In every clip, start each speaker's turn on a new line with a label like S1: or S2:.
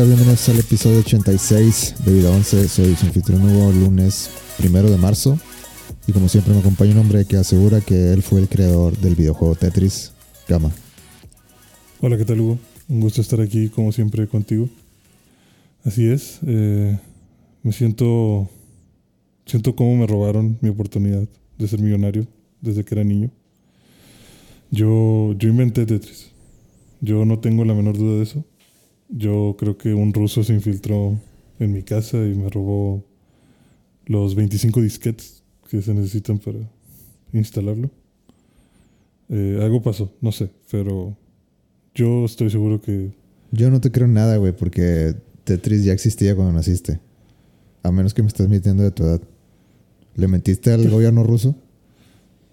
S1: Hola, ¿qué tal? Bienvenidos al episodio 86 de Vida 11. Soy su anfitrión Hugo, lunes primero de marzo. Y como siempre me acompaña un hombre que asegura que él fue el creador del videojuego Tetris, Gama.
S2: Hola, ¿qué tal Hugo? Un gusto estar aquí como siempre contigo. Así es, eh, me siento, siento como me robaron mi oportunidad de ser millonario desde que era niño. Yo, yo inventé Tetris. Yo no tengo la menor duda de eso. Yo creo que un ruso se infiltró en mi casa y me robó los 25 disquetes que se necesitan para instalarlo. Eh, algo pasó, no sé, pero yo estoy seguro que...
S1: Yo no te creo nada, güey, porque Tetris ya existía cuando naciste. A menos que me estés mintiendo de tu edad. ¿Le mentiste al gobierno ruso?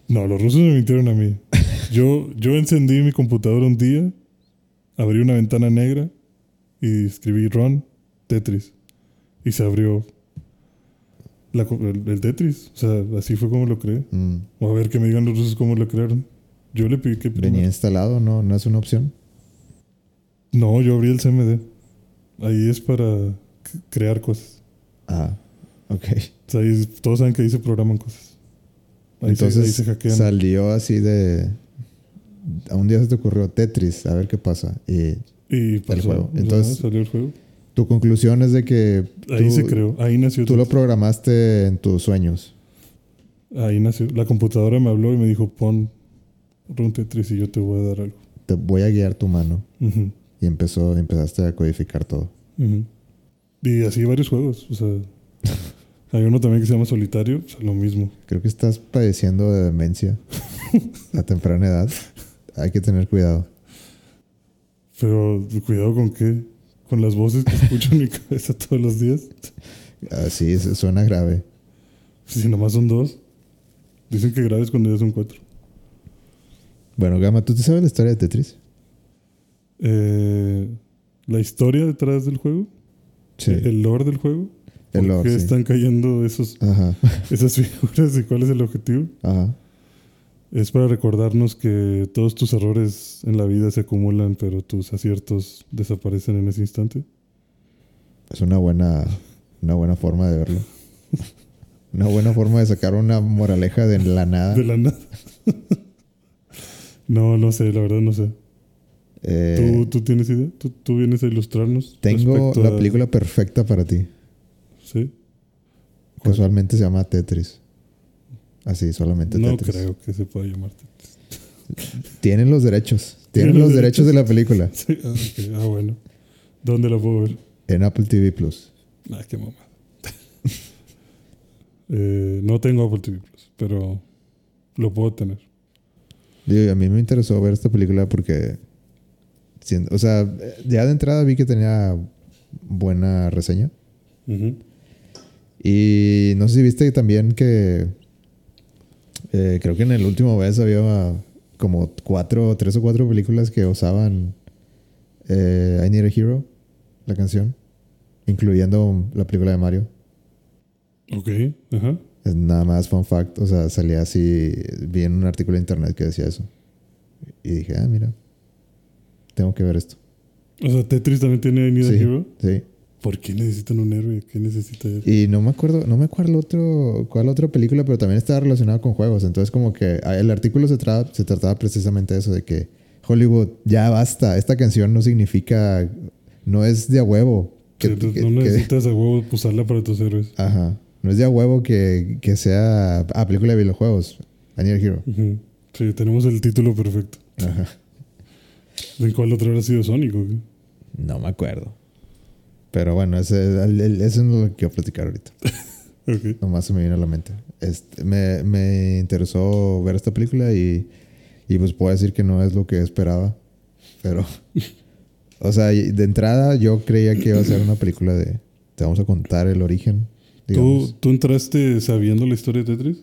S2: No, los rusos me mintieron a mí. Yo, yo encendí mi computadora un día, abrí una ventana negra y escribí Ron Tetris. Y se abrió la el, el Tetris. O sea, así fue como lo creé.
S1: Mm.
S2: O a ver que me digan los rusos cómo lo crearon. Yo le piqué
S1: ¿Venía
S2: primero.
S1: instalado? ¿No, ¿No es una opción?
S2: No, yo abrí el CMD. Ahí es para crear cosas.
S1: Ah, ok.
S2: O sea, ahí es- todos saben que ahí se programan cosas. Ahí, se, ahí
S1: Entonces
S2: se hackean.
S1: salió así de... A un día se te ocurrió Tetris, a ver qué pasa. Y
S2: y pasó.
S1: juego.
S2: Sea,
S1: Entonces-
S2: salió el juego.
S1: tu conclusión es de que
S2: Ahí
S1: tú,
S2: se creó. Ahí nació
S1: tú lo programaste en tus sueños.
S2: Ahí nació. La computadora me habló y me dijo, pon Run Tetris y yo te voy a dar algo.
S1: Te voy a guiar tu mano. Y empezó, empezaste a codificar todo.
S2: Y así varios juegos. O sea, hay uno también que se llama Solitario. O sea, lo mismo.
S1: Creo que estás padeciendo de demencia a temprana edad. Hay que tener cuidado.
S2: Pero cuidado con qué. Con las voces que escucho en mi cabeza todos los días.
S1: Así suena grave.
S2: Si nomás son dos. Dicen que graves cuando ya son cuatro.
S1: Bueno, Gama, ¿tú te sabes la historia de Tetris?
S2: Eh, la historia detrás del juego.
S1: Sí.
S2: El lore del juego.
S1: El
S2: ¿Por
S1: lore,
S2: qué
S1: sí.
S2: están cayendo esos,
S1: Ajá,
S2: esas figuras y cuál es el objetivo?
S1: ajá.
S2: Es para recordarnos que todos tus errores en la vida se acumulan, pero tus aciertos desaparecen en ese instante.
S1: Es una buena, una buena forma de verlo. Una buena forma de sacar una moraleja de la nada.
S2: De la nada. no, no sé, la verdad no sé.
S1: Eh,
S2: ¿Tú, ¿Tú tienes idea? ¿Tú, tú vienes a ilustrarnos?
S1: tengo la
S2: a-
S1: película perfecta para ti.
S2: Sí.
S1: Casualmente se llama Tetris. Así, solamente
S2: No
S1: Tetris.
S2: creo que se pueda llamarte.
S1: Tienen los derechos.
S2: Tienen
S1: Tienen los derechos de la película.
S2: Sí, ah. Ah, bueno. ¿Dónde la puedo ver?
S1: En Apple TV Plus.
S2: Ah, qué mamá. eh, no tengo Apple TV Plus, pero lo puedo tener.
S1: Digo, a mí me interesó ver esta película porque. siendo- O sea, ya de entrada vi que tenía buena reseña. Y no sé si viste también que. Eh, creo que en el último vez había como cuatro, tres o cuatro películas que usaban eh, I Need a Hero, la canción, incluyendo la película de Mario.
S2: Ok, ajá.
S1: Es nada más fun fact, o sea, salía así, vi en un artículo de internet que decía eso. Y dije, ah, mira, tengo que ver esto.
S2: O sea, Tetris también tiene I Need a Hero.
S1: sí.
S2: ¿Por qué necesitan un héroe? ¿Qué necesita él?
S1: Y no me acuerdo, no me acuerdo otro, cuál otra película, pero también estaba relacionado con juegos. Entonces, como que ah, el artículo se, tra- se trataba precisamente de eso, de que Hollywood, ya basta, esta canción no significa, no es de a huevo. Que,
S2: Que
S1: que-
S2: no
S1: que-
S2: necesitas a huevo usarla para tus héroes.
S1: ajá, no es de a huevo que, que sea, ah, película de videojuegos, a Hero.
S2: Sí, tenemos el título perfecto.
S1: Ajá.
S2: ¿En cuál otro habrá sido Sonic? o qué?
S1: No me acuerdo. Pero bueno, ese, el- el- eso es lo que quiero platicar ahorita.
S2: Ok.
S1: Nomás se me vino a la mente. Este, me, me interesó ver esta película y, y pues puedo decir que no es lo que esperaba. Pero, o sea, de entrada yo creía que iba a ser una película de... Te vamos a contar el origen.
S2: ¿Tú. ¿Tú entraste sabiendo la historia de Tetris?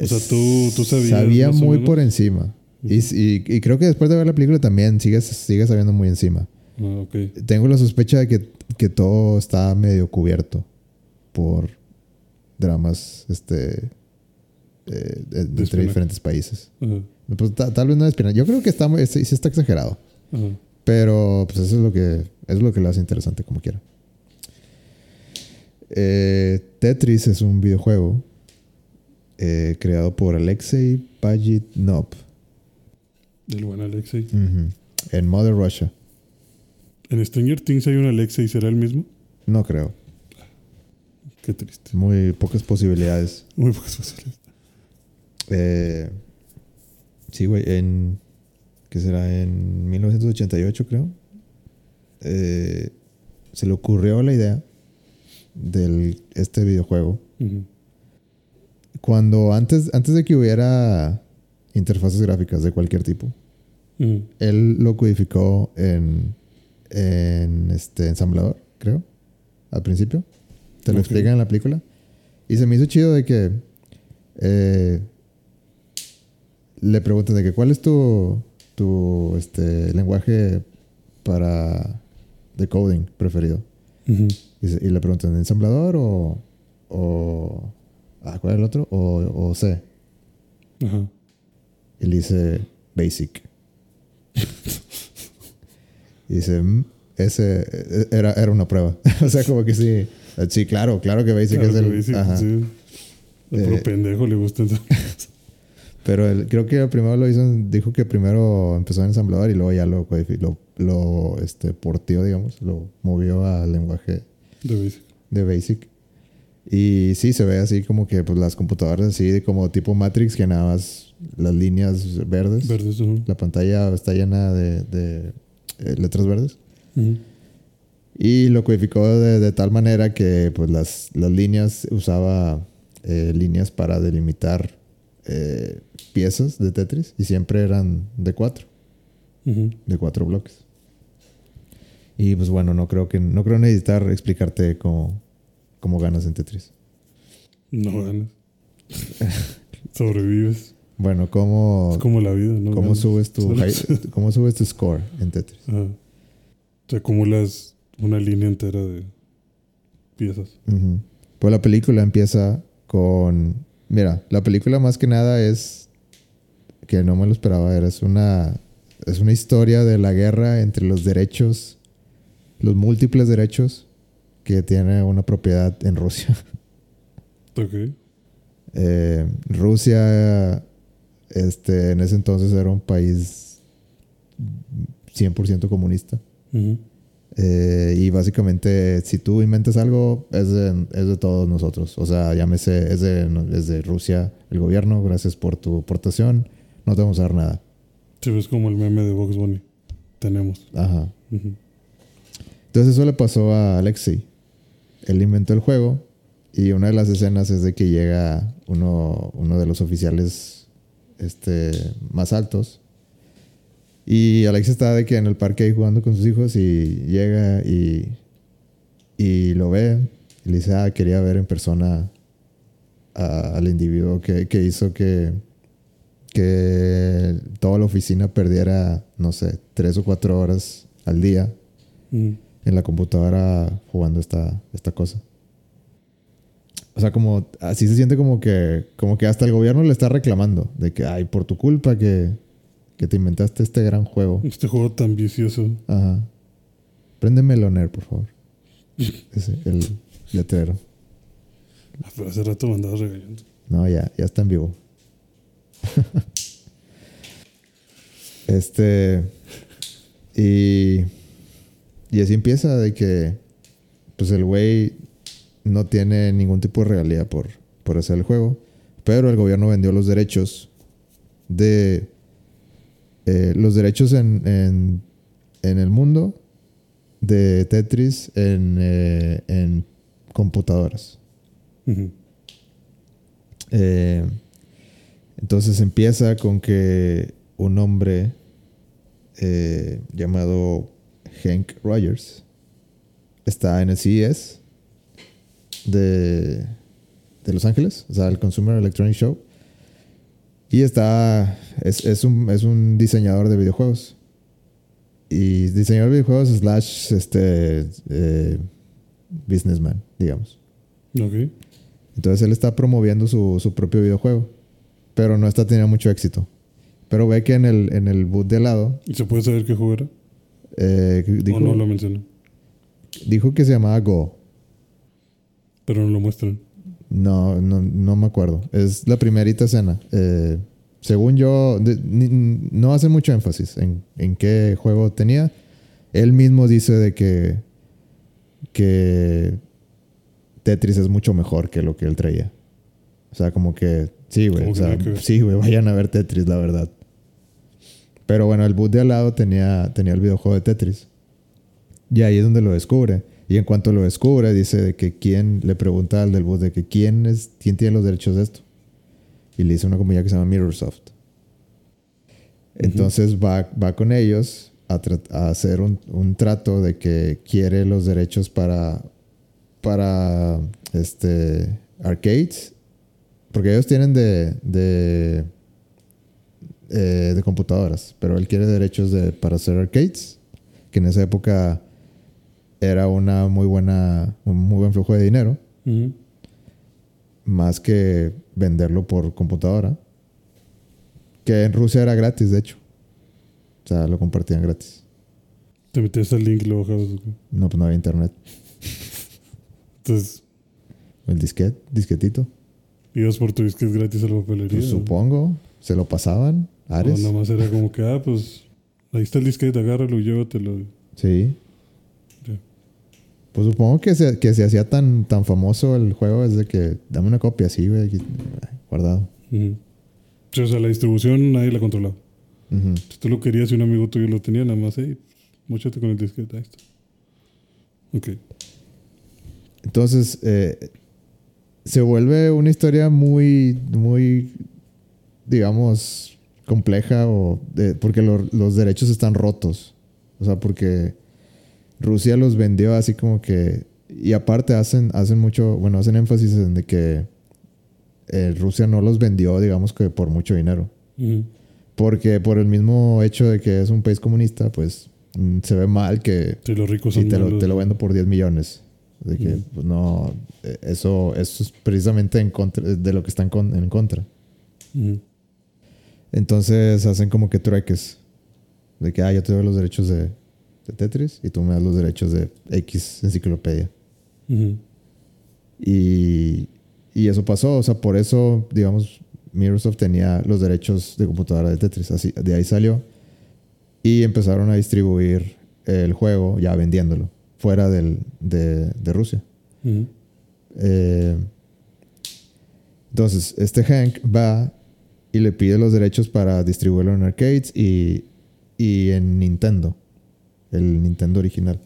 S2: o sea, tú- tú sabías
S1: Sabía muy por encima. Y, y- y creo que después de ver la película también sigues, sigues sabiendo muy encima.
S2: Ah.
S1: Tengo la sospecha de que, que todo está medio cubierto por dramas este, eh, de- entre
S2: espionaje.
S1: diferentes países. Pues, ta- tal vez no es. Yo creo que está, sí, sí está exagerado. Pero pues eso es lo que, es lo que lo hace interesante como quiera. Eh, Tetris es un videojuego eh, creado por Alexei Pajitnov
S3: Del buen Alexei.
S1: en Mother Russia.
S3: En Stranger Things hay un Alexei, ¿será el mismo?
S1: No creo.
S3: Qué triste.
S1: Muy pocas posibilidades.
S3: Muy pocas posibilidades.
S1: Eh, sí, güey, en. ¿Qué será? En 1988, creo. eh, se le ocurrió la idea de este videojuego. Cuando antes, antes de que hubiera interfaces gráficas de cualquier tipo, él lo codificó en, en este ensamblador, creo, al principio. Te lo
S3: Ok.
S1: explican en la película. Y se me hizo chido de que eh, le preguntan de que cuál es tu, tu este, lenguaje para decoding preferido. Y, se- y le preguntan, ¿ensamblador o, o ah, ¿cuál es el otro? O, o C.
S3: Ajá.
S1: Y le dice Basic. y dice, "Mm, ese eh, era, era una prueba. o sea, como que sí. Sí, claro, claro que Basic
S3: Claro
S1: es
S3: que
S1: el.
S3: Basic,
S1: ajá.
S3: sí. A puro
S1: Eh,
S3: pendejo le gusta.
S1: Pero el- creo que primero lo hizo, dijo que primero empezó en ensamblador y luego ya lo, lo, lo este, portió, digamos, lo movió al lenguaje
S3: De Basic.
S1: de Basic. Y sí, se ve así como que pues, las computadoras así como tipo Matrix, que nada más las líneas verdes.
S3: Verdes, ujú.
S1: La pantalla está llena de, de, eh, letras verdes. Y lo codificó de, de tal manera que pues las, las líneas usaba eh, líneas para delimitar eh, piezas de Tetris y siempre eran de cuatro, de cuatro bloques. Y pues bueno, no creo que no creo necesitar explicarte cómo, cómo ganas en Tetris.
S3: No ganas. Sobrevives.
S1: Bueno, cómo,
S3: Es como la vida, ¿no?
S1: cómo subes tu cómo subes tu score en Tetris.
S3: Ajá. Te acumulas una línea entera de piezas.
S1: Pues la película empieza con. Mira, la película más que nada es. Que no me lo esperaba. Era, es una. Es una historia de la guerra entre los derechos. Los múltiples derechos que tiene una propiedad en Rusia.
S3: Ok.
S1: Eh, Rusia. Este, en ese entonces era un país 100% comunista.
S3: Ujú.
S1: Eh, y básicamente, si tú inventas algo, es de, es de todos nosotros. O sea, llámese, es de, es de Rusia, el gobierno, gracias por tu aportación, no te vamos a dar nada.
S3: Sí, ves como el meme de Box Bunny. Tenemos.
S1: Ajá.
S3: Ujú.
S1: Entonces eso le pasó a Alexei. Él inventó el juego y una de las escenas es de que llega uno, uno de los oficiales este, más altos y Alexei está de que en el parque ahí jugando con sus hijos y llega y, y lo ve y le dice, ah, quería ver en persona a- al individuo que, que hizo que, que toda la oficina perdiera, no sé, tres o cuatro horas al día
S3: Ujú.
S1: en la computadora jugando esta, esta cosa. O sea, como así se siente como que, como que hasta el gobierno le está reclamando de que, ay, por tu culpa que, que te inventaste este gran juego.
S3: Este juego tan vicioso.
S1: Ajá. Préndeme el honor, por favor. Ese, el letrero.
S3: Ah, pero hace rato me andabas regañando.
S1: No, ya, ya está en vivo. este. Y. Y así empieza de que. Pues el güey no tiene ningún tipo de regalía por, por hacer el juego. Pero el gobierno vendió los derechos de. eh, los derechos en, en, en el mundo de Tetris en, eh, en computadoras. Eh, entonces empieza con que un hombre llamado Hank Rogers está en el CES de, de Los Ángeles, o sea, el Consumer Electronic Show. Y está, es, es un, es un diseñador de videojuegos. Y diseñador de videojuegos slash este, eh, businessman, digamos.
S3: Ok.
S1: Entonces él está promoviendo su, su propio videojuego. Pero no está teniendo mucho éxito. Pero ve que en el, en el boot de lado.
S3: ¿Y se puede saber qué juego era?
S1: Eh, dijo,
S3: o no lo mencionan.
S1: dijo que se llamaba Go.
S3: Pero no lo muestran.
S1: No, no, no me acuerdo. Es la primerita escena. Eh, según yo, de- ni- no hace mucho énfasis en, en qué juego tenía. Él mismo dice de que, que Tetris es mucho mejor que lo que él traía. O sea, como que sí, güey. O sea,
S3: que
S1: sí, güey, vayan a ver Tetris, la verdad. Pero bueno, el boot de al lado tenía, tenía el videojuego de Tetris. Y ahí es donde lo descubre. Y en cuanto lo descubre, dice de que quién le pregunta al del bus de que quién es quién tiene los derechos de esto. Y le dice una compañía que se llama Mirrorsoft. Entonces va, va con ellos a hacer un, un trato de que quiere los derechos para para este arcades. Porque ellos tienen de, de, eh, de computadoras. Pero él quiere derechos de, para hacer arcades. Que en esa época era una muy buena, un muy buen flujo de dinero, más que venderlo por computadora. Que en Rusia era gratis, de hecho. O sea, lo compartían gratis.
S3: Te metías al link y lo bajabas.
S1: No, pues no había internet.
S3: Entonces,
S1: El disquete, disquetito.
S3: ibas por tu disquete gratis a la papelería.
S1: Pues supongo. Se lo pasaban.
S3: O
S1: Ares.
S3: nada más era como que, ah, pues ahí está el disquete, agárralo y llévatelo.
S1: Sí. Pues supongo que se, que se hacía tan, tan famoso el juego desde que dame una copia así, güey, guardado.
S3: O sea, la distribución nadie la controlaba.
S1: Ujú.
S3: Si tú lo querías y un amigo tuyo lo tenía, nada más, hey, mochate con el disquete, ahí está. Ok.
S1: Entonces, eh, se vuelve una historia muy, muy, digamos, compleja o de- porque lo- los derechos están rotos. O sea, porque Rusia los vendió así como que... Y aparte hacen, hacen mucho, bueno, hacen énfasis en de que eh, Rusia no los vendió, digamos que por mucho dinero. Porque por el mismo hecho de que es un país comunista, pues mm, se ve mal que
S3: Sí, los ricos
S1: y te lo, te lo vendo por 10 millones. De que pues, no, eh, eso, eso es precisamente en contra, de lo que están con- en contra. Entonces hacen como que trueques. De que, ah, yo te doy los derechos de, de Tetris y tú me das los derechos de X enciclopedia. Y, y eso pasó, o sea, por eso, digamos, Microsoft tenía los derechos de computadora de Tetris, así, de ahí salió. Y empezaron a distribuir el juego ya vendiéndolo fuera del, de, de Rusia. Eh, entonces, este Hank va y le pide los derechos para distribuirlo en arcades y, y en Nintendo, el Nintendo original.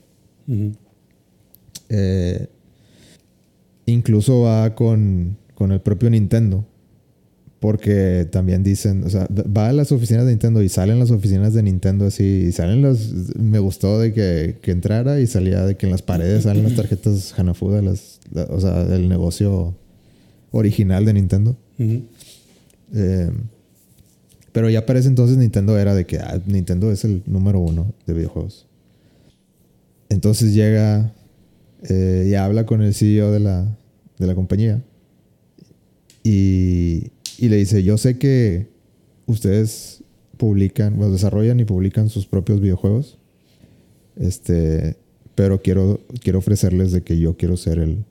S1: Eh, incluso va con, con el propio Nintendo. Porque también dicen, o sea, va a las oficinas de Nintendo y salen las oficinas de Nintendo así. Y salen los. Me gustó de que, que entrara y salía de que en las paredes salen las tarjetas Hanafuda, las, la- o sea, del negocio original de Nintendo. Eh, pero ya para ese entonces Nintendo era de que ah, Nintendo es el número uno de videojuegos. Entonces llega eh, y habla con el CEO de la, de la compañía y, y le dice, yo sé que ustedes publican, bueno, desarrollan y publican sus propios videojuegos, este, pero quiero, quiero ofrecerles de que yo quiero ser el,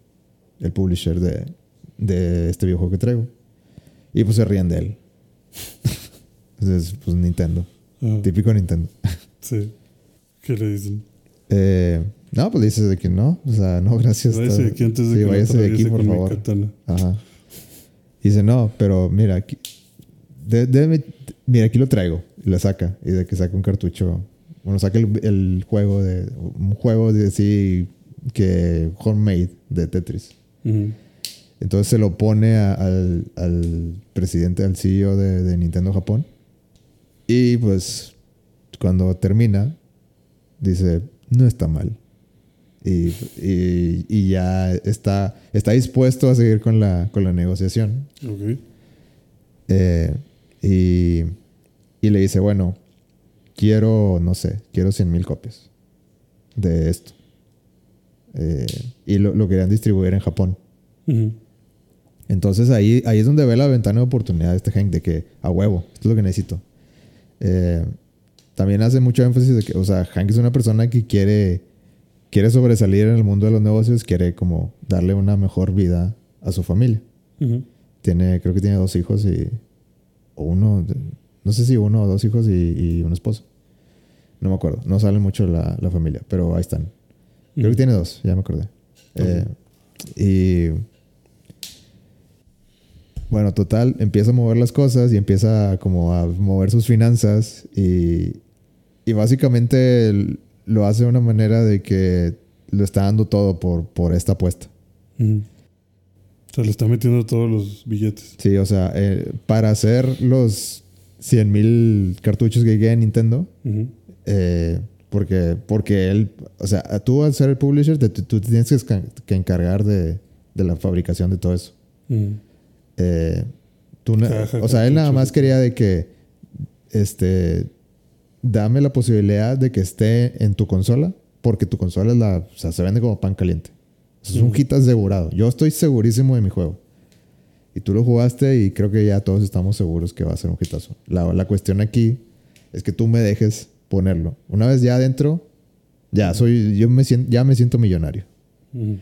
S1: el publisher de, de este videojuego que traigo. Y pues se ríen de él. Entonces, pues Nintendo.
S3: Ajá.
S1: Típico Nintendo.
S3: Sí. ¿Qué le dicen?
S1: Eh, no, pues le dices de que no. O sea, no, gracias.
S3: Váyase de aquí antes de
S1: Sí,
S3: que
S1: váyase de aquí, por favor. Ajá. Dice, no, pero mira, aquí, de- mira, aquí lo traigo. Y lo saca. Y de que saca un cartucho. Bueno, saca el, el juego de. Un juego de así que homemade de Tetris. Entonces se lo pone a- al, al presidente, al CEO de, de Nintendo Japón. Y pues cuando termina, dice, no está mal. Y, y- y ya está, está dispuesto a seguir con la, con la negociación.
S3: Ok.
S1: Eh, y, y le dice, bueno, quiero, no sé, quiero 100 mil copias de esto. Eh, y lo, lo querían distribuir en Japón. Entonces ahí, ahí es donde ve la ventana de oportunidad de este Hank de que a huevo, esto es lo que necesito. Eh, también hace mucho énfasis de que, o sea, Hank es una persona que quiere, quiere sobresalir en el mundo de los negocios, quiere como darle una mejor vida a su familia. Tiene, creo que tiene dos hijos y, o uno, no sé si uno o dos hijos y, y un esposo. No me acuerdo, no sale mucho la, la familia, pero ahí están. Creo que tiene dos, ya me acordé. Eh, y bueno, total, empieza a mover las cosas y empieza como a mover sus finanzas y, y básicamente lo hace de una manera de que lo está dando todo por, por esta apuesta.
S2: Ujú.
S3: O sea, le está metiendo todos los billetes.
S1: Sí, o sea, eh, para hacer los 100 mil cartuchos que llegué a Nintendo, eh, porque, porque él, o sea, tú al ser el publisher, te- tú tienes que, que encargar de, de la fabricación de todo eso. Eh, tú
S2: Caja,
S1: o sea, él nada más quería de que, este, dame la posibilidad de que esté en tu consola, porque tu consola es la, o sea, se vende como pan caliente. Eso es un
S2: Ujú.
S1: hit asegurado. Yo estoy segurísimo de mi juego. Y tú lo jugaste y creo que ya todos estamos seguros que va a ser un hitazo. La, la cuestión aquí es que tú me dejes ponerlo. Una vez ya adentro, ya soy, yo me siento, ya me siento millonario.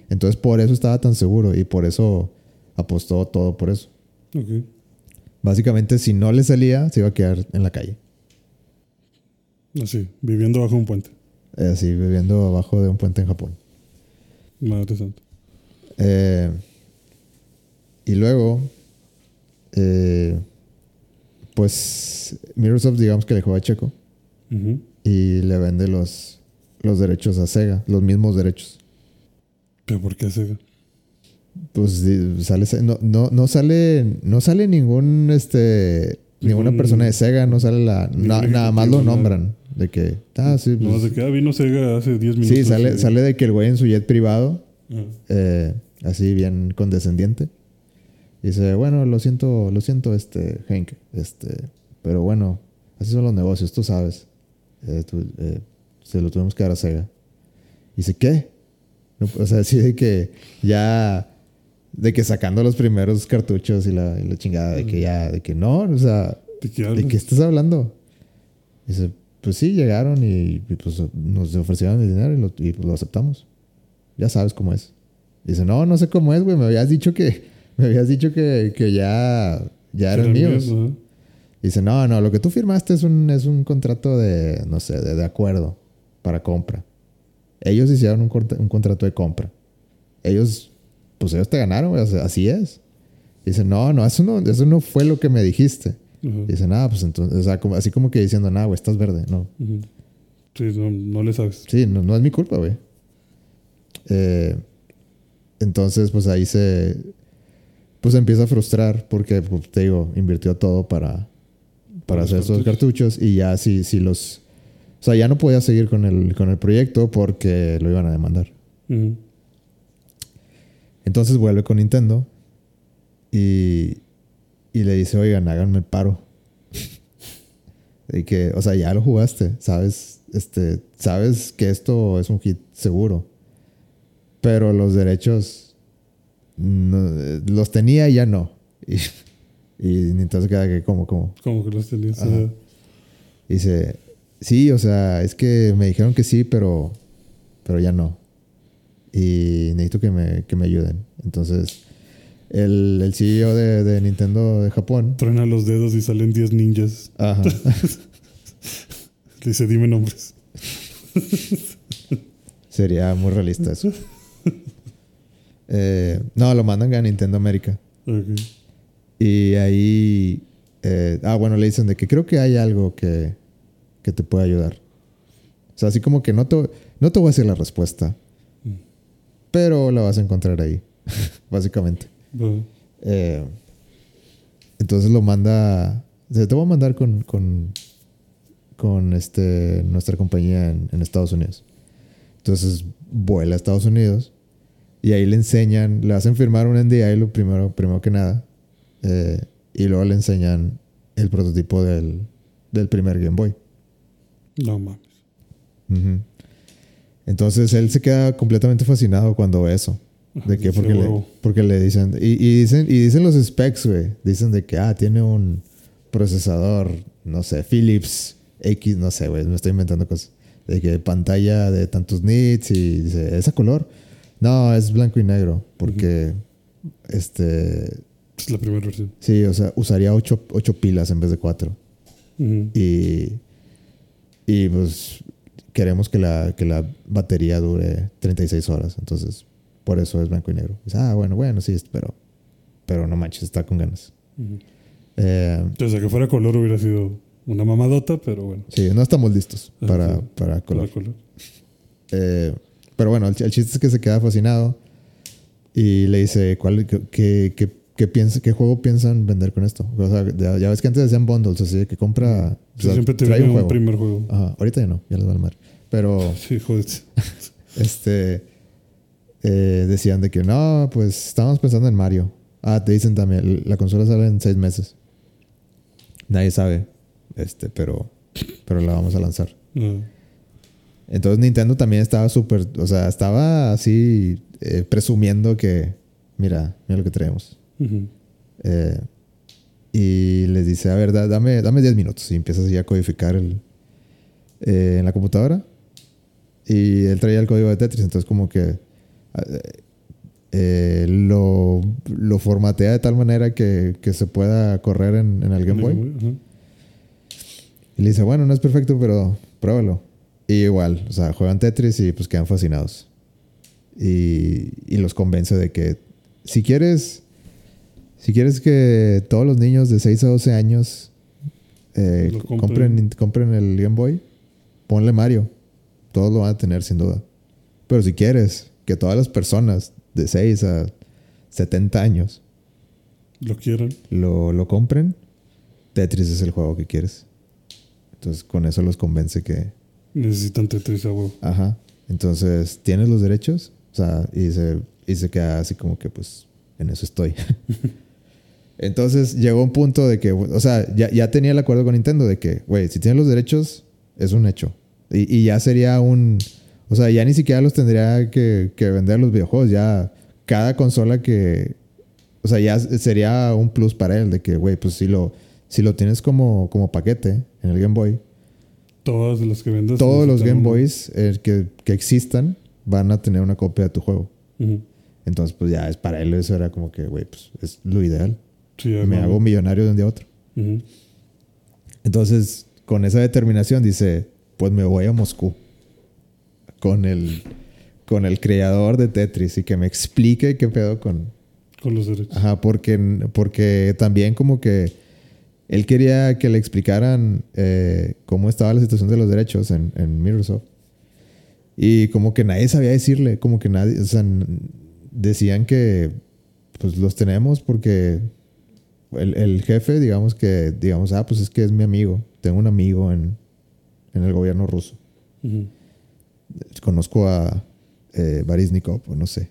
S1: Entonces por eso estaba tan seguro y por eso apostó todo por eso.
S2: Ok.
S1: Básicamente, si no le salía, se iba a quedar en la calle.
S2: Así, viviendo bajo un puente.
S1: Eh, Así, viviendo abajo de un puente en Japón.
S2: Madre santa.
S1: Eh, y luego, eh, pues, Microsoft, digamos que le juega a Checo y le vende los, los derechos a Sega, los mismos derechos.
S2: ¿Pero por qué Sega?
S1: Pues sale, no, no, no sale, no sale ningún, este, ninguna persona de Sega, no sale la, na- nada más lo nombran. De que, ah, sí,
S2: No,
S1: pues,
S2: de que ah, vino Sega hace 10 minutos.
S1: sí, sale,
S2: y-
S1: sale de que el güey en su jet privado
S2: Ajá.
S1: eh, así bien condescendiente. Dice, bueno, lo siento, lo siento, este, Hank, este, pero bueno, así son los negocios, tú sabes. Eh, tú, eh, se lo tuvimos que dar a Sega. Dice, ¿qué? No, o sea, así de que ya, de que sacando los primeros cartuchos y la, y la chingada, de que ya, de que no, o sea,
S2: ¿De qué
S1: ¿de qué estás hablando? Dice, pues sí, llegaron y, y, pues nos ofrecieron el dinero y lo, y, pues, lo aceptamos. Ya sabes cómo es. Dice, no, no sé cómo es, güey. Me habías dicho que, me habías dicho que, que ya, ya eran míos. Dice, no, no, lo que tú firmaste es un, es un contrato de, no sé, de, de acuerdo para compra. Ellos hicieron un, contra- un contrato de compra. Ellos, pues ellos te ganaron, güey. así es. Dice, no, no, eso no, eso no fue lo que me dijiste.
S2: Ajá.
S1: Dice, nada, pues entonces, o sea, como- así como que diciendo, nada, güey, estás verde. No,
S2: Ujú. Sí, no, no le sabes.
S1: sí, no, no es mi culpa, güey. Eh, entonces, pues ahí se, pues se empieza a frustrar porque, pues, te digo, invirtió todo para, para hacer esos cartuchos y ya si, si los, o sea, ya no podía seguir con el, con el proyecto porque lo iban a demandar. Entonces vuelve con Nintendo y, y le dice, oigan, háganme el paro. de que, o sea, ya lo jugaste, sabes, este, sabes que esto es un hit seguro. Pero los derechos no, eh, los tenía y ya no. Y, y se queda que, ¿cómo, cómo?
S2: Como que los
S1: ajá. Dice, sí, o sea, es que me dijeron que sí, pero, pero ya no. Y necesito que me, que me ayuden. Entonces, el, el CEO de, de Nintendo de Japón,
S2: Truena los dedos y salen 10 ninjas.
S1: ajá,
S2: Le dice, dime nombres.
S1: sería muy realista eso. Eh, no, lo mandan a Nintendo América. Y ahí, eh, ah, bueno, le dicen de que creo que hay algo que, que te puede ayudar. O sea, así como que no te, no te voy a decir la respuesta,
S2: Mm.
S1: pero la vas a encontrar ahí, básicamente. Eh, entonces lo manda, se te voy a mandar con, con, con este, nuestra compañía en, en Estados Unidos. Entonces vuela a Estados Unidos y ahí le enseñan, le hacen firmar un NDA lo primero, primero que nada, eh, y luego le enseñan el prototipo del, del primer Game Boy.
S2: No mames.
S1: Entonces él se queda completamente fascinado cuando ve eso. ¿De qué?
S2: Dice,
S1: Porque le, porque le dicen. Y, y dicen, y dicen los specs, güey. Dicen de que, ah, tiene un procesador, no sé, Philips X, no sé, güey, me estoy inventando cosas. De que pantalla de tantos nits y dice, ¿es a color? No, es blanco y negro, porque este
S2: Es la primera versión.
S1: sí, o sea, usaría ocho, ocho pilas en vez de cuatro.
S2: Ujú.
S1: Y, y pues queremos que la, que la batería dure 36 horas. Entonces, por eso es blanco y negro. Dice, ah, bueno, bueno, sí, pero, pero no manches, está con ganas.
S2: Ujú.
S1: Eh,
S2: Entonces, a que fuera color hubiera sido una mamadota, pero bueno.
S1: sí, no estamos listos
S2: Ah,
S1: para,
S2: sí.
S1: para color.
S2: Para color.
S1: Eh, pero bueno, el, el chiste es que se queda fascinado y le dice, ¿cuál, qué, qué, qué- qué piensa, ¿qué juego piensan vender con esto? O sea, ya, ya ves que antes hacían bundles, así que compra... o
S2: Sí,
S1: sea,
S2: siempre te
S1: trae
S2: un,
S1: juego.
S2: primer juego.
S1: Ajá, ahorita ya no, ya les va a mar. Pero
S2: Sí, joder.
S1: este eh, decían de que no, pues estábamos pensando en Mario. Ah, te dicen también, la consola sale en seis meses. Nadie sabe, este, pero, pero la vamos a lanzar.
S2: Ah,
S1: Entonces Nintendo también estaba súper, o sea, estaba así eh, presumiendo que, mira, mira lo que traemos. Eh, y les dice, a ver, da- dame, dame 10 minutos. Y empieza así a codificar el, eh, en la computadora. Y él traía el código de Tetris, entonces como que eh, eh, lo, lo formatea de tal manera que, que se pueda correr en, en el Game Boy. Y le dice, bueno, no es perfecto, pero pruébalo. Y igual, o sea, juegan Tetris y pues quedan fascinados. Y, y los convence de que si quieres, si quieres que todos los niños de 6 a 12 años eh, compren.
S2: Compren,
S1: el Game Boy, ponle Mario. Todos lo van a tener sin duda. Pero si quieres que todas las personas de 6 a 70 años
S2: Lo quieran.
S1: lo, lo compren, Tetris es el juego que quieres. Entonces con eso los convence que,
S2: Necesitan Tetris a huevo.
S1: ajá, entonces tienes los derechos, o sea, y se, y se queda así como que pues en eso estoy. entonces llegó un punto de que, o sea, ya, ya tenía el acuerdo con Nintendo de que, güey, si tienes los derechos, es un hecho. Y, y ya sería un, o sea, ya ni siquiera los tendría que, que vender los videojuegos, ya cada consola que, o sea, ya sería un plus para él de que, güey, pues si lo, si lo tienes como, como paquete en el Game Boy,
S2: Todas las que vendas.
S1: todos los Game. Boys eh, que, que existan van a tener una copia de tu juego. Entonces, pues ya es para él eso era como que, güey, pues es lo ideal.
S2: Sí,
S1: Me hago millonario de un día a otro. Entonces, con esa determinación dice, pues me voy a Moscú con el, con el creador de Tetris y que me explique qué pedo con,
S2: Con los derechos.
S1: Ajá, porque, porque también como que él quería que le explicaran eh, cómo estaba la situación de los derechos en, en Microsoft. Y como que nadie sabía decirle, como que nadie, o sea, decían que pues los tenemos porque el, el jefe, digamos que, digamos, ah, pues es que es mi amigo, tengo un amigo en, en el gobierno ruso.
S2: Ujú.
S1: Conozco a eh, Barisnikov, o no sé.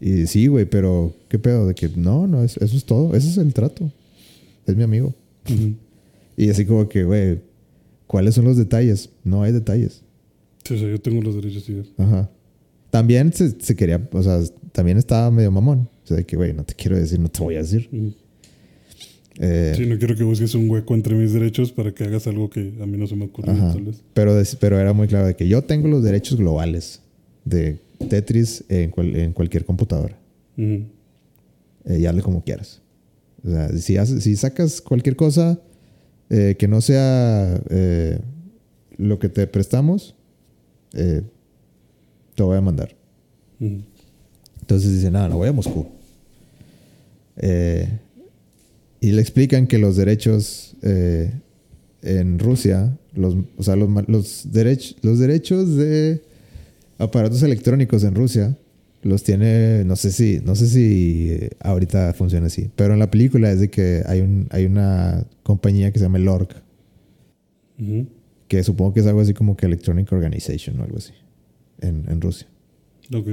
S1: Y sí, güey, pero ¿qué pedo? De que no, no, es- eso es todo. Ese es el trato. Es mi amigo. Y así como que, güey, ¿cuáles son los detalles? No hay detalles.
S2: Sí, o sea, yo tengo los derechos y.
S1: Ajá. También se, se quería, o sea, también estaba medio mamón. O sea, de que, güey, no te quiero decir, no te voy a decir.
S2: Ujú.
S1: Eh,
S2: Sí, no quiero que busques un hueco entre mis derechos para que hagas algo que a mí no se me ocurrió, tal vez.
S1: Pero, pero era muy claro de que yo tengo los derechos globales de Tetris en, cual- en cualquier computadora.
S2: Ujú.
S1: Eh, y hazle como quieras. O sea, si, haces- si sacas cualquier cosa eh, que no sea eh, lo que te prestamos, eh, te voy a mandar.
S2: Ujú.
S1: Entonces dice, no, no voy a Moscú. Eh, y le explican que los derechos eh, en Rusia, los, o sea, los, los, derech- los derechos de aparatos electrónicos en Rusia los tiene, no sé si, no sé si eh, ahorita funciona así, pero en la película es de que hay, un, hay una compañía que se llama
S2: Ujú.
S1: que supongo que es algo así como que Electronic Organization o algo así, en, en Rusia.
S2: Ok.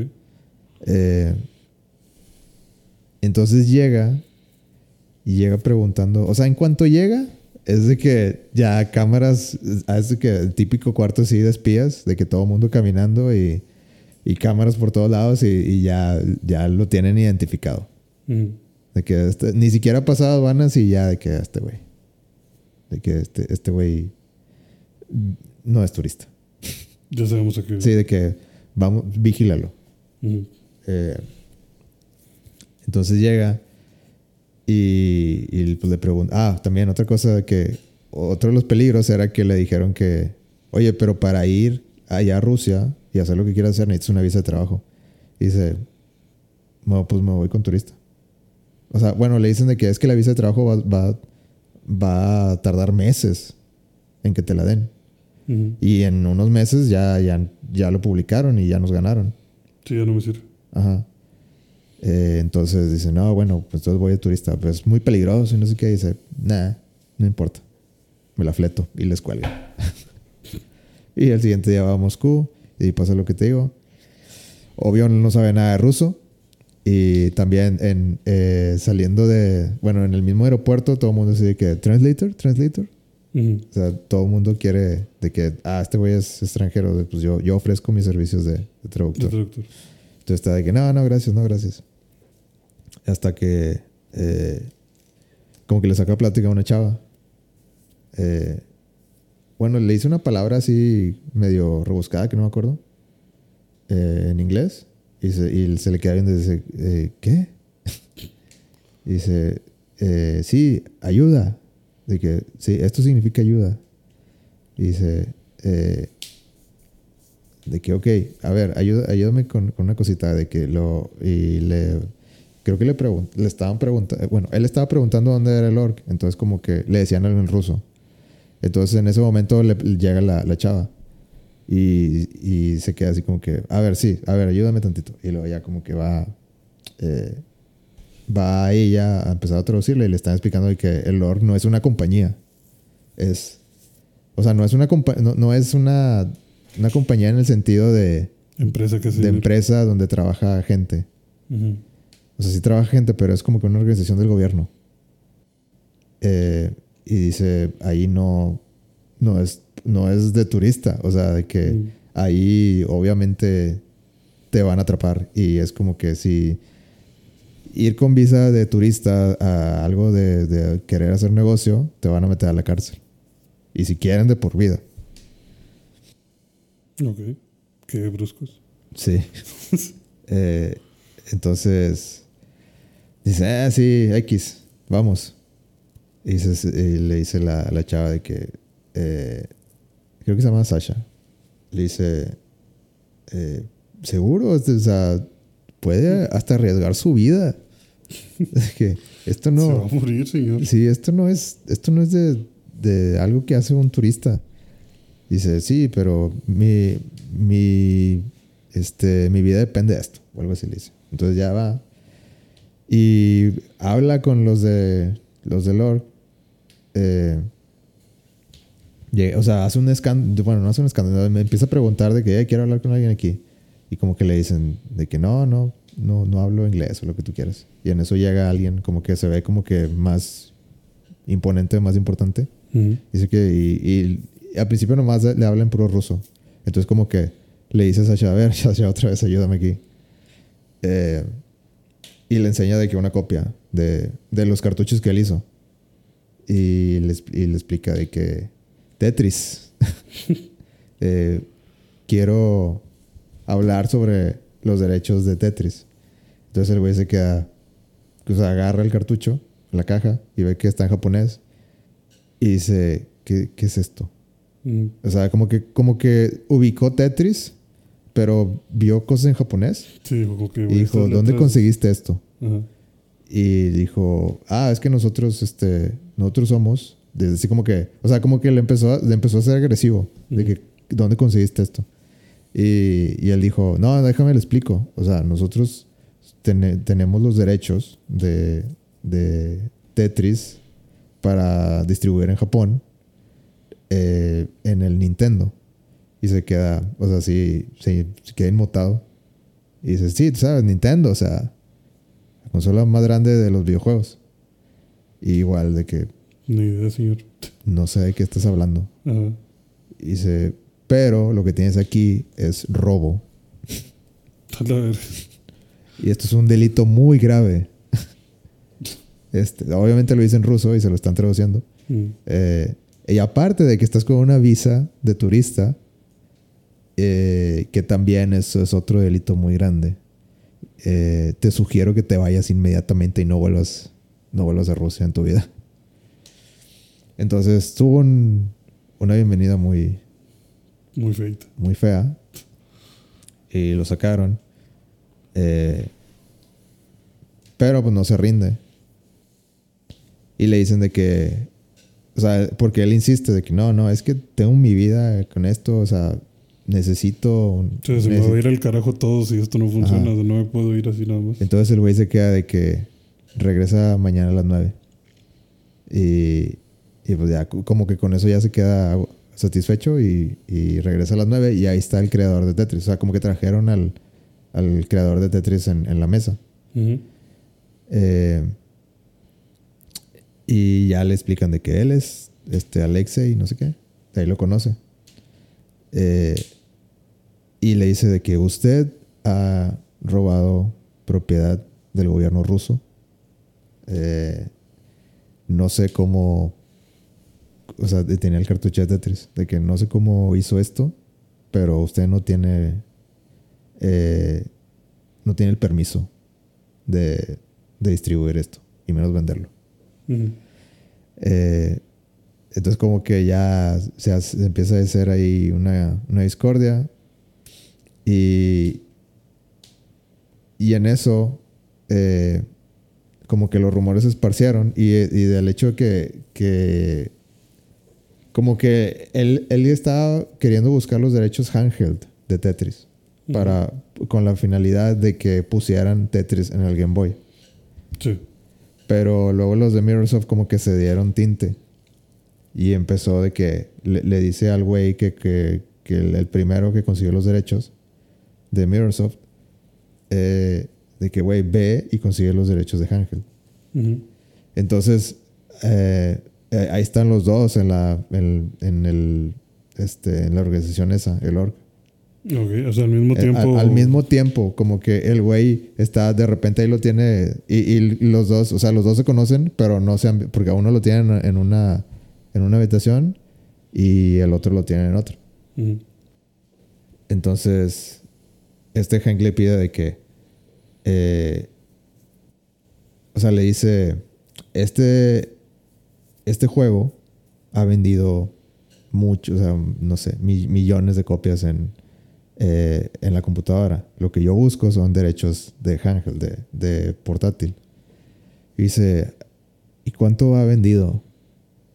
S1: Eh, entonces llega y llega preguntando, o sea, en cuanto llega, es de que ya cámaras, es de que el típico cuarto así de espías, de que todo el mundo caminando y, y cámaras por todos lados y, y ya, ya lo tienen identificado.
S2: Ujú.
S1: De que este- ni siquiera ha pasado aduanas y ya de que este güey. De que este este güey no es turista.
S2: Ya sabemos a qué.
S1: Sí, de que vamos, vigílalo.
S2: Ujú.
S1: Eh, entonces llega y, y, pues le pregunta. Ah, también otra cosa que. Otro de los peligros era que le dijeron que. Oye, pero para ir allá a Rusia y hacer lo que quieras hacer necesitas una visa de trabajo. Y dice. No, pues me voy con turista. O sea, bueno, le dicen de que es que la visa de trabajo va, va, va a tardar meses en que te la den. Y en unos meses ya, ya, ya lo publicaron y ya nos ganaron.
S2: Sí, ya no me sirve.
S1: Ajá. Eh, entonces dice, no, bueno, pues entonces voy de turista. Pues es muy peligroso y no sé qué. dice, nah, no importa. Me la fleto y les cuelga. y el siguiente día va a Moscú y pasa lo que te digo. Obvio no sabe nada de ruso. Y también en, eh, saliendo de, bueno, en el mismo aeropuerto todo el mundo dice que, translator, translator.
S2: Ujú.
S1: O sea, todo el mundo quiere de que, ah, este güey es extranjero, pues yo, yo ofrezco mis servicios de, de
S2: De
S1: traductor. Entonces está de que, no, no, gracias, no, gracias. Hasta que, eh, como que le saca plática a una chava. Eh, bueno, le hice una palabra así medio rebuscada que no me acuerdo. eh, en inglés. Y se, y se le queda viendo y dice, eh, ¿qué? y dice, sí, ayuda. De que, sí, esto significa ayuda. Y dice, eh, de que, ok, a ver, ayúdame con, una cosita de que lo... Y le... Creo que le, pregun- le estaban preguntando... Bueno, él estaba preguntando dónde era el orc. Entonces como que le decían algo en ruso. Entonces en ese momento le, le llega la, la chava. Y, y se queda así como que... A ver, sí, a ver, ayúdame tantito. Y luego ya como que va... eh, va ella a empezar a traducirle y le están explicando que el org no es una compañía. Es... O sea, no es una, no, no es una, una compañía en el sentido de,
S2: Empresa que
S1: de empresa donde trabaja gente. O sea, sí trabaja gente, pero es como que una organización del gobierno. Eh, y dice, ahí no, no, es, no es de turista. O sea, de que
S2: Mm.
S1: ahí obviamente te van a atrapar. Y es como que si ir con visa de turista a algo de, de querer hacer negocio, te van a meter a la cárcel. Y si quieren, de por vida.
S2: Ok. Qué bruscos.
S1: Sí. Eh, entonces, dice, ah, sí, X, vamos. Y, y le dice la, la chava de que, eh, creo que se llama Sasha. Le dice, eh, seguro, o sea, puede hasta arriesgar su vida. Es que esto
S2: Se va
S1: no,
S2: a morir, señor.
S1: sí, esto no es, esto no es de, de algo que hace un turista. Dice, sí, pero mi, mi, este, mi vida depende de esto, o algo así le dice. Entonces ya va y habla con los de los de Lord. Eh, o sea, hace un escándalo, bueno, no hace un escándalo, me empieza a preguntar de que "Eh, quiero hablar con alguien aquí. Y como que le dicen de que no, no, no, no hablo inglés o lo que tú quieras. Y en eso llega alguien como que se ve como que más imponente, más importante. Dice que y al principio nomás le habla en puro ruso. Entonces como que le dice a Sasha, a ver, Sasha, otra vez ayúdame aquí. Eh, y le enseña de que una copia de, de los cartuchos que él hizo. Y le, y le explica de que Tetris. Eh, quiero hablar sobre los derechos de Tetris. Entonces el güey se queda, o sea, agarra el cartucho, la caja, y ve que está en japonés. Y dice, ¿qué, qué es esto? O sea, como que, como que ubicó Tetris, pero vio cosas en japonés.
S2: Sí, como que.
S1: Y
S2: güey,
S1: dijo, ¿dónde
S2: letras-
S1: conseguiste esto?
S2: Ajá.
S1: Y dijo, ah, es que nosotros, este, nosotros somos, desde así como que, o sea, como que le empezó, a- le empezó a ser agresivo, de que, ¿dónde conseguiste esto? Y, y él dijo, no, déjame le explico. O sea, nosotros tene- tenemos los derechos de, de Tetris para distribuir en Japón eh, en el Nintendo. Y se queda, o sea, sí, se, se queda inmutado. Y dice, sí, tú sabes, Nintendo, o sea, la consola más grande de los videojuegos. Y igual de que
S2: Ni idea, señor.
S1: no sé de qué estás hablando.
S2: Ajá.
S1: Y dice, pero lo que tienes aquí es robo. Y esto es un delito muy grave. Este, obviamente lo dice en ruso y se lo están traduciendo.
S2: Mm.
S1: Eh, Y aparte de que estás con una visa de turista, eh, que también eso es otro delito muy grande. Eh, te sugiero que te vayas inmediatamente y no vuelvas, no vuelvas a Rusia en tu vida. Entonces tuvo una bienvenida muy...
S3: Muy fea.
S1: Muy fea. Y lo sacaron. Eh, pero pues no se rinde. Y le dicen de que... O sea, porque él insiste de que no, no, es que tengo mi vida con esto, o sea, necesito...
S3: se me va a ir al carajo todo si esto no funciona, no me puedo ir así nada más.
S1: Entonces el güey se queda de que regresa mañana a las 9. Y, y pues ya, como que con eso ya se queda satisfecho y, y, regresa a las 9 y ahí está el creador de Tetris. O sea, como que trajeron al, al creador de Tetris en, en la mesa. eh, y ya le explican de que él es este Alexei, no sé qué. De ahí lo conoce. Eh, y le dice de que usted ha robado propiedad del gobierno ruso. Eh, no sé cómo, o sea, tenía el cartucho de Tetris, de que no sé cómo hizo esto, pero usted no tiene, eh, no tiene el permiso de, de, distribuir esto, y menos venderlo. Eh, entonces como que ya se, hace, empieza a hacer ahí una, una discordia y, y en eso, eh, como que los rumores se esparcieron y, y del hecho de que, que como que él, él estaba queriendo buscar los derechos handheld de Tetris para, con la finalidad de que pusieran Tetris en el Game Boy.
S3: Sí.
S1: Pero luego los de Microsoft como que se dieron tinte. Y empezó de que le, le dice al güey que, que, que el, el, primero que consiguió los derechos de Microsoft, eh, de que, güey, ve y consigue los derechos de Ángel. Uh -huh. Entonces, eh, ahí están los dos en la, en, en, el, este, en la organización esa, el org.
S3: Ok, o sea, al mismo tiempo.
S1: Al, al, mismo tiempo, como que el güey está, de repente ahí lo tiene, y, y, los dos, o sea, los dos se conocen, pero no se han, porque a uno lo tienen en una, en una habitación y el otro lo tiene en otra. Uh -huh. Entonces, este Hank le pide de que, eh, o sea, le dice, este, este juego ha vendido mucho, o sea, no sé, mi, millones de copias en, eh, en la computadora. Lo que yo busco son derechos de handheld, de, de portátil. Y dice, ¿y cuánto ha vendido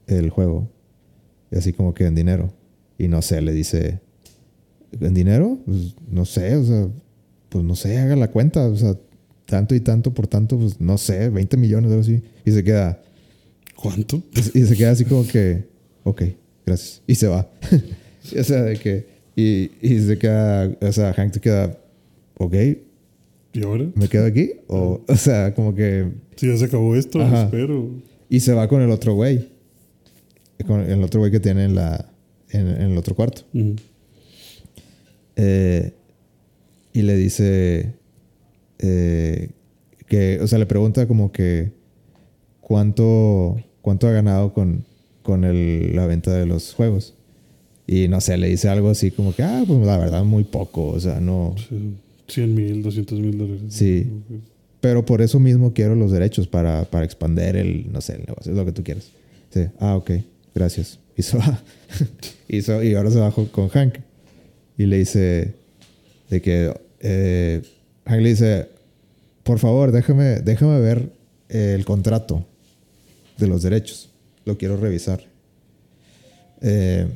S1: el juego? Y así como que en dinero. Y no sé, le dice, ¿en dinero? Pues no sé, o sea, pues no sé, haga la cuenta, o sea, tanto y tanto por tanto, pues no sé, 20 millones, algo así. Y se queda.
S3: ¿Cuánto?
S1: Y se queda así como que, ok, gracias. Y se va. o sea, de que. Y, y se queda, o sea, Hank se queda, ok.
S3: ¿Y ahora?
S1: ¿Me quedo aquí? O, o sea, como que.
S3: Si ya se acabó esto, Ajá. espero.
S1: Y se va con el otro güey. Con el otro güey que tiene en, la, en, en el otro cuarto. Uh -huh. eh, y le dice eh, que, o sea, le pregunta como que cuánto, cuánto ha ganado con, con el, la venta de los juegos. Y no sé, le dice algo así como que, ah, pues la verdad, muy poco, o sea, no.
S3: 100 mil, 200 mil dólares.
S1: Sí. Pero por eso mismo quiero los derechos para, para expander el, no sé, el negocio, es lo que tú quieras. Sí. Ah, ok, gracias. Y so, y ahora se bajó con Hank. Y le dice de que eh, Hank le dice, por favor, déjame, déjame ver el contrato de los derechos. Lo quiero revisar. Eh,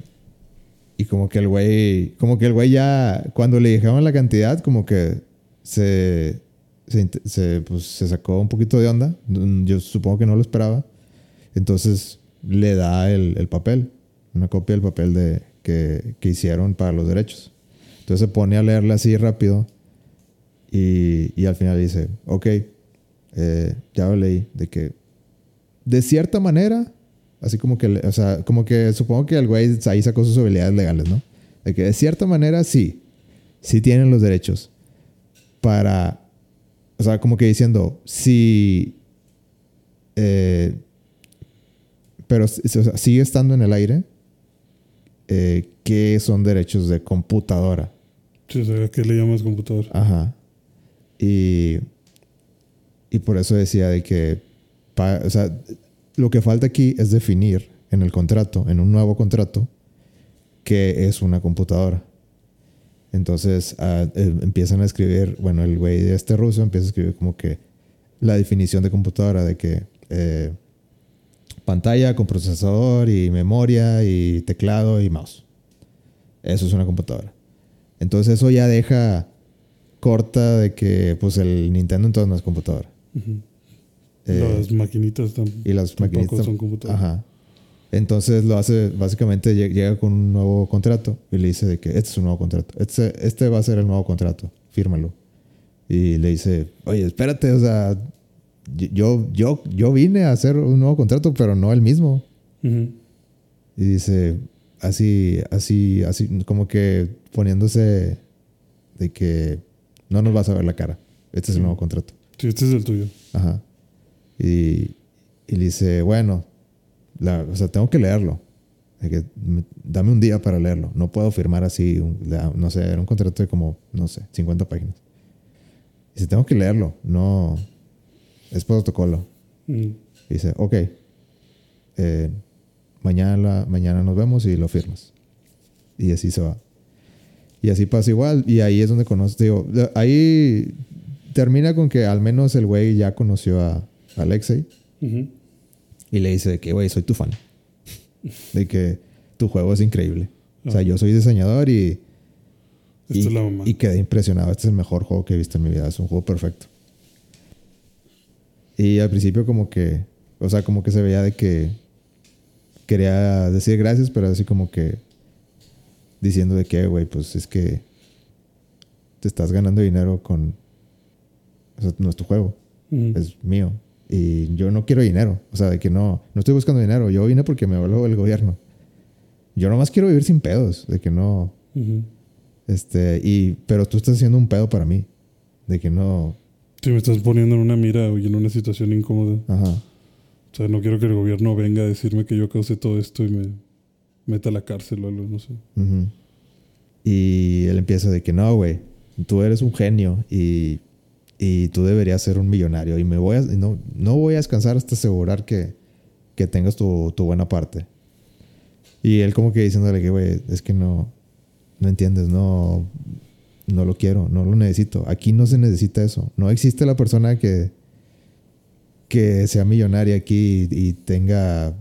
S1: y como que el güey, como que el güey ya, cuando le dijeron la cantidad, como que se, se, se, pues, se sacó un poquito de onda. Yo supongo que no lo esperaba. Entonces le da el, el papel, una copia del papel de, que, que, hicieron para los derechos. Entonces se pone a leerle así rápido y, y al final dice, ok, eh, ya lo leí, de que de cierta manera, así como que, o sea, como que supongo que el güey ahí sacó sus habilidades legales, ¿no? De que de cierta manera sí, sí tienen los derechos para, o sea, como que diciendo, si, eh, pero o sea, sigue estando en el aire. Eh, ¿Qué son derechos de computadora?
S2: Sí, o sea, ¿qué le llamas computadora?
S1: Ajá. Y, y por eso decía de que, pa- o sea, lo que falta aquí es definir en el contrato, en un nuevo contrato, qué es una computadora. Entonces ah, eh, empiezan a escribir, bueno, el güey de este ruso empieza a escribir como que la definición de computadora, de que eh, pantalla con procesador y memoria y teclado y mouse. Eso es una computadora. Entonces eso ya deja corta de que pues el Nintendo entonces no es computadora.
S2: Ujú.
S1: Eh,
S2: Las maquinitas
S1: y las
S2: tampoco
S1: maquinitas
S2: son computadoras.
S1: Ajá. Entonces lo hace, básicamente lle- llega con un nuevo contrato y le dice de que este es un nuevo contrato. Este, este va a ser el nuevo contrato, fírmalo. Y le dice, oye, espérate, o sea, yo, yo, yo vine a hacer un nuevo contrato, pero no el mismo.
S2: Ujú.
S1: Y dice, así, así, así, como que poniéndose de que no nos vas a ver la cara. Este es el nuevo contrato.
S2: Sí, este es el tuyo.
S1: Ajá. Y, y le dice, bueno, la- o sea, tengo que leerlo. Que me- dame un día para leerlo. No puedo firmar así, un- la- no sé, era un contrato de como, no sé, 50 páginas. Dice, tengo que leerlo. No, es protocolo.
S2: Mm.
S1: Dice, ok, eh, mañana, mañana nos vemos y lo firmas. Y así se va. Y así pasa igual. Y ahí es donde conoce, digo, ahí termina con que al menos el güey ya conoció a Alexei y le dice de que, güey, soy tu fan. De que tu juego es increíble. O sea, yo soy diseñador y,
S2: Esta
S1: y,
S2: es la mamá.
S1: y quedé impresionado. Este es el mejor juego que he visto en mi vida. Es un juego perfecto. Y al principio como que, o sea, como que se veía de que quería decir gracias, pero así como que diciendo de que, güey, pues es que te estás ganando dinero con... O sea, no es tu juego, es mío. Y yo no quiero dinero. O sea, de que no, no estoy buscando dinero. Yo vine porque me habló el gobierno. Yo nomás quiero vivir sin pedos. De que no,
S2: Ujú.
S1: este, y, pero tú estás haciendo un pedo para mí. De que no,
S2: Sí, me estás poniendo en una mira y en una situación incómoda.
S1: ajá.
S2: O sea, no quiero que el gobierno venga a decirme que yo causé todo esto y me meta a la cárcel o algo, no sé.
S1: ujú. Y él empieza de que no, güey, tú eres un genio y, y tú deberías ser un millonario. Y me voy a, no, no voy a descansar hasta asegurar que, que tengas tu, tu buena parte. Y él como que diciéndole que, güey, es que no, no entiendes, no, no lo quiero, no lo necesito. Aquí no se necesita eso. No existe la persona que, que sea millonaria aquí y, y tenga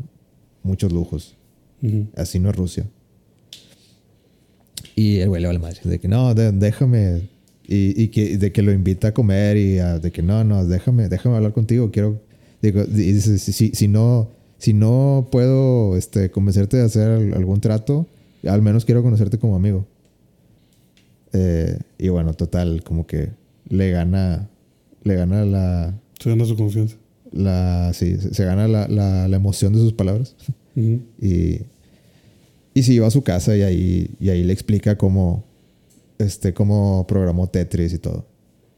S1: muchos lujos.
S2: Ujú.
S1: Así no es Rusia. Y el güey le vale madre. De que no, de- déjame. Y, y que, de que lo invita a comer y a- de que no, no, déjame, déjame hablar contigo. Quiero. Digo, y dice, si, si, si no, si no puedo este, convencerte de hacer al- algún trato, al menos quiero conocerte como amigo. Eh, y bueno, total, como que le gana. Le gana la.
S2: Se gana su confianza.
S1: la sí, se, se gana la, la, la emoción de sus palabras. Y, y se iba a su casa y ahí, y ahí le explica cómo, este, cómo programó Tetris y todo.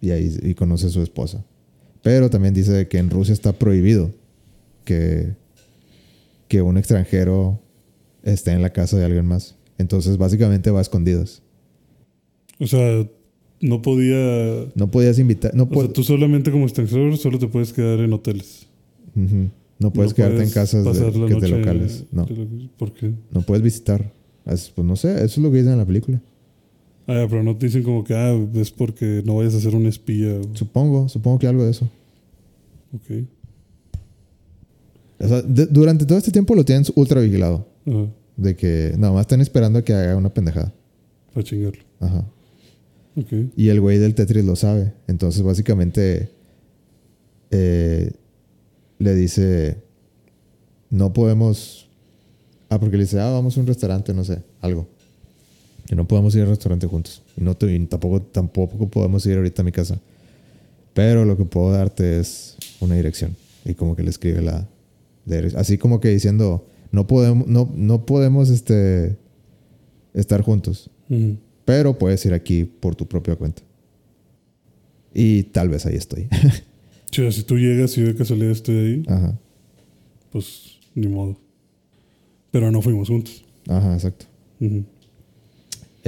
S1: Y ahí y conoce a su esposa. Pero también dice que en Rusia está prohibido que, que un extranjero esté en la casa de alguien más. Entonces básicamente va a escondidos.
S2: O sea, no podía...
S1: No podías invitar, no,
S2: O sea, tú solamente como extranjero solo te puedes quedar en hoteles.
S1: No puedes
S2: No
S1: quedarte en casas de, locales. No,
S2: ¿Por qué?
S1: no puedes visitar. Es- pues no sé, eso es lo que dicen en la película.
S2: Ah, pero no te dicen como que, ah, es porque no vayas a ser un espía. o-
S1: Supongo, supongo que algo de eso.
S2: Ok.
S1: O sea, de- durante todo este tiempo lo tienen ultra vigilado.
S2: Ajá.
S1: De que nada más están esperando a que haga una pendejada.
S2: Para chingarlo.
S1: Ajá.
S2: Ok.
S1: Y el güey del Tetris lo sabe. Entonces, básicamente, eh, le dice: No podemos. Ah, porque le dice: Ah, vamos a un restaurante, no sé, algo. Que no podemos ir al restaurante juntos. Y, no te- y tampoco, tampoco podemos ir ahorita a mi casa. Pero lo que puedo darte es una dirección. Y como que le escribe la, la dirección. Así como que diciendo: No podemos, no, no podemos este, estar juntos. Pero puedes ir aquí por tu propia cuenta. Y tal vez ahí estoy.
S2: Si tú llegas y de casualidad estoy ahí,
S1: Ajá.
S2: pues ni modo. Pero no fuimos juntos.
S1: Ajá, exacto.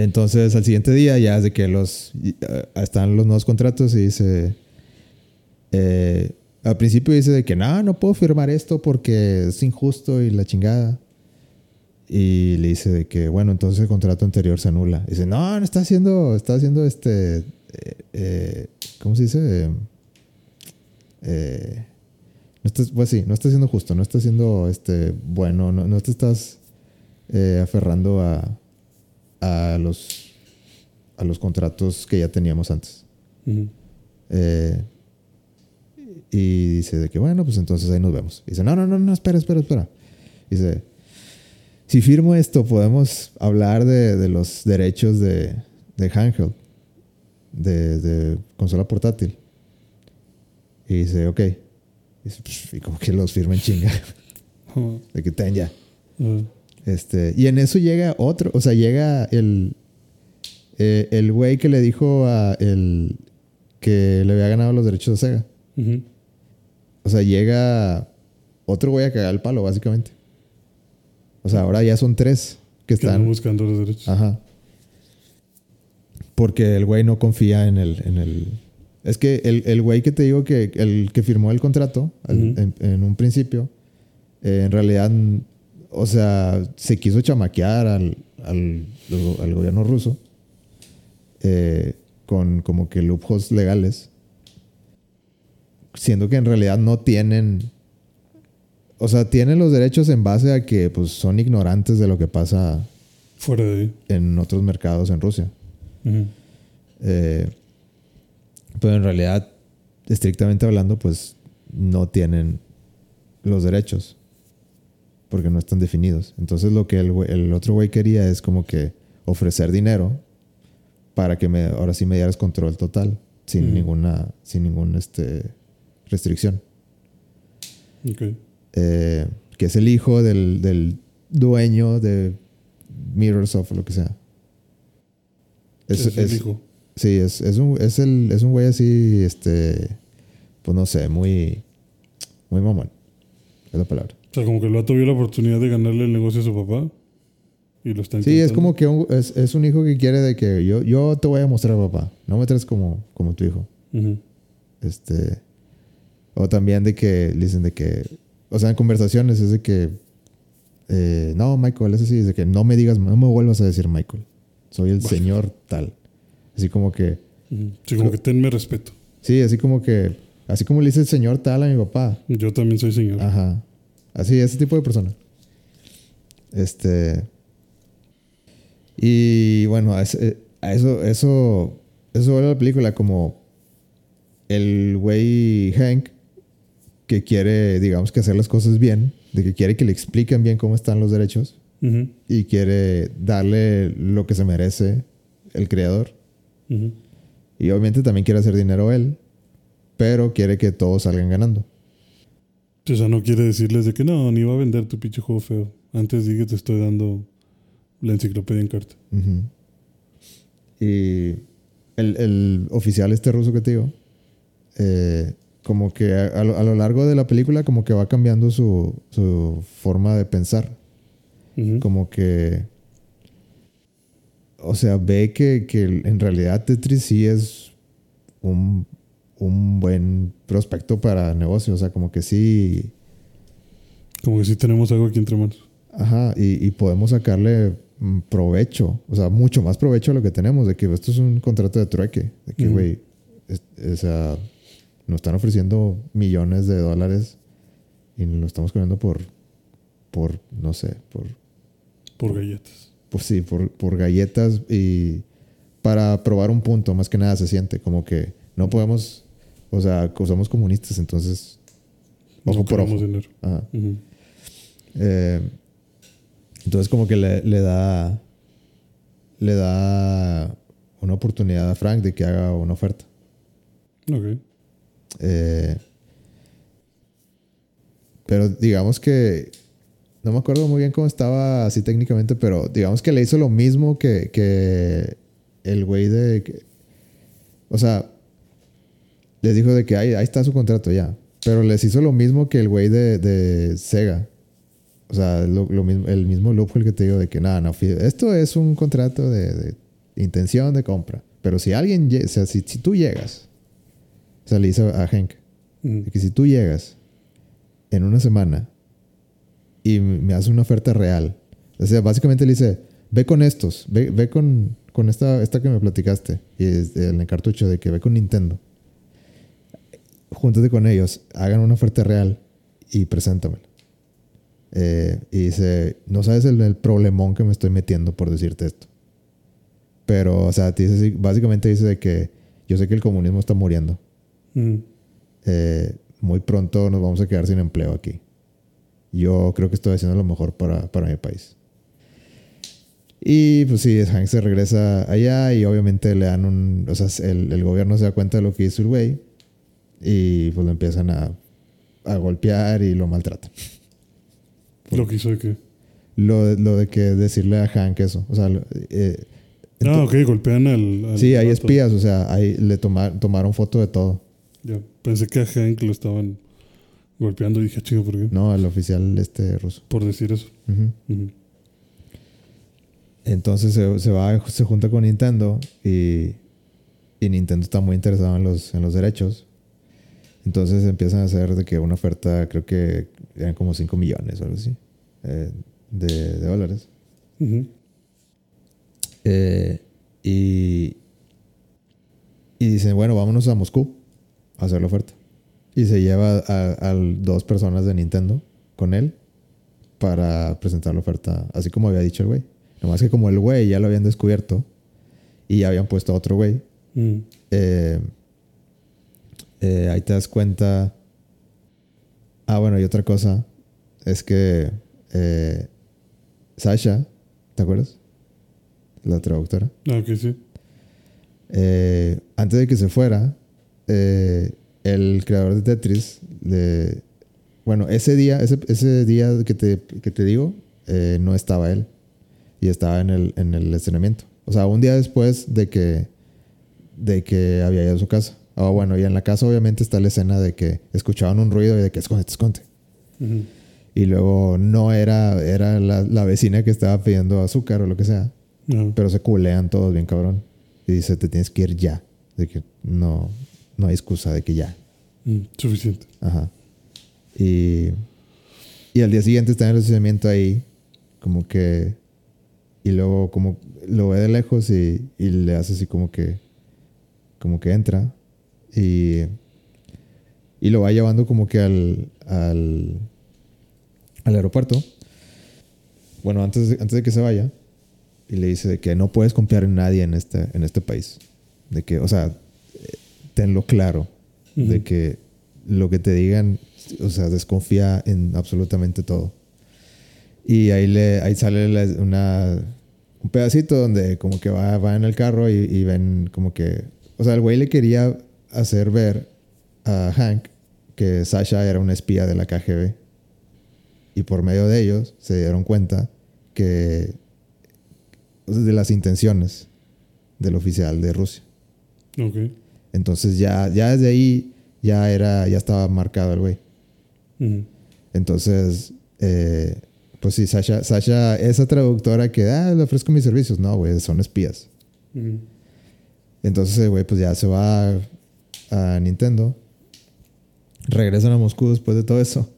S1: Entonces, al siguiente día ya es de que los eh, están los nuevos contratos y dice. eh, al principio dice de que no, no puedo firmar esto porque es injusto y la chingada. Y le dice de que, bueno, entonces el contrato anterior se anula. dice, no, no está haciendo, está haciendo este. eh, eh, ¿Cómo se dice? Estás, pues sí, no está siendo justo, no está siendo este, bueno, no, no te estás aferrando a, a los a los contratos que ya teníamos antes.
S2: Ujú.
S1: Eh, y dice de que bueno, pues entonces ahí nos vemos. dice, no, no, no, no, espera, espera, espera. Dice, si firmo esto, podemos hablar de, de los derechos de, de handheld, de, de consola portátil. Y dice, ok. Dice, "Pff, y como que los firmen chinga.
S2: Ajá.
S1: de que ten ya.
S2: Ah,
S1: Este, y en eso llega otro, o sea, llega el eh, el güey que le dijo a el que le había ganado los derechos de Sega. O sea, llega otro güey a cagar el palo, básicamente. O sea, ahora ya son tres que
S2: andan
S1: están.
S2: buscando los derechos.
S1: Ajá. Porque el güey no confía en el. En el es que el, el güey que te digo que el que firmó el contrato en, en un principio, eh, en realidad, o sea, se quiso chamaquear al, al, al gobierno ruso eh, con como que loopholes legales, siendo que en realidad no tienen. O sea, tienen los derechos en base a que pues, son ignorantes de lo que pasa
S2: Fuera de ahí.
S1: en otros mercados en Rusia. Eh, pero en realidad, estrictamente hablando, pues no tienen los derechos. Porque no están definidos. Entonces lo que el, otro güey quería es como que ofrecer dinero para que me, ahora sí me dieras control total. Sin ninguna, sin ninguna este, restricción.
S2: Ok.
S1: Eh, que es el hijo del, del dueño de Mirrorsoft o lo que sea. Es-
S2: Es el
S1: es-
S2: hijo.
S1: Sí, es, es un, es el, es un güey así, este, pues no sé, muy, muy mamón. Es la palabra.
S2: O sea, como que el vato vio la oportunidad de ganarle el negocio a su papá y lo está
S1: Sí, es
S2: intentando.
S1: como que un- es, es un hijo que quiere de que yo, yo te voy a mostrar, papá. No me traes como, como tu hijo. Este, o también de que dicen de que, o sea, en conversaciones es de que, eh, no, Michael, es así, es de que no me digas, no me vuelvas a decir Michael. Soy el señor tal. Así como que.
S2: Sí, como que tenme respeto.
S1: sí, así como que, así como le dice el señor tal a mi papá.
S2: Yo también soy señor.
S1: Ajá. Así, ese tipo de persona. Este. Y bueno, a, ese- a eso, eso, eso vuelve a la película como el güey Hank que quiere, digamos, que hacer las cosas bien, de que quiere que le expliquen bien cómo están los derechos y quiere darle lo que se merece el creador. Y obviamente también quiere hacer dinero él, pero quiere que todos salgan ganando.
S2: O sea, no quiere decirles de que no, ni va a vender tu pinche juego feo. Antes di que te estoy dando la enciclopedia en carta.
S1: Y el, el oficial este ruso que te digo, eh, como que a, a lo, a lo largo de la película como que va cambiando su, su forma de pensar. Como que... O sea, ve que, que en realidad Tetris sí es un, un buen prospecto para negocio. O sea, como que sí...
S2: Como que sí tenemos algo aquí entre manos.
S1: Ajá, y, y podemos sacarle mm, provecho, o sea, mucho más provecho a lo que tenemos, de que esto es un contrato de trueque, de que, güey, o sea, nos están ofreciendo millones de dólares y lo estamos comiendo por, por, no sé, por,
S2: Por galletas.
S1: por sí, por, por galletas y para probar un punto, más que nada se siente como que no podemos, o sea, somos comunistas, entonces, ojo
S2: no
S1: por ojo.
S2: dinero.
S1: Ajá. Eh, entonces como que le, le da le da una oportunidad a Frank de que haga una oferta.
S2: Ok.
S1: Eh, pero digamos que no me acuerdo muy bien cómo estaba así técnicamente, pero digamos que le hizo lo mismo que, que el güey de... que- o sea, les dijo de que ahí, ahí está su contrato ya. Pero les hizo lo mismo que el güey de, de Sega. O sea, lo, lo mismo, el mismo loophole que te digo de que nada, no, esto es un contrato de, de intención de compra. Pero si alguien, o sea, si, si tú llegas, o sea, le dice a Hank,
S2: Mm.
S1: de que si tú llegas en una semana y me haces una oferta real, o sea, básicamente le dice, ve con estos, ve, ve con, con esta, esta que me platicaste, y es en el cartucho de que ve con Nintendo. Júntate con ellos, hagan una oferta real y preséntamela. Eh, y dice, no sabes el, el problemón que me estoy metiendo por decirte esto. Pero, o sea, te dice, básicamente dice de que yo sé que el comunismo está muriendo
S2: Mm.
S1: eh, muy pronto nos vamos a quedar sin empleo aquí. Yo creo que estoy haciendo lo mejor para, para mi país. Y pues sí, Hank se regresa allá y obviamente le dan un... O sea, el, el gobierno se da cuenta de lo que hizo el güey y pues lo empiezan a, a golpear y lo maltratan.
S2: Lo que hizo de que.
S1: Lo, de- lo de que decirle a Hank eso. O sea, eh,
S2: Ah, ok, golpean al. al
S1: sí, hay espías, o sea, ahí le toma- tomaron foto de todo.
S2: Ya, pensé que a Hank lo estaban golpeando y dije, chico, ¿por qué?
S1: No, el oficial este ruso.
S2: Por decir eso.
S1: Entonces se, se va, se junta con Nintendo y, y Nintendo está muy interesado en los, en los derechos. Entonces empiezan a hacer de que una oferta, creo que eran como 5 millones o algo así, eh, de, de dólares.
S2: Ujú.
S1: Eh, y, y dicen, bueno, vámonos a Moscú a hacer la oferta. Y se lleva a, a dos personas de Nintendo con él para presentar la oferta, así como había dicho el güey. Nomás que como el güey ya lo habían descubierto y ya habían puesto a otro güey,
S2: Mm.
S1: eh, eh, ahí te das cuenta. Ah, bueno, y otra cosa es que eh, Sasha, ¿te acuerdas? La traductora.
S2: Ah, ok, sí.
S1: Eh, antes de que se fuera, el creador de Tetris, bueno, ese día, ese, ese día que te, que te digo, no estaba él y estaba en el, en el estrenamiento. O sea, un día después de que, de que había ido a su casa. Ah, bueno, y en la casa obviamente está la escena de que escuchaban un ruido y de que esconde, esconde. Y luego no era, era la, la vecina que estaba pidiendo azúcar o lo que sea. Pero se culean todos bien cabrón. Y dice, te tienes que ir ya. De que no, no hay excusa de que ya.
S2: mm, suficiente.
S1: Ajá. Y, y al día siguiente está en el estacionamiento ahí, como que... Y luego como lo ve de lejos y, y le hace así como que... Como que entra. Y... Y lo va llevando como que al... Al, al aeropuerto. Bueno, antes de, antes de que se vaya. Y le dice de que no puedes confiar en nadie en este, en este país. De que, o sea, eh, tenlo claro. De
S2: Ujú.
S1: que lo que te digan, o sea, desconfía en absolutamente todo. Y ahí, le, ahí sale la- una, un pedacito donde como que va, va en el carro y, y ven como que... O sea, el güey le quería hacer ver a Hank que Sasha era una espía de la KGB. Y por medio de ellos se dieron cuenta que... de las intenciones del oficial de Rusia.
S2: Ok.
S1: Entonces ya, ya desde ahí ya era, ya estaba marcado el güey. Entonces, eh, pues sí, Sasha, Sasha, esa traductora que, ah, le ofrezco mis servicios. No, güey, son espías.
S2: Ujú.
S1: Entonces, el güey, pues ya se va a, Nintendo. Regresan a Moscú después de todo eso.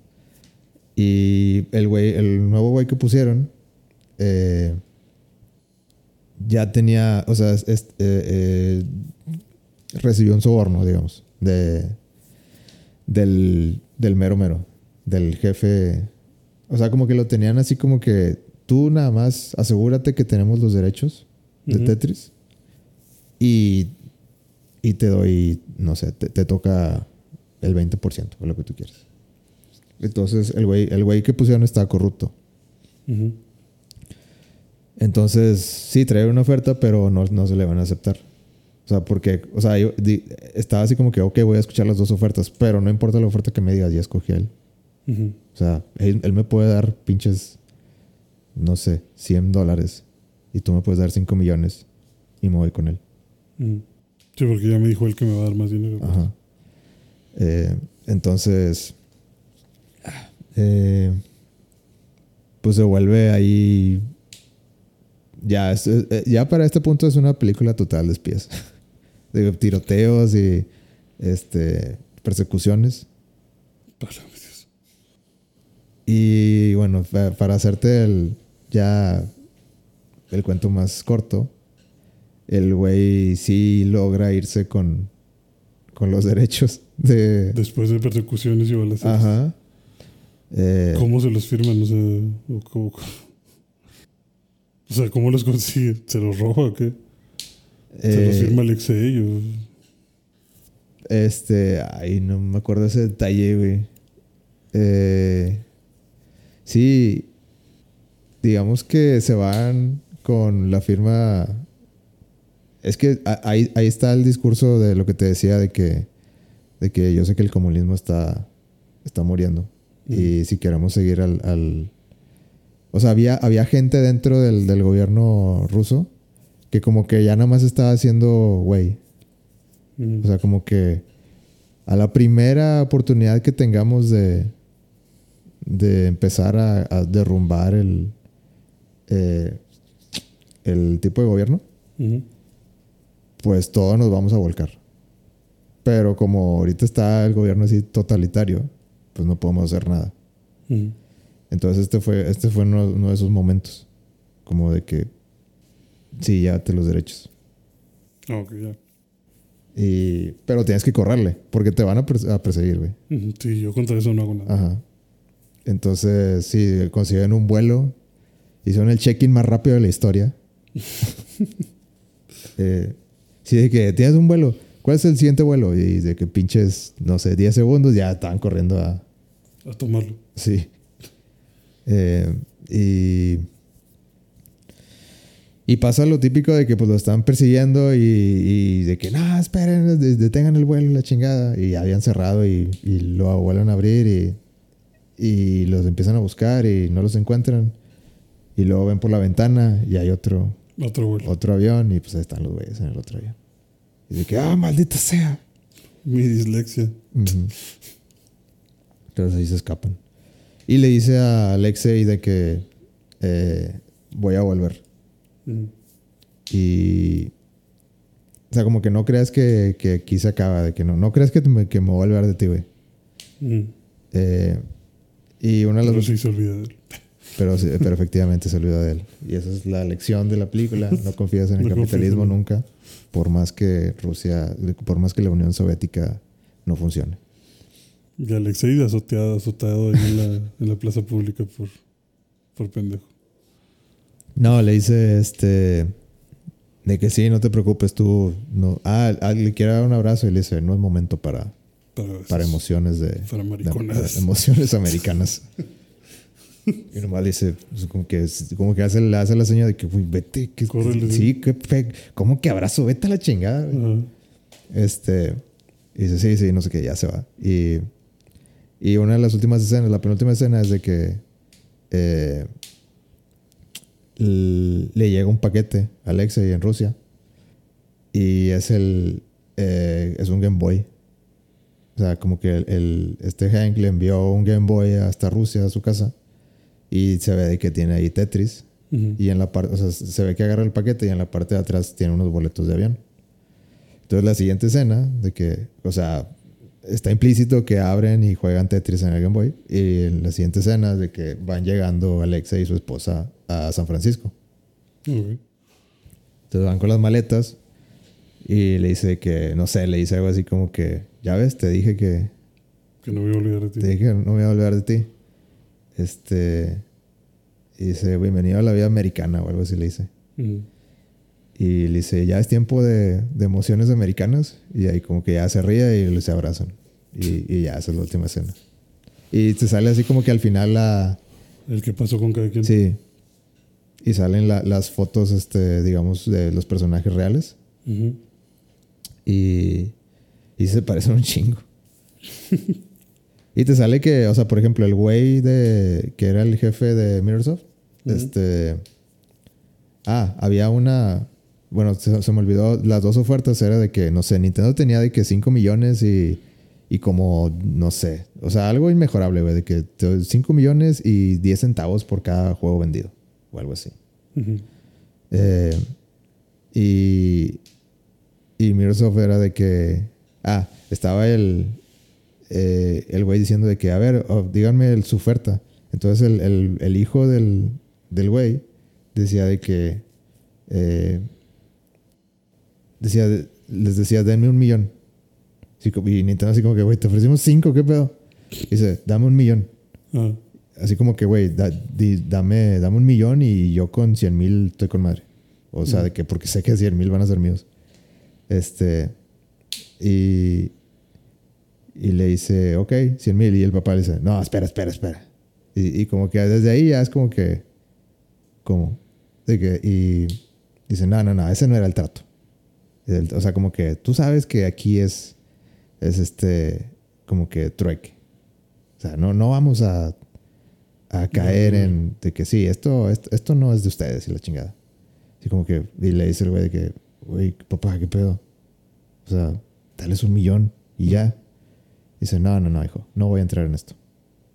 S1: Y el güey, el nuevo güey que pusieron, eh, ya tenía, o sea, eh, eh, recibió un soborno, digamos, de, del, del mero mero, del jefe. O sea, como que lo tenían así como que tú nada más asegúrate que tenemos los derechos de. Tetris y, y te doy, no sé, te, te toca el 20% o lo que tú quieras. Entonces, el güey, el güey que pusieron estaba corrupto.
S2: Ujú.
S1: Entonces, sí, trajeron una oferta, pero no, no se le van a aceptar. O sea, porque, o sea, yo di- estaba así como que, ok, voy a escuchar las dos ofertas, pero no importa la oferta que me digas, ya escogí a él. O sea, él, él me puede dar pinches, no sé, 100 dólares y tú me puedes dar 5 millones y me voy con él.
S2: Ujú. Sí, porque ya me dijo él que me va a dar más dinero.
S1: Ajá. Eh, entonces, eh, pues se vuelve ahí. Ya, es- eh, ya para este punto es una película total de espías. de tiroteos y este persecuciones. Y bueno, pa- para hacerte el ya el cuento más corto, el güey sí logra irse con, con los derechos de...
S2: Después de persecuciones y balaceras.
S1: Ajá. Eh,
S2: ¿Cómo se los firman? O sea, o, cómo- o sea, ¿cómo los consigue? ¿Se los roba o qué? ¿Se los
S1: eh,
S2: firma Alexei o...?
S1: Este, ay, no me acuerdo ese detalle, güey. Eh, sí, digamos que se van con la firma. Es que ahí, ahí está el discurso de lo que te decía de que, de que yo sé que el comunismo está, está muriendo. Y si queremos seguir al, al- O sea, había, había gente dentro del, del gobierno ruso que como que ya nada más estaba haciendo, güey,
S2: Mm.
S1: o sea, como que a la primera oportunidad que tengamos de, de empezar a, a derrumbar el, eh, el tipo de gobierno. Pues todos nos vamos a volcar. Pero como ahorita está el gobierno así totalitario, pues no podemos hacer nada. Entonces este fue, este fue uno, uno de esos momentos. Como de que, sí, llévate los derechos.
S2: Ok, ya.
S1: Y, pero tienes que correrle, porque te van a, perse- a perseguir, güey.
S2: Sí, yo contra eso no hago nada.
S1: Ajá. Entonces, sí, consiguen un vuelo. Hicieron el check-in más rápido de la historia. eh, sí, de que tienes un vuelo. ¿Cuál es el siguiente vuelo? Y de que pinches, no sé, 10 segundos ya estaban corriendo a.
S2: A tomarlo.
S1: Sí. Eh, y. Y pasa lo típico de que pues lo están persiguiendo y, y de que no, esperen, de- detengan el vuelo, la chingada. Y habían cerrado y, y lo vuelven a abrir y, y los empiezan a buscar y no los encuentran. Y luego ven por la ventana y hay otro,
S2: Otro vuelo.
S1: otro avión y pues ahí están los güeyes en el otro avión. Y de que, ah, maldita sea.
S2: Mi dislexia.
S1: Entonces ahí se escapan. Y le dice a Alexei de que eh, voy a volver. Y. O sea, como que no creas que, que aquí se acaba, de que no. No creas que me, que me voy a olvidar de ti, güey. Eh, y una de las.
S2: Pero sí se olvida de él.
S1: Pero, sí, pero efectivamente se olvida de él. Y esa es la lección de la película. No confías en el
S2: No
S1: capitalismo
S2: en-
S1: nunca. Por más que Rusia. Por más que la Unión Soviética no funcione.
S2: Y Alexei azoteado, azotado ahí en la, en la plaza pública por, por pendejo.
S1: No, le dice este. De que sí, no te preocupes, tú. No, ah, ah, le quiere dar un abrazo y le dice: No es momento para,
S2: Para,
S1: para emociones de.
S2: Para
S1: de-
S2: mariconadas.
S1: de emociones americanas. y nomás dice: pues, como, que, como que hace, le hace la señal de que, vete. Que,
S2: Córrele.
S1: sí, que ¿Cómo que abrazo? Vete a la chingada. güey".
S2: Ajá.
S1: Este. Y dice: Sí, sí, no sé qué, ya se va. Y. Y una de las últimas escenas, la penúltima escena es de que. eh, le llega un paquete a Alexei en Rusia. Y es el. eh, es un Game Boy. O sea, como que el, el- este Hank le envió un Game Boy hasta Rusia, a su casa. Y se ve de que tiene ahí Tetris.
S2: Ujú.
S1: Y en la parte, o sea, se ve que agarra el paquete y en la parte de atrás tiene unos boletos de avión. Entonces la siguiente escena de que, o sea, está implícito que abren y juegan Tetris en el Game Boy. Y en la siguiente escena de que van llegando Alexa y su esposa a San Francisco.
S2: Ok.
S1: Entonces van con las maletas y le dice que, no sé, le dice algo así como que, ya ves, te dije que,
S2: Que no voy a olvidar de ti.
S1: te dije que no voy a olvidar de ti. Este, y dice, bienvenido a la vida americana o algo así le dice.
S2: Ujú.
S1: Y le dice, ya es tiempo de, de emociones americanas. Y ahí como que ya se ríe y se abrazan. Y, y ya, esa es la última escena. Y te sale así como que al final la...
S2: El que pasó con cada quien.
S1: Sí. Y salen la- las fotos, este, digamos, de los personajes reales. Y, y se parecen un chingo. y te sale que, o sea, por ejemplo, el güey de que era el jefe de Microsoft, este... Ah, había una... Bueno, se, se me olvidó, las dos ofertas era de que, no sé, Nintendo tenía de que 5 millones y, y como, no sé, o sea, algo inmejorable, güey, de que 5 millones y 10 centavos por cada juego vendido o algo así. eh, y, y Microsoft era de que, ah, estaba el, eh, el güey diciendo de que, a ver, oh, díganme el, su oferta. Entonces el, el, el hijo del, del güey decía de que, eh, decía, les decía, denme un millón. y Nintendo así como que, güey, te ofrecimos cinco, ¿qué pedo? dice, dame un millón.
S2: Ah.
S1: Así como que, güey, da, dame, dame un millón y yo con 100 mil estoy con madre. O sea, de que porque sé que 100 mil van a ser míos. Este. Y. Y le dice, ok, 100 mil. Y el papá le dice, no, espera, espera, espera. Y, y, como que desde ahí ya es como que. Como. De que. Y. Dice, no, no, no, ese no era el trato. O sea, como que tú sabes que aquí es. Es este. Como que trueque. O sea, no, no vamos a a caer en de que sí, esto, esto, no es de ustedes y la chingada. Así como que, y le dice el güey de que, güey, papá, ¿qué pedo? O sea, dales un millón y ya. Dice, no, no, no, hijo, no voy a entrar en esto.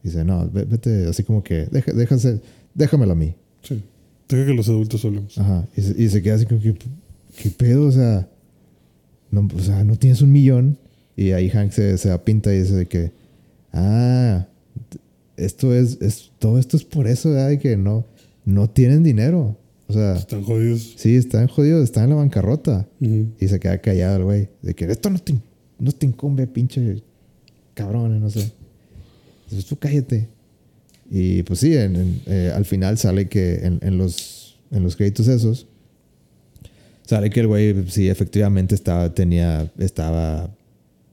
S1: dice, no, vete, así como que, déjase, déjamelo a mí.
S2: Sí, deja que los adultos hablemos.
S1: Ajá, y se, y se, queda así como que, ¿qué pedo? O sea, no, o sea, no tienes un millón. Y ahí Hank se, se pinta y dice de que, ah, esto es, es, todo esto es por eso, ¿verdad? De que no, no tienen dinero. O sea,
S2: están jodidos.
S1: Sí, están jodidos, están en la bancarrota. Y se queda callado el güey. De que esto no te, no te incumbe, pinche cabrón, no sé. Entonces tú cállate. Y pues sí, eh, al final sale que en, los, en los créditos esos, sale que el güey sí efectivamente estaba, tenía, estaba...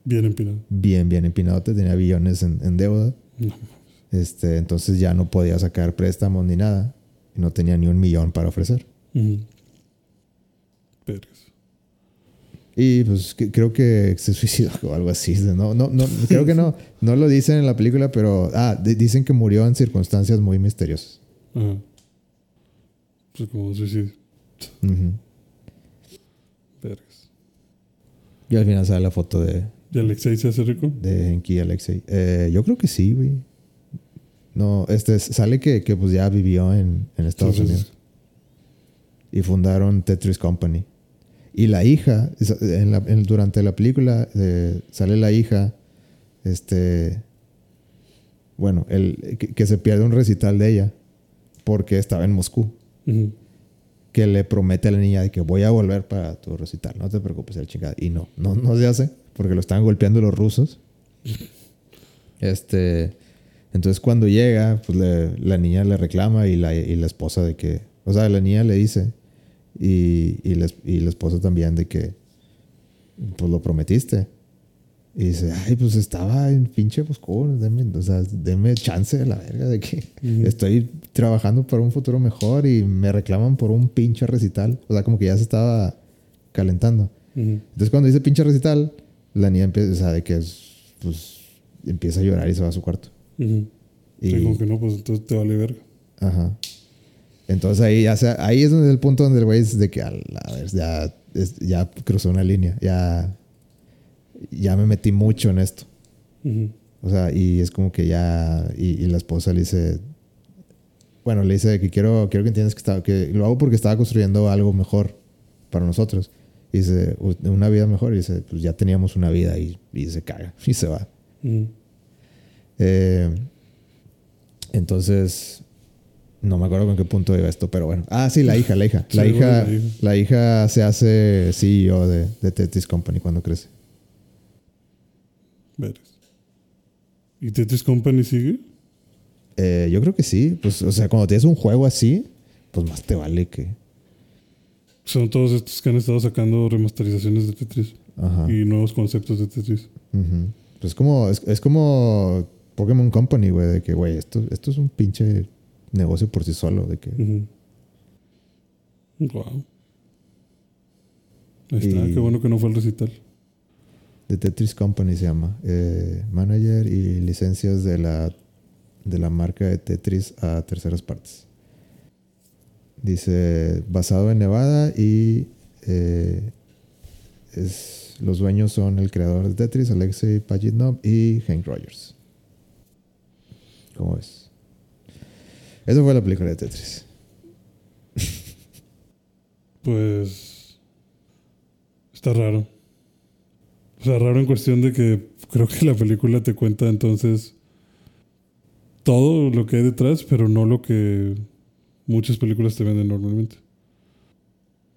S2: Bien empinado.
S1: Bien, bien empinado. Tenía billones en, en deuda. No. Este, entonces ya no podía sacar préstamos ni nada. Y no tenía ni un millón para ofrecer. Y pues creo que se suicidó o algo así. No, no, no, creo que no, no lo dicen en la película, pero ah, dicen que murió en circunstancias muy misteriosas.
S2: Ajá. Pues como suicidio.
S1: Y al final sale la foto de.
S2: ¿De Alexei se hace rico?
S1: De Enki Alexei. Eh, yo creo que sí, güey. No, este sale que, que pues ya vivió en, en Estados Unidos. Y fundaron Tetris Company. Y la hija, en la, durante la película, eh, sale la hija, este, bueno, el, que, se pierde un recital de ella porque estaba en Moscú. Que le promete a la niña de que voy a volver para tu recital, no te preocupes, el chingada. Y no, no, no se hace porque lo están golpeando los rusos. Este, entonces cuando llega, pues la niña le reclama y la, y la, esposa de que, o sea, la niña le dice y, y, la, y la esposa también de que, pues lo prometiste. Y dice, ay, pues estaba en pinche Moscú, denme, o sea, denme chance de la verga de que estoy trabajando para un futuro mejor y me reclaman por un pinche recital. O sea, como que ya se estaba calentando. Entonces cuando dice pinche recital, la niña empieza, o sea, de que pues empieza a llorar y se va a su cuarto.
S2: Y, como que no, pues entonces te vale verga.
S1: Ajá. Entonces ahí, ya sea, ahí es donde el punto donde el güey dice de que, a ver, ya, ya cruzó una línea, ya, ya me metí mucho en esto. O sea, y es como que ya, y, la esposa le dice, bueno, le dice que quiero, quiero que entiendas que, estaba, que lo hago porque estaba construyendo algo mejor para nosotros. Y dice, una vida mejor. Y dice, pues ya teníamos una vida y, y se caga y se va. Eh, entonces, no me acuerdo con qué punto iba esto, pero bueno. Ah, sí, la hija, la hija. La, hija, la hija se hace CEO de, de Tetris Company cuando crece.
S2: ¿Y Tetris Company sigue?
S1: Eh, yo creo que sí. Pues, o sea, cuando tienes un juego así, pues más te vale que.
S2: Son todos estos que han estado sacando remasterizaciones de Tetris. Y nuevos conceptos de Tetris.
S1: Pues como, es, es como Pokémon Company, güey, de que, güey, esto, esto es un pinche negocio por sí solo, de que...
S2: Wow. Ahí está, qué bueno que no fue el recital.
S1: The Tetris Company se llama. Eh, manager y licencias de la, de la marca de Tetris a terceras partes. Dice, basado en Nevada y eh, es, los dueños son el creador de Tetris, Alexei Pajitnov y Hank Rogers. ¿Cómo ves? Esa fue la película de Tetris.
S2: Pues. Está raro. O sea, raro en cuestión de que creo que la película te cuenta entonces todo lo que hay detrás, pero no lo que muchas películas te venden normalmente.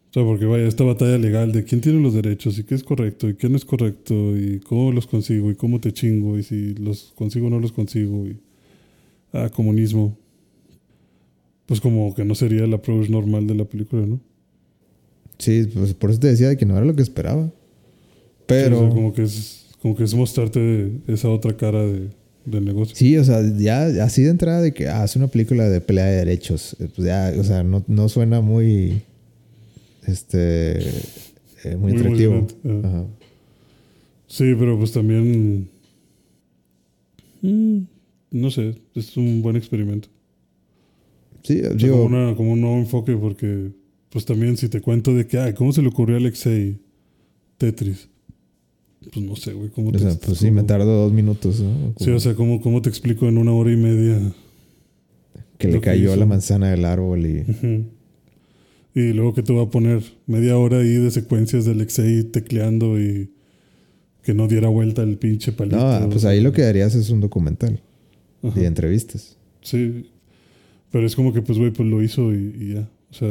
S2: O sea, porque vaya, esta batalla legal de quién tiene los derechos y qué es correcto y qué no es correcto y cómo los consigo y cómo te chingo y si los consigo o no los consigo y. Ah, comunismo. Pues como que no sería el approach normal de la película, ¿no?
S1: Sí, pues por eso te decía que no era lo que esperaba.
S2: Sí,
S1: Pero.
S2: o sea, como que es, como que es mostrarte esa otra cara de, del negocio.
S1: Sí, o sea, ya así de entrada de que ah, es una película de pelea de derechos. eh, Pues ya, o sea, no, no suena muy. Este. eh, muy
S2: Muy
S1: atractivo.
S2: Ajá. Sí, pero pues también. mm, no sé, es un buen experimento.
S1: Sí,
S2: O sea,
S1: digo.
S2: como, una- como un nuevo enfoque, porque pues también si te cuento de que, ay, ¿cómo se le ocurrió a Alexei Tetris? Pues no sé, güey, ¿cómo
S1: O
S2: te
S1: sea, pues sí, me tardo dos minutos, ¿no?
S2: Sí, o sea, ¿cómo, ¿cómo te explico en una hora y media?
S1: que le cayó la manzana del árbol y.
S2: Y luego que te va a poner media hora ahí de secuencias de Alexei tecleando y que no diera vuelta el pinche palito.
S1: No, pues ahí lo que harías es un documental
S2: Ajá.
S1: de entrevistas.
S2: Sí, pero es como que pues güey, pues lo hizo y, y ya. O sea,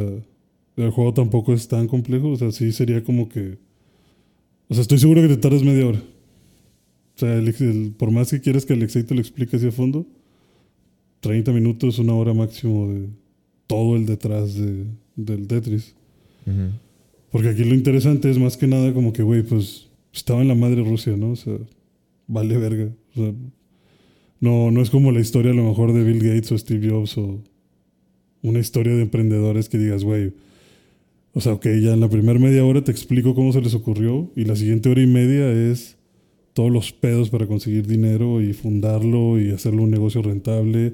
S2: el juego tampoco es tan complejo, o sea, sí sería como que... O sea, estoy seguro que te tardas media hora. O sea, el- el- por más que quieras que Alexei te lo explique hacia fondo, 30 minutos, una hora máximo de todo el detrás de, del Tetris.
S1: Ujú.
S2: Porque aquí lo interesante es más que nada como que, güey, pues estaba en la madre Rusia, ¿no? O sea, vale verga. O sea, no, no es como la historia a lo mejor de Bill Gates o Steve Jobs o una historia de emprendedores que digas, güey, o sea, ok, ya en la primera media hora te explico cómo se les ocurrió y la siguiente hora y media es todos los pedos para conseguir dinero y fundarlo y hacerlo un negocio rentable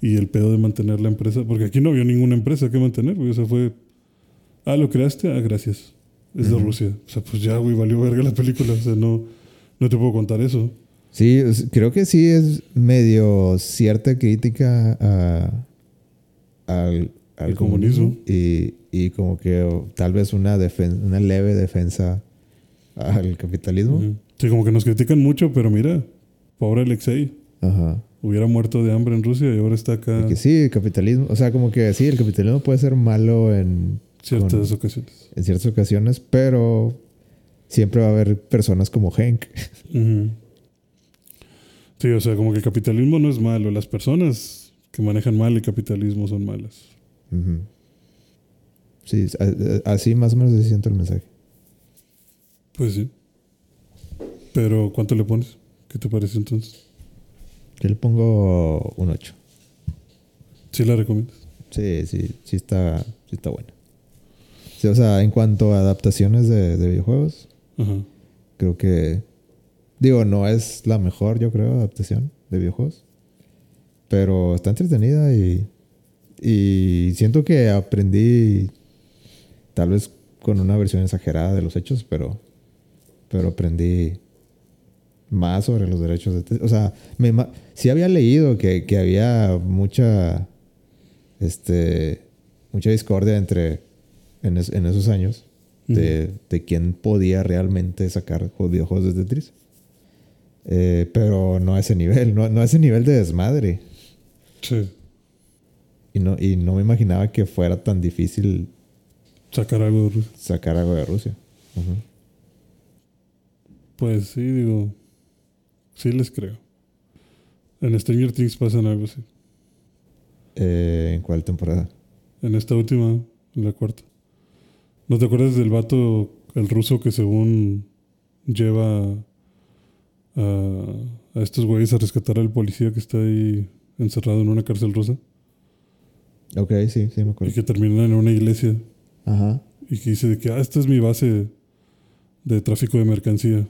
S2: y el pedo de mantener la empresa, porque aquí no había ninguna empresa que mantener, güey, o sea, fue, ah, lo creaste, ah, gracias, es de. Rusia, o sea, pues ya, güey, valió verga la película, o sea, no, no te puedo contar eso.
S1: Sí, creo que sí es medio cierta crítica a- al, al
S2: comunismo.
S1: y, y como que o, tal vez una, defen- una leve defensa al capitalismo.
S2: Sí, como que nos critican mucho, pero mira, pobre Alexei,
S1: Ajá.
S2: hubiera muerto de hambre en Rusia y ahora está acá
S1: Y que sí, el capitalismo, o sea, como que sí, el capitalismo puede ser malo en,
S2: ciertas
S1: con-
S2: ocasiones.
S1: en ciertas ocasiones, pero siempre va a haber personas como Hank.
S2: Ujú. Sí, o sea, como que el capitalismo no es malo, las personas que manejan mal el capitalismo son malas.
S1: Sí, así más o menos se siento el mensaje.
S2: Pues sí. Pero, ¿cuánto le pones? ¿Qué te parece entonces?
S1: Yo le pongo un 8.
S2: ¿Sí la recomiendas?
S1: Sí, sí, sí está, sí está buena. Sí, o sea, en cuanto a adaptaciones de, de videojuegos,
S2: Ajá.
S1: creo que. Digo, no es la mejor, yo creo, adaptación de videojuegos. Pero está entretenida y. Y siento que aprendí. Tal vez con una versión exagerada de los hechos, pero. Pero aprendí más sobre los derechos de. O sea, me, sí había leído que, que había mucha. Este. Mucha discordia entre. En, es- en esos años. De, de quién podía realmente sacar jue- videojuegos de Tetris. Eh, pero no a ese nivel, no, no a ese nivel de desmadre.
S2: Sí.
S1: Y no, y no me imaginaba que fuera tan difícil
S2: Sacar algo de Rusia.
S1: sacar algo de Rusia.
S2: Pues sí, digo. Sí les creo. En Stranger Things pasan algo así.
S1: Eh, ¿En cuál temporada?
S2: En esta última, en la cuarta. ¿No te acuerdas del vato, el ruso que según lleva a, a estos güeyes a rescatar al policía que está ahí encerrado en una cárcel rusa?
S1: Ok, sí, sí me
S2: Y
S1: acuerdo.
S2: que terminan en una iglesia
S1: Ajá.
S2: y que dice de que, ah, esta es mi base de tráfico de mercancía.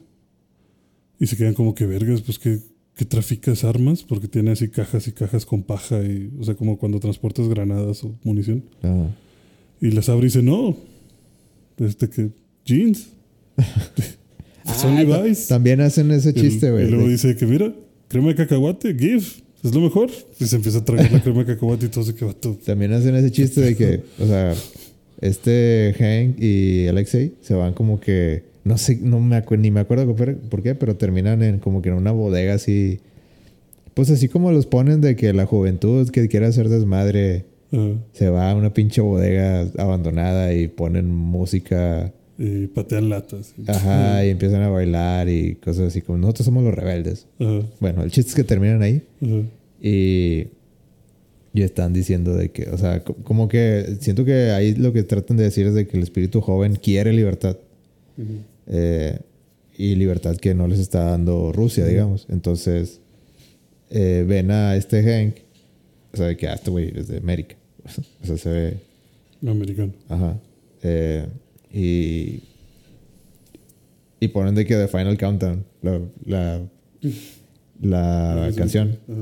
S2: Y se quedan como que vergas, pues que, que traficas armas, porque tiene así cajas y cajas con paja, y, o sea, como cuando transportas granadas o munición.
S1: Ajá.
S2: Y las abre y dice, no, este que, jeans.
S1: Ah,
S2: Levi's.
S1: También hacen ese chiste, güey.
S2: Y luego dice que mira, crema de cacahuate, give, es lo mejor. Y se empieza a tragar la crema de cacahuate y todo se queda todo.
S1: También hacen ese chiste de que, o sea, este Hank y Alexei se van como que, no sé, no me acuerdo, ni me acuerdo por- qué, pero terminan en como que en una bodega así, pues así como los ponen de que la juventud que quiere hacer desmadre se va a una pinche bodega abandonada y ponen música,
S2: Y patean latas.
S1: ajá, y empiezan a bailar y cosas así como nosotros somos los rebeldes.
S2: Ajá.
S1: Bueno, el chiste es que terminan ahí
S2: Ajá.
S1: y, y están diciendo de que, o sea, co- como que siento que ahí lo que tratan de decir es de que el espíritu joven quiere libertad. eh, y libertad que no les está dando Rusia, digamos. Entonces, eh, ven a este Hank, o sea, de que ah, este güey es de América. o sea, se ve,
S2: Americano.
S1: ajá. eh, y, y ponen de que The Final Countdown, la, la, la
S2: Sí, sí.
S1: canción.
S2: Ajá.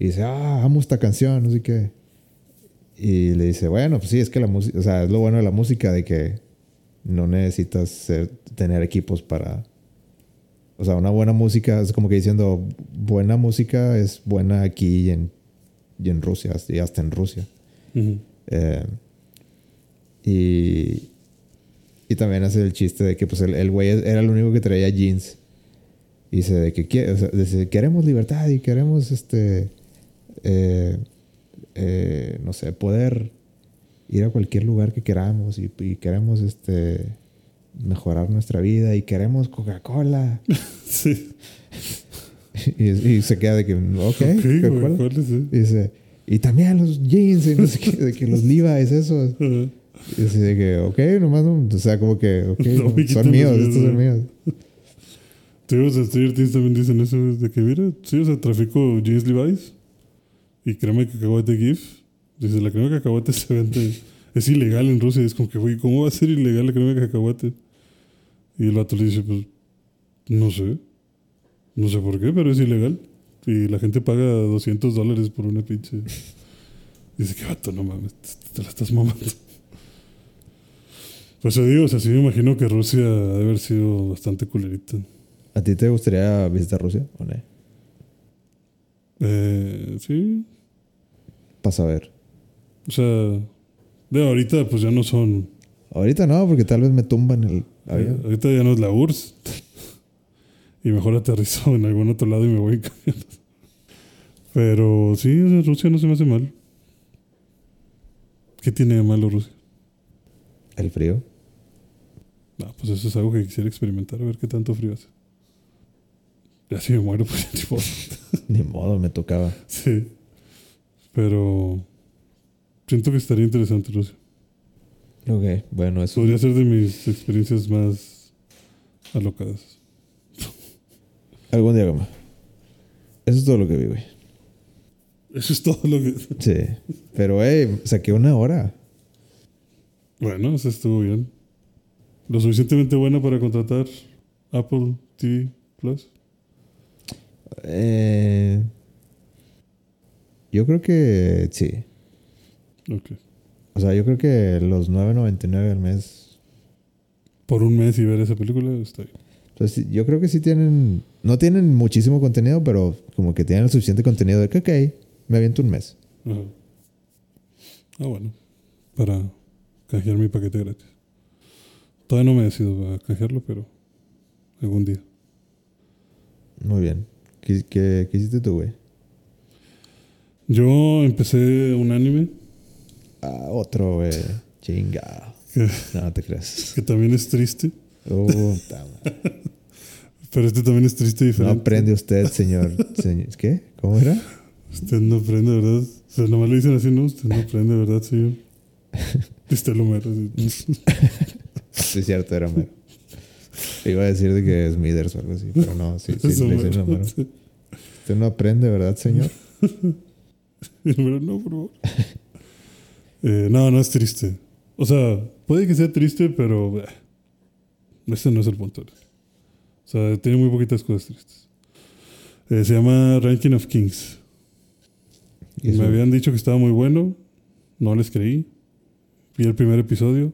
S1: Y dice, ah, amo esta canción, no sé qué. Y le dice, bueno, pues sí, es que la música, o sea, es lo bueno de la música, de que no necesitas ser- tener equipos para... O sea, una buena música, es como que diciendo, buena música es buena aquí y en, y en Rusia, y hasta en Rusia.
S2: Ujú.
S1: Eh, y, y también hace el chiste de que pues el, el güey era el único que traía jeans. Y dice de que o sea, dice, queremos libertad y queremos este eh, eh, no sé, poder ir a cualquier lugar que queramos y, y queremos este mejorar nuestra vida y queremos Coca-Cola.
S2: Sí.
S1: y, y se queda de que, ok,
S2: Ok, güey,
S1: Coca-Cola.
S2: ¿cuál es, eh?
S1: Y dice, y también los jeans y no sé qué, de que los Levi's, esos.
S2: Ajá.
S1: Y así de que, ok, nomás, no, o sea, como que, ok,
S2: No
S1: no, son míos, estos son
S2: míos,
S1: míos.
S2: Tíos de Stranger Things también dicen eso, de que mira, sí, o sea, trafico jeans Levi's y crema de cacahuate GIF. Dice, la crema de cacahuate se vende, es ilegal en Rusia. Es como que, güey, ¿cómo va a ser ilegal la crema de cacahuate? Y el vato le dice, pues, no sé. No sé por qué, pero es ilegal. Y la gente paga 200 dólares por una pinche. Dice, que vato, no mames, te, te la estás mamando. Pues te digo, o sea, sí me imagino que Rusia ha de haber sido bastante culerita.
S1: ¿A ti te gustaría visitar Rusia o no?
S2: Eh, sí.
S1: Para saber.
S2: O sea, de ahorita pues ya no son.
S1: Ahorita no, porque tal vez me tumban el
S2: eh,
S1: avión.
S2: ahorita ya no es la URSS. y mejor aterrizo en algún otro lado y me voy en camión. Pero sí, Rusia no se me hace mal. ¿Qué tiene de malo Rusia?
S1: El frío.
S2: No, pues eso es algo que quisiera experimentar, a ver qué tanto frío hace. Ya si me muero, pues ya tipo.
S1: Ni modo, me tocaba.
S2: Sí. Pero siento que estaría interesante Rusia.
S1: Ok, bueno, eso.
S2: Podría ser de mis experiencias más alocadas.
S1: Algún día, goma. Eso es todo lo que vi, güey.
S2: Eso es todo lo que.
S1: Sí. Pero, hey, saqué una hora.
S2: Bueno, eso estuvo bien. Lo suficientemente buena para contratar Apple TV Plus.
S1: Eh, yo creo que sí.
S2: Ok.
S1: O sea, yo creo que los 9.99 al mes.
S2: Por un mes y ver esa película está bien.
S1: Entonces, yo creo que sí tienen. No tienen muchísimo contenido, pero como que tienen el suficiente contenido de que, ok, me aviento un mes.
S2: Ajá. Ah, bueno. Para canjear mi paquete gratis. Todavía no me decido a canjearlo, pero algún día.
S1: Muy bien. ¿Qué, qué, qué hiciste tú, güey?
S2: Yo empecé un anime
S1: Ah, otro, güey. Chinga. No te creas.
S2: que también es triste,
S1: madre.
S2: pero este también es triste y
S1: No
S2: diferente.
S1: aprende usted, señor. señor. ¿Qué? ¿Cómo era?
S2: Usted no aprende, ¿verdad? O sea, nomás le dicen así, ¿no? Usted no aprende, ¿verdad, señor? Este lo mero. así.
S1: Sí, cierto, era Homero. Iba a decir de que es Smithers o algo así, pero no, sí, sí,
S2: Es
S1: le dicen
S2: Homero.
S1: Homero. Usted no aprende, ¿verdad, señor?
S2: El Homero, no, por favor. Eh, no, no es triste. O sea, puede que sea triste, pero... eh, ese no es el punto. O sea, tiene muy poquitas cosas tristes. Eh, se llama Ranking of Kings. Me habían dicho que estaba muy bueno. No les creí. Vi el primer episodio.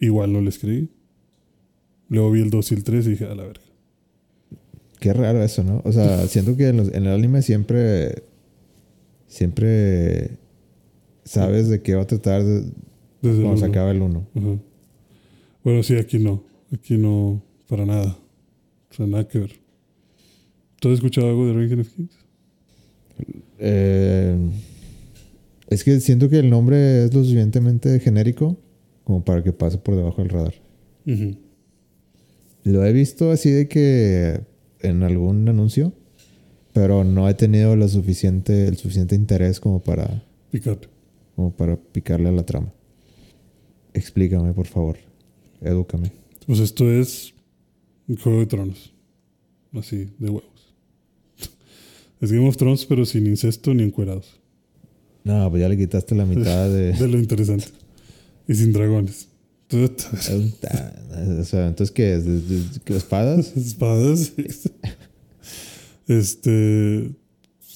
S2: Igual no les creí. Luego vi el 2 y el 3 y dije, a la verga.
S1: Qué raro eso, ¿no? O sea, siento que en, los- en el anime siempre. Siempre. Sabes de qué va a tratar de-
S2: Desde
S1: cuando se acaba el uno.
S2: Ajá. Bueno, sí, aquí no. Aquí no, para nada. O sea, nada que ver. ¿Tú has escuchado algo de Raging of Kings?
S1: Eh, es que siento que el nombre es lo suficientemente genérico como para que pase por debajo del radar.
S2: Ujú.
S1: Lo he visto así de que en algún anuncio, pero no he tenido lo suficiente, el suficiente interés como para,
S2: Picante.
S1: como para picarle a la trama. Explícame, por favor. Edúcame.
S2: Pues esto es un Juego de Tronos. Así, de huevos. Es Game of Thrones, pero sin incesto ni encuerados.
S1: No, pues ya le quitaste la mitad de...
S2: De lo interesante. Y sin dragones.
S1: O sea, entonces, ¿qué ¿Espadas?
S2: espadas. Este.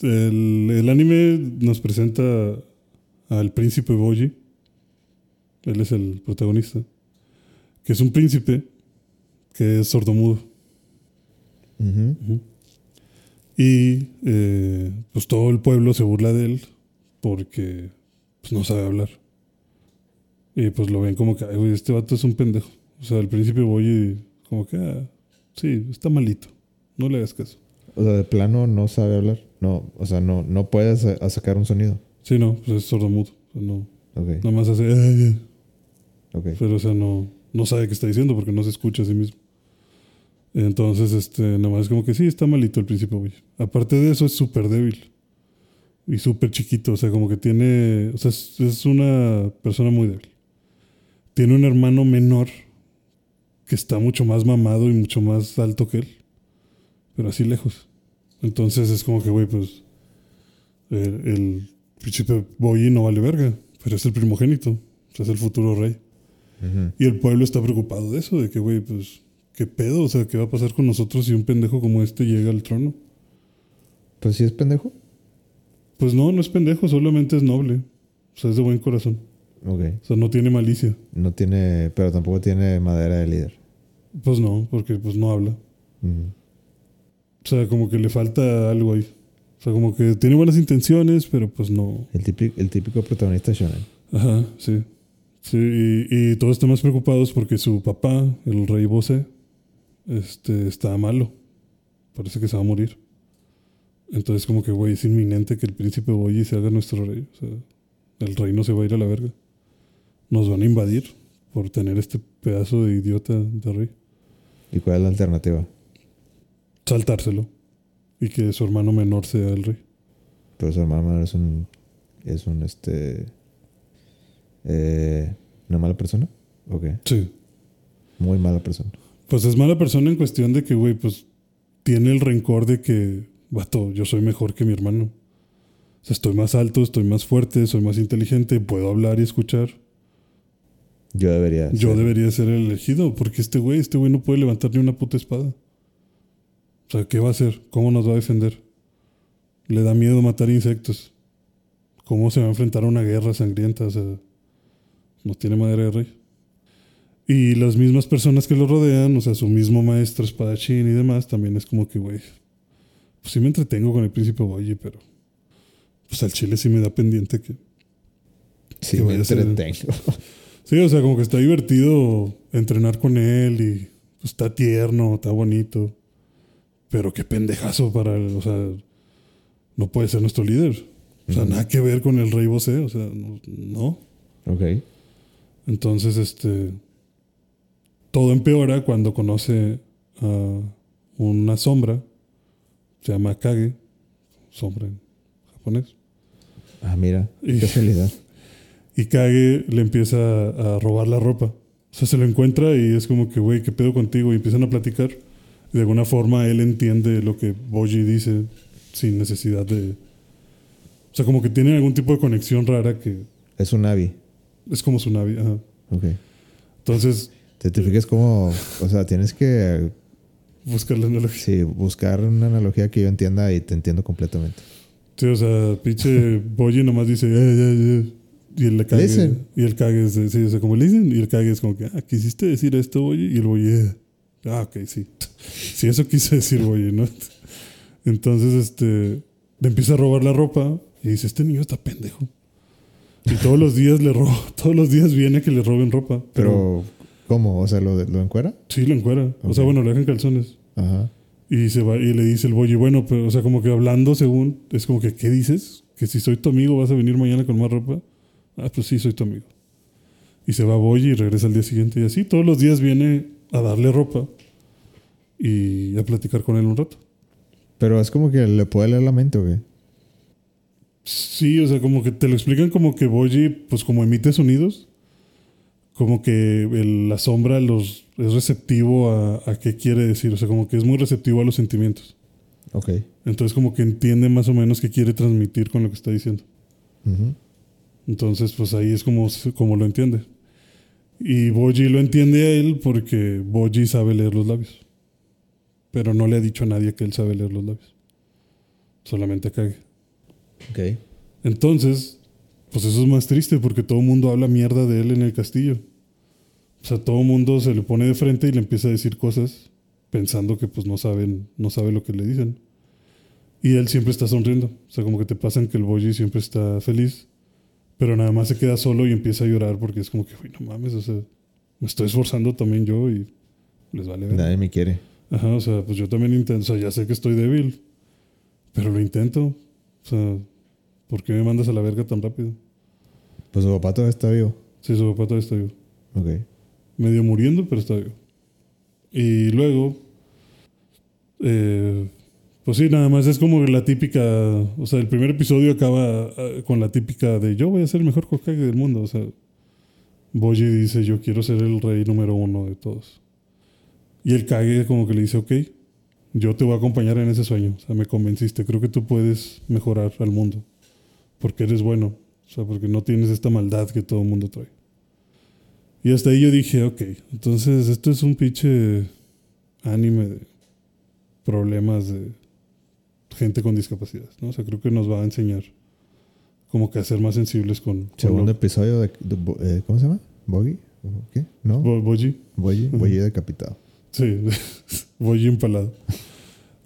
S2: El, el anime nos presenta al príncipe Boji. Él es el protagonista. Que es un príncipe que es sordomudo.
S1: Ujú.
S2: Y eh, pues todo el pueblo se burla de él porque pues, no sabe hablar. Y pues lo ven como que, "Ay, güey, este vato es un pendejo. O sea, el príncipe Boyi, como que, "Ah, sí, está malito. No le hagas caso.
S1: O sea, de plano no sabe hablar. No, o sea, no, no puede sacar un sonido.
S2: Sí, no, pues es sordomudo. O sea, no, nada más hace, "Ay, ay",
S1: ok.
S2: pero o sea, no, no sabe qué está diciendo porque no se escucha a sí mismo. Entonces, este, nada más es como que sí, está malito el príncipe Boyi. Aparte de eso, es súper débil. Y súper chiquito, o sea, como que tiene, o sea, es, es una persona muy débil. Tiene un hermano menor que está mucho más mamado y mucho más alto que él, pero así lejos. Entonces es como que, güey, pues el, el príncipe Boyi no vale verga, pero es el primogénito, o sea, es el futuro rey. Y el pueblo está preocupado de eso, de que, güey, pues, ¿qué pedo? O sea, ¿qué va a pasar con nosotros si un pendejo como este llega al trono?
S1: Pues sí es pendejo.
S2: Pues no, no es pendejo, solamente es noble. O sea, es de buen corazón.
S1: Ok.
S2: O sea, no tiene malicia.
S1: No tiene, pero tampoco tiene madera de líder.
S2: Pues no, porque pues no habla. O sea, como que le falta algo ahí. O sea, como que tiene buenas intenciones, pero pues no.
S1: El típico, el típico protagonista shonen.
S2: Ajá, sí. Sí, y, y todos están más preocupados porque su papá, el rey Bose, este, está malo. Parece que se va a morir. Entonces, como que, güey, es inminente que el príncipe Boyi se haga nuestro rey. O sea, el reino se va a ir a la verga. Nos van a invadir por tener este pedazo de idiota de rey.
S1: ¿Y cuál es la alternativa?
S2: Saltárselo. Y que su hermano menor sea el rey.
S1: Pero su hermano es un, es un, este, eh, una mala persona. Ok.
S2: Sí.
S1: Muy mala persona.
S2: Pues es mala persona en cuestión de que, güey, pues tiene el rencor de que, vato, yo soy mejor que mi hermano. O sea, estoy más alto, estoy más fuerte, soy más inteligente, puedo hablar y escuchar.
S1: Yo debería.
S2: Yo
S1: ser-
S2: debería ser el elegido, porque este güey, este güey no puede levantar ni una puta espada. O sea, ¿qué va a hacer? ¿Cómo nos va a defender? Le da miedo matar insectos. ¿Cómo se va a enfrentar a una guerra sangrienta? O sea, no tiene madre de rey. Y las mismas personas que lo rodean, o sea, su mismo maestro espadachín y demás, también es como que, güey, pues sí me entretengo con el príncipe Boye, pero pues al chile sí me da pendiente que,
S1: Sí,
S2: que
S1: me
S2: a
S1: entretengo.
S2: Sí, o sea, como que está divertido entrenar con él y pues, está tierno, está bonito. Pero qué pendejazo para él, o sea, no puede ser nuestro líder. O sea, nada que ver con el rey Bosé, o sea, no. no.
S1: ok.
S2: Entonces, este. Todo empeora cuando conoce a una sombra, se llama Kage, sombra en japonés.
S1: Ah, mira.
S2: Y-
S1: Qué casualidad.
S2: Y Kage le empieza a robar la ropa. O sea, se lo encuentra y es como que, güey, ¿qué pedo contigo? Y empiezan a platicar. Y de alguna forma él entiende lo que Boji dice sin necesidad de... O sea, como que tienen algún tipo de conexión rara que
S1: Es un Navi.
S2: es como su nave. Ajá.
S1: Ok.
S2: Entonces,
S1: Te, te fijas como. O sea, tienes que.
S2: Buscar la analogía.
S1: Sí, buscar una analogía que yo entienda y te entiendo completamente.
S2: Sí, o sea, pinche Boji nomás dice... "Eh, eh, eh", y el Kage...
S1: Listen.
S2: Y el Kage es... Sí, o sea, como listen. Y el Kage es como que... Ah, quisiste decir esto, Boji. Y el Boji... "Eh". Ah, ok, sí. Sí, eso quise decir, güey, ¿no? Entonces, este, le empieza a robar la ropa y dice, este niño está pendejo. Y todos los días le roba, todos los días viene que le roben ropa.
S1: Pero, ¿cómo? O sea, ¿lo, lo encuera?
S2: Sí, lo encuera. O sea, bueno, le dejan calzones.
S1: Ajá.
S2: Y se va y le dice el boy, bueno, pero, o sea, como que hablando según, es como que, ¿qué dices? Que si soy tu amigo vas a venir mañana con más ropa. Ah, pues sí, soy tu amigo. Y se va Boy y regresa al día siguiente y así, todos los días viene a darle ropa y a platicar con él un rato.
S1: Pero es como que le puede leer la mente.
S2: Sí, o sea, como que te lo explican como que Boyi, pues como emite sonidos, como que el- la sombra los, es receptivo a, a qué quiere decir, o sea, como que es muy receptivo a los sentimientos.
S1: Ok.
S2: Entonces como que entiende más o menos qué quiere transmitir con lo que está diciendo. Entonces, pues ahí es como, como lo entiende. Y Boji lo entiende a él porque Boji sabe leer los labios. Pero no le ha dicho a nadie que él sabe leer los labios. Solamente a Kage.
S1: Ok.
S2: Entonces, pues eso es más triste porque todo el mundo habla mierda de él en el castillo. O sea, todo el mundo se le pone de frente y le empieza a decir cosas pensando que pues no saben, no sabe lo que le dicen. Y él siempre está sonriendo. O sea, como que te pasan que el Boji siempre está feliz, pero nada más se queda solo y empieza a llorar porque es como que, uy, no mames, o sea, me estoy esforzando también yo y les vale ver.
S1: Nadie me quiere.
S2: Ajá, o sea, pues yo también intento, o sea, ya sé que estoy débil, pero lo intento. O sea, ¿por qué me mandas a la verga tan rápido?
S1: Pues su papá todavía está vivo.
S2: Sí, su papá todavía está vivo.
S1: Ok.
S2: Medio muriendo, pero está vivo. Y luego, eh, pues sí, nada más es como la típica, o sea, el primer episodio acaba eh, con la típica de yo voy a ser el mejor Hokage del mundo. O sea, Boji dice yo quiero ser el rey número uno de todos. Y el Kage como que le dice, ok, yo te voy a acompañar en ese sueño. O sea, me convenciste, creo que tú puedes mejorar al mundo. Porque eres bueno. O sea, porque no tienes esta maldad que todo el mundo trae. Y hasta ahí yo dije, ok, entonces esto es un pinche anime de problemas de gente con discapacidad, ¿no? O sea, creo que nos va a enseñar como que a ser más sensibles con...
S1: Segundo
S2: lo-
S1: episodio de, eh, ¿Cómo se llama? ¿Boggy? ¿O ¿Qué? ¿No?
S2: Bo- Boji.
S1: Boyi.
S2: Ujú.
S1: Boyi decapitado.
S2: Sí, Boji empalado.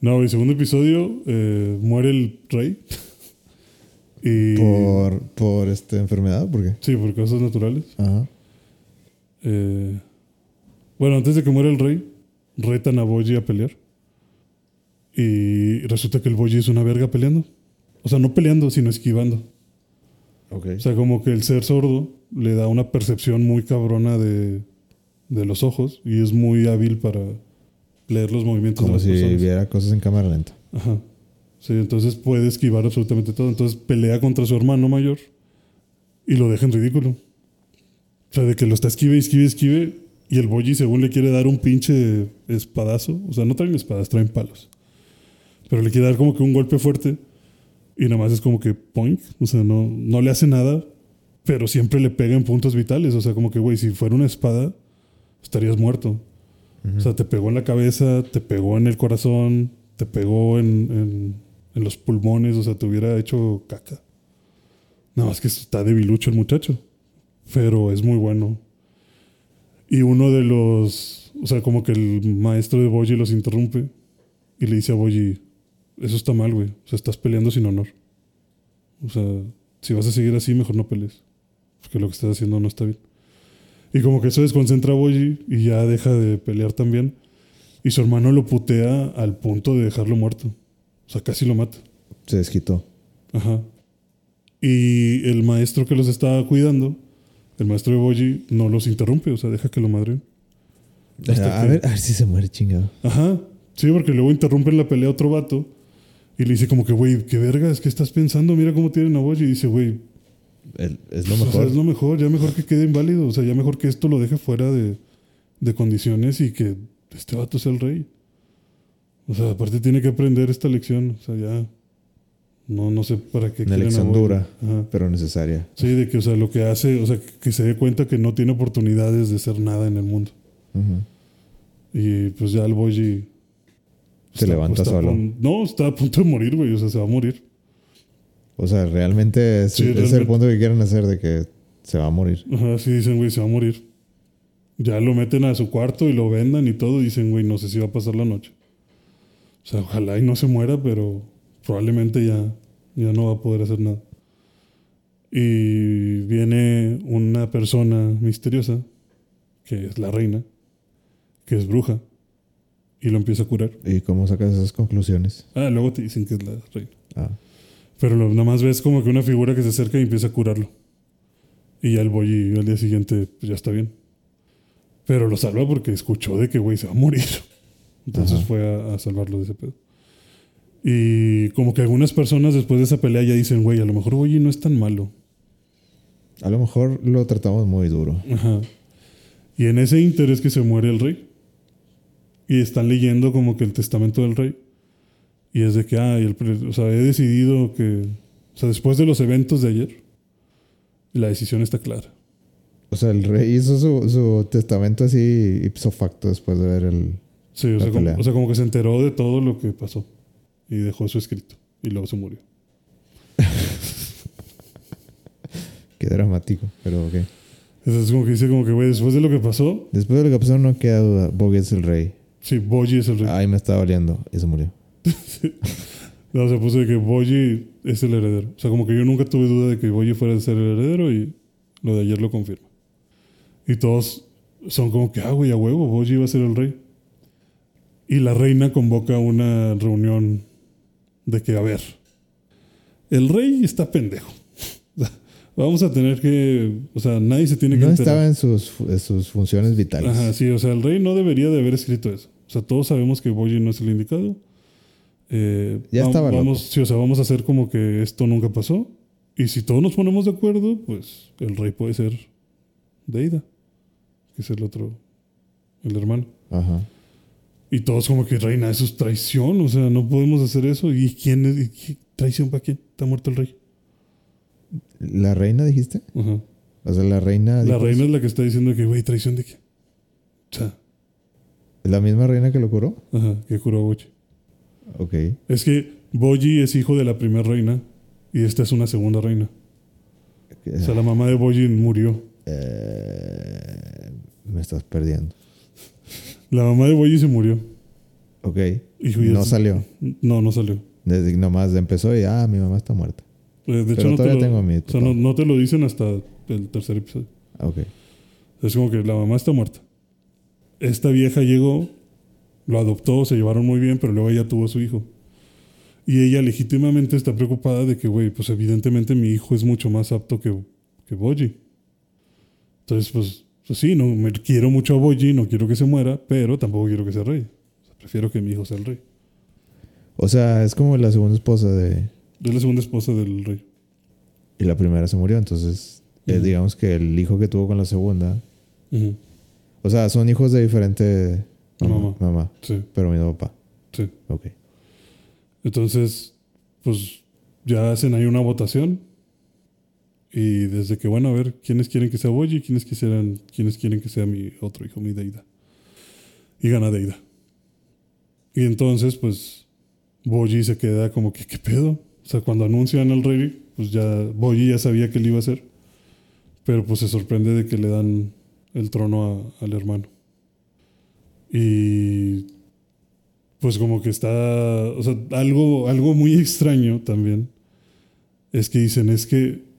S2: No, el segundo episodio eh, muere el rey. y...
S1: Por, por esta enfermedad, ¿por qué?
S2: Sí, por causas naturales.
S1: Ajá.
S2: Eh, bueno, antes de que muera el rey, retan a Boji a pelear. Y resulta que el Boji es una verga peleando. O sea, no peleando, sino esquivando.
S1: Ok.
S2: O sea, como que el ser sordo le da una percepción muy cabrona de, de los ojos y es muy hábil para leer los movimientos
S1: Como
S2: de las
S1: si
S2: personas.
S1: viera cosas en cámara lenta.
S2: Ajá. Sí, entonces puede esquivar absolutamente todo. Entonces pelea contra su hermano mayor y lo deja en ridículo. O sea, de que lo está esquive, esquive, esquive. Y el Boji, según le quiere dar un pinche espadazo. O sea, no traen espadas, traen palos. Pero le quiere dar como que un golpe fuerte. Y nada más es como que poink. O sea, no, no le hace nada. Pero siempre le pega en puntos vitales. O sea, como que, güey, si fuera una espada, estarías muerto. O sea, te pegó en la cabeza, te pegó en el corazón, te pegó en, en- en los pulmones, o sea, te hubiera hecho caca. Nada más que está debilucho el muchacho, pero es muy bueno. Y uno de los, o sea, como que el maestro de Boji los interrumpe y le dice a Boji, eso está mal, güey, o sea, estás peleando sin honor. O sea, si vas a seguir así, mejor no pelees, porque lo que estás haciendo no está bien. Y como que eso desconcentra a Boji y ya deja de pelear también. Y su hermano lo putea al punto de dejarlo muerto. O sea, casi lo mata.
S1: Se desquitó.
S2: Ajá. Y el maestro que los estaba cuidando, el maestro de Boji, no los interrumpe, o sea, deja que lo madren. Hasta
S1: A
S2: que-
S1: ver, a ver si se muere chingado.
S2: Ajá. Sí, porque luego interrumpen la pelea a otro vato y le dice como que, güey, qué vergas, ¿qué estás pensando? Mira cómo tienen a Boji. Y dice, güey,
S1: es lo
S2: o sea,
S1: mejor.
S2: es lo mejor, ya mejor que quede inválido. O sea, ya mejor que esto lo deje fuera de, de condiciones y que este vato sea el rey. O sea, aparte tiene que aprender esta lección. O sea, ya. No, no sé para qué.
S1: Una
S2: quieren a
S1: lección
S2: Boji.
S1: dura, pero necesaria.
S2: Sí, de que, o sea, lo que hace, o sea, que se dé cuenta que no tiene oportunidades de ser nada en el mundo. Y pues ya el Boji.
S1: Se levanta
S2: está a
S1: solo.
S2: no, está a punto de morir, güey. O sea, se va a morir.
S1: O sea, realmente es,
S2: Sí,
S1: es el punto que quieren hacer de que se va a morir.
S2: Ajá, sí dicen, güey, se va a morir. Ya lo meten a su cuarto y lo vendan y todo. Dicen, güey, no sé si va a pasar la noche. O sea, ojalá y no se muera, pero probablemente ya, ya no va a poder hacer nada. Y viene una persona misteriosa, que es la reina, que es bruja, y lo empieza a curar.
S1: ¿Y cómo sacas esas conclusiones?
S2: Ah, luego te dicen que es la reina.
S1: Ah,
S2: Pero lo- nada más ves como que una figura que se acerca y empieza a curarlo. Y ya el boy al día siguiente pues ya está bien. Pero lo salva porque escuchó de que güey se va a morir. Entonces
S1: Ajá.
S2: fue a, a salvarlo de ese pedo. Y como que algunas personas después de esa pelea ya dicen, güey, a lo mejor Boyi no es tan malo.
S1: a lo mejor lo tratamos muy duro.
S2: Ajá. Y en ese interés que se muere el rey. Y están leyendo como que el testamento del rey. Y es de que, ah, el o sea, he decidido que, o sea, después de los eventos de ayer, la decisión está clara.
S1: O sea, el rey hizo su, su testamento así ipso facto después de ver el...
S2: Sí, o sea, como, o sea, como que se enteró de todo lo que pasó. Y dejó su escrito. Y luego se murió.
S1: Qué dramático, pero ok.
S2: Entonces como que dice como que, güey, después de lo que pasó,
S1: Después de lo que pasó no queda duda. Bogey es el rey.
S2: sí, Boji es el rey.
S1: Ay, me está doliendo. Y se murió.
S2: No, se puso de que Boji es el heredero. O sea, como que yo nunca tuve duda de que Boji fuera a ser el heredero y lo de ayer lo confirma. Y todos son como que, ah, güey, a huevo, Boji va a ser el rey. Y la reina convoca una reunión de que, a ver, el rey está pendejo. Vamos a tener que, o sea, nadie se tiene que
S1: No
S2: enterar.
S1: estaba en sus, en sus funciones vitales.
S2: Ajá, sí, o sea, el rey no debería de haber escrito eso. O sea, todos sabemos que Boyi no es el indicado. Eh,
S1: Ya estaba
S2: vamos,
S1: loco.
S2: sí, o sea, vamos a hacer como que esto nunca pasó. Y si todos nos ponemos de acuerdo, pues el rey puede ser Deida, que es el otro, el hermano.
S1: Ajá.
S2: Y todos como que, reina, eso es traición, o sea, no podemos hacer eso. ¿Y quién es? y ¿Traición para quién? ¿Está muerto el rey?
S1: ¿La reina dijiste?
S2: Ajá.
S1: O sea, la reina...
S2: La reina
S1: eso.
S2: es la que está diciendo que, güey, ¿traición de quién? O sea,
S1: ¿Es la misma reina que lo curó?
S2: ajá, que curó a Boyi.
S1: Ok.
S2: Es que Boyi es hijo de la primera reina y esta es una segunda reina. O sea, la mamá de Boyi murió.
S1: Eh, me estás perdiendo.
S2: La mamá de Boyi se murió.
S1: Ok.
S2: Hijo,
S1: No
S2: es-
S1: salió.
S2: No, no salió.
S1: Desde nomás empezó y, ah, mi mamá está muerta.
S2: Eh, De hecho,
S1: Pero
S2: no te,
S1: todavía
S2: lo,
S1: tengo a mi
S2: o sea, no, no te lo dicen hasta el tercer episodio.
S1: Ok.
S2: Es como que la mamá está muerta. Esta vieja llegó, lo adoptó, se llevaron muy bien, pero luego ella tuvo a su hijo. Y ella legítimamente está preocupada de que, güey, pues evidentemente mi hijo es mucho más apto que, que Boyi. Entonces, pues, pues sí, no, me quiero mucho a Boyi, no quiero que se muera, pero tampoco quiero que sea rey. O sea, prefiero que mi hijo sea el rey.
S1: O sea, es como la segunda esposa de...
S2: Es la segunda esposa del rey.
S1: Y la primera se murió, entonces... eh,
S2: Ujú.
S1: digamos que el hijo que tuvo con la segunda...
S2: Ujú.
S1: O sea, son hijos de diferente... Mamá.
S2: Mamá.
S1: mamá,
S2: Sí,
S1: pero mi papá.
S2: sí.
S1: Ok.
S2: Entonces, pues ya hacen ahí una votación. Y desde que, bueno, a ver, ¿quiénes quieren que sea Boyi? ¿Quiénes, quisieran, ¿Quiénes quieren que sea mi otro hijo, mi Deida? Y gana Deida. Y entonces, pues, Boyi se queda como que, ¿qué pedo? O sea, cuando anuncian al rey, pues ya Boyi ya sabía que él iba a ser. Pero pues se sorprende de que le dan el trono al hermano. Y pues como que está, o sea, algo, algo muy extraño también es que dicen, es que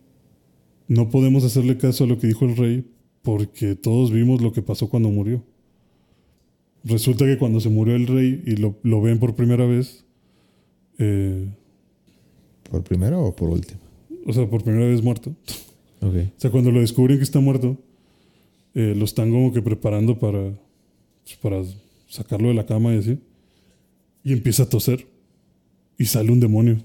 S2: no podemos hacerle caso a lo que dijo el rey porque todos vimos lo que pasó cuando murió. Resulta que cuando se murió el rey y lo, lo ven por primera vez, eh,
S1: ¿Por primero o por último?
S2: o sea, por primera vez muerto,
S1: Ok.
S2: o sea, cuando lo descubren que está muerto, eh, lo están como que preparando para, pues, para sacarlo de la cama y así. Y empieza a toser. Y sale un demonio.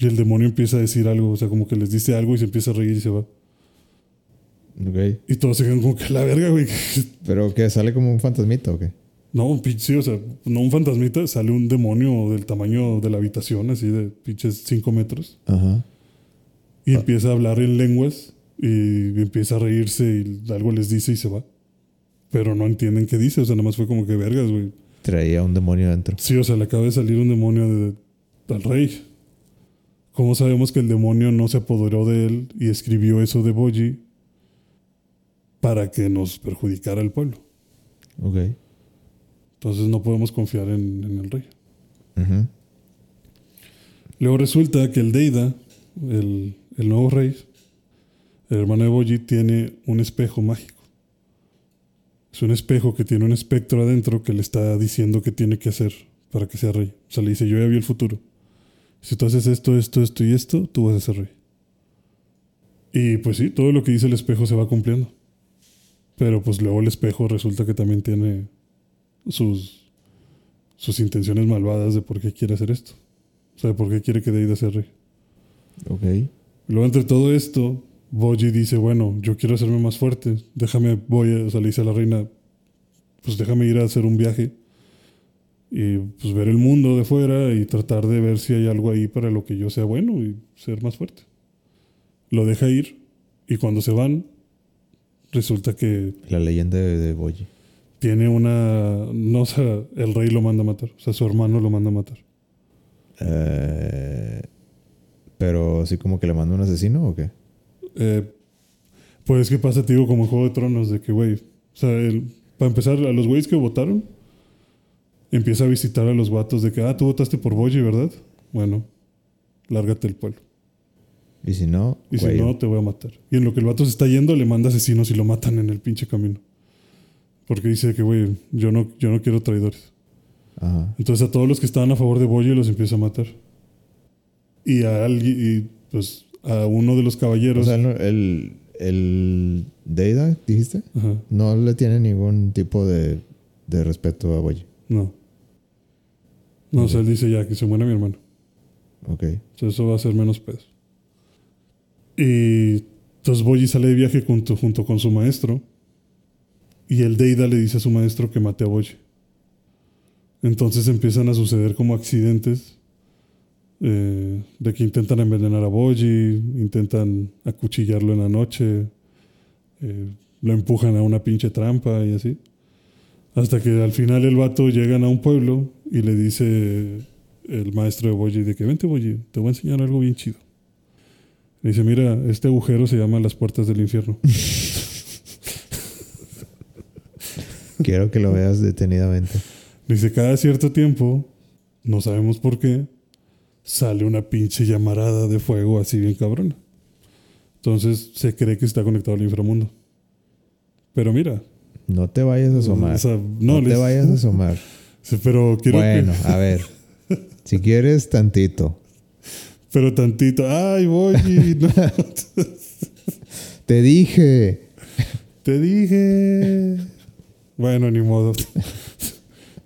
S2: Y el demonio empieza a decir algo, o sea, como que les dice algo y se empieza a reír y se va.
S1: Ok.
S2: Y todos se quedan como que la verga, güey.
S1: ¿Pero que sale como un fantasmita o qué?
S2: No, sí, o sea, no un fantasmita, sale un demonio del tamaño de la habitación, así de pinches 5 metros.
S1: Ajá.
S2: Y empieza a hablar en lenguas y empieza a reírse y algo les dice y se va. Pero no entienden qué dice, o sea, nada más fue como que vergas, güey.
S1: Traía un demonio adentro.
S2: Sí, o sea, le acaba de salir un demonio de, al rey. ¿Cómo sabemos que el demonio no se apoderó de él y escribió eso de Boji? para que nos perjudicara el pueblo.
S1: Ok.
S2: Entonces no podemos confiar en, en el rey. Luego resulta que el Deida, el, el nuevo rey, el hermano de Boji, tiene un espejo mágico. Es un espejo que tiene un espectro adentro que le está diciendo qué tiene que hacer para que sea rey. O sea, le dice, yo ya vi el futuro. Si tú haces esto, esto, esto y esto, tú vas a ser rey. Y pues sí, todo lo que dice el espejo se va cumpliendo. Pero pues luego el espejo resulta que también tiene sus, sus intenciones malvadas de por qué quiere hacer esto. O sea, de por qué quiere que Deida sea rey.
S1: Ok.
S2: Luego entre todo esto, Boji dice, bueno, yo quiero hacerme más fuerte. Déjame, voy a, o sea, le dice a la reina, pues déjame ir a hacer un viaje y pues ver el mundo de fuera y tratar de ver si hay algo ahí para lo que yo sea bueno y ser más fuerte. Lo deja ir y cuando se van, resulta que
S1: La leyenda de, de Boyi.
S2: tiene una... No, o sea, el rey lo manda a matar. O sea, su hermano lo manda a matar.
S1: Eh, pero así como que le manda un asesino o qué?
S2: Eh, pues, ¿qué pasa, te digo, como en Juego de Tronos? De que, güey, o sea, el- para empezar, a los güeyes que votaron, empieza a visitar a los vatos de que, ah, tú votaste por Boyi, ¿verdad? Bueno, lárgate el pueblo.
S1: Y si no,
S2: Y si no, te voy a matar. Y en lo que el vato se está yendo, le manda asesinos y lo matan en el pinche camino. Porque dice que, güey, yo no, yo no quiero traidores.
S1: Ajá.
S2: Entonces a todos los que estaban a favor de Boyi los empieza a matar. Y a alguien, y pues a uno de los
S1: O
S2: caballeros.
S1: sea, no- el, el Deida, dijiste,
S2: Ajá,
S1: no le tiene ningún tipo de, de respeto a Boyi.
S2: no. No, o sea, él dice ya que se muera mi hermano.
S1: Ok.
S2: O sea, eso va a ser menos peso. Y entonces Boyi sale de viaje junto, junto con su maestro. Y el Deida le dice a su maestro que mate a Boyi. Entonces empiezan a suceder como accidentes eh, de que intentan envenenar a Boyi, intentan acuchillarlo en la noche, eh, lo empujan a una pinche trampa y así. Hasta que al final el vato llegan a un pueblo y le dice el maestro de Boyi de que vente Boyi, te voy a enseñar algo bien chido. Le dice, mira, este agujero se llama las puertas del infierno.
S1: Quiero que lo veas detenidamente.
S2: Dice, cada cierto tiempo, no sabemos por qué, sale una pinche llamarada de fuego así bien cabrona. Entonces se cree que está conectado al inframundo. Pero mira,
S1: No te vayas a asomar.
S2: o sea,
S1: no
S2: no,
S1: te vayas a asomar.
S2: Sí, Pero quiero
S1: bueno,
S2: que,
S1: a ver. Si quieres, tantito.
S2: pero tantito, ay, Boyi, no,
S1: Te dije.
S2: te dije. Bueno, ni modo.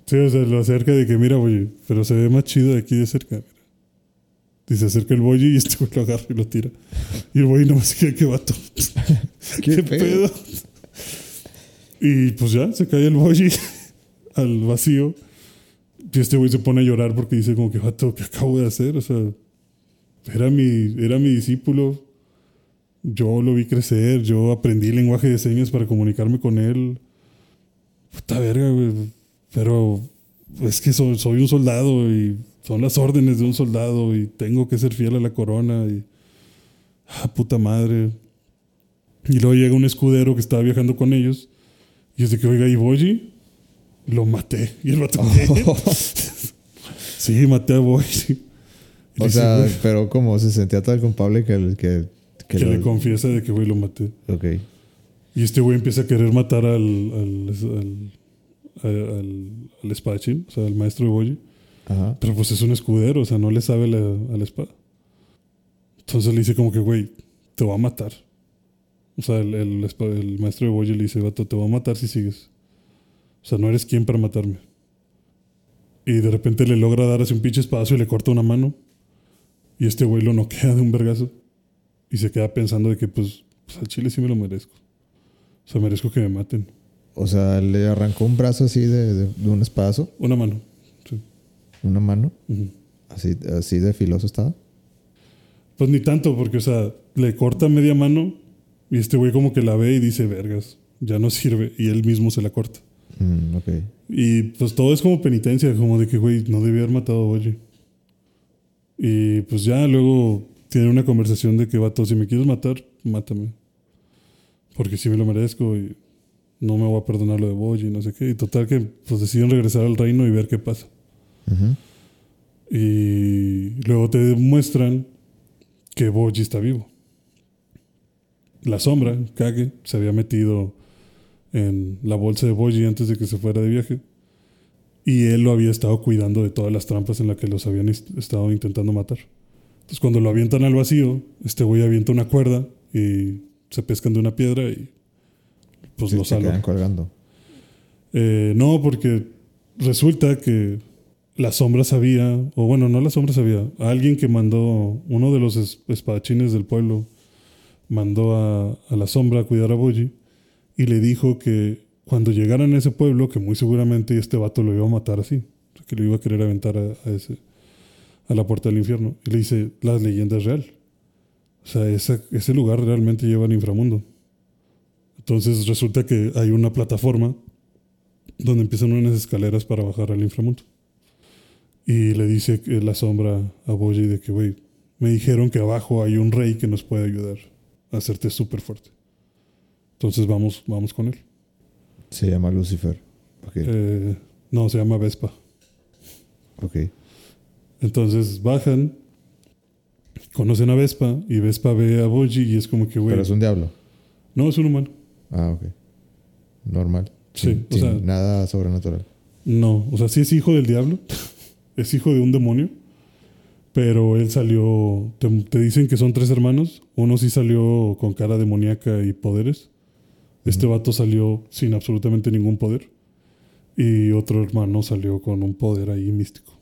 S2: Sí, o sea, lo acerca de que, mira, Boyi, pero se ve más chido de aquí de cerca. Mira. Dice, acerca el Boyi y este güey lo agarra y lo tira. Y el Boyi nomás queda que vato.
S1: ¿Qué
S2: ¿Qué,
S1: pedo?
S2: pedo? Y pues ya, se cae el Boyi al vacío. Y este güey se pone a llorar porque dice como que, vato, ¿qué acabo de hacer? O sea, era mi, era mi discípulo. Yo lo vi crecer, yo aprendí lenguaje de señas para comunicarme con él. Puta verga, güey. Pero es que soy, soy un soldado y son las órdenes de un soldado y tengo que ser fiel a la corona y... Ah, puta madre. Y luego llega un escudero que estaba viajando con ellos y dice que, oiga, ¿y Boyi? Lo maté. Y el vato, ¿qué? sí, maté a Boyi.
S1: O
S2: dice,
S1: sea, pero como se sentía tan culpable que, el- que, que
S2: que
S1: lo-
S2: le confiesa de que, güey, lo maté.
S1: Ok.
S2: Y este güey empieza a querer matar al, al, al, al, al- al espadachín, o sea, al maestro de Boyi.
S1: Ajá.
S2: Pero pues es un escudero, o sea, no le sabe la, a la espada. Entonces le dice como que, güey, te va a matar. O sea, el, el, maestro de Boyi le dice, vato, te va a matar si sigues. O sea, no eres quien para matarme. Y de repente le logra dar así un pinche espadazo y le corta una mano. Y este güey lo noquea de un vergazo. Y se queda pensando de que, pues, pues al chile sí me lo merezco. O sea, merezco que me maten.
S1: O sea, le arrancó un brazo así de, de- de un espadazo,
S2: Una mano. Sí.
S1: una mano, así, así de filoso estaba.
S2: Pues ni tanto, porque, o sea, le corta media mano y este güey como que la ve y dice, vergas, ya no sirve. Y él mismo se la corta.
S1: Mm, ok.
S2: Y pues todo es como penitencia, como de que, güey, no debía haber matado a Boyi. Y pues ya luego tiene una conversación de que, vato, si me quieres matar, mátame. porque sí me lo merezco y no me voy a perdonar lo de Boji y no sé qué. Y total que pues deciden regresar al reino y ver qué pasa. Y luego te demuestran que Boji está vivo. La sombra, Kage, se había metido en la bolsa de Boji antes de que se fuera de viaje. Y él lo había estado cuidando de todas las trampas en las que los habían est- estado intentando matar. Entonces cuando lo avientan al vacío, este güey avienta una cuerda y se pescan de una piedra y pues
S1: Sí,
S2: lo salvan.
S1: colgando.
S2: Eh, no, porque resulta que la sombra sabía, o bueno, no la sombra sabía, alguien que mandó, uno de los es- espadachines del pueblo, mandó a, la sombra a cuidar a Boji y le dijo que cuando llegaran a ese pueblo, que muy seguramente este vato lo iba a matar así, que lo iba a querer aventar a, ese, a la puerta del infierno. Y le dice, la leyenda es real. O sea, ese lugar realmente lleva al inframundo. Entonces resulta que hay una plataforma donde empiezan unas escaleras para bajar al inframundo. Y le dice que la sombra a Boji de que, güey, me dijeron que abajo hay un rey que nos puede ayudar hacerte súper fuerte. Entonces vamos, vamos con él.
S1: Se llama Lucifer. Ok.
S2: Eh, no, se llama Vespa.
S1: ok.
S2: Entonces bajan, conocen a Vespa y Vespa ve a Boji y es como que, güey,
S1: Pero es un diablo.
S2: no, es un humano.
S1: Ah, ok. Normal.
S2: Sí,
S1: Sin-
S2: o
S1: sin
S2: sea-
S1: nada sobrenatural.
S2: No, o sea, sí es hijo del diablo, es hijo de un demonio, pero él salió, te, te dicen que son tres hermanos, uno sí salió con cara demoníaca y poderes, este vato salió sin absolutamente ningún poder, y otro hermano salió con un poder ahí místico.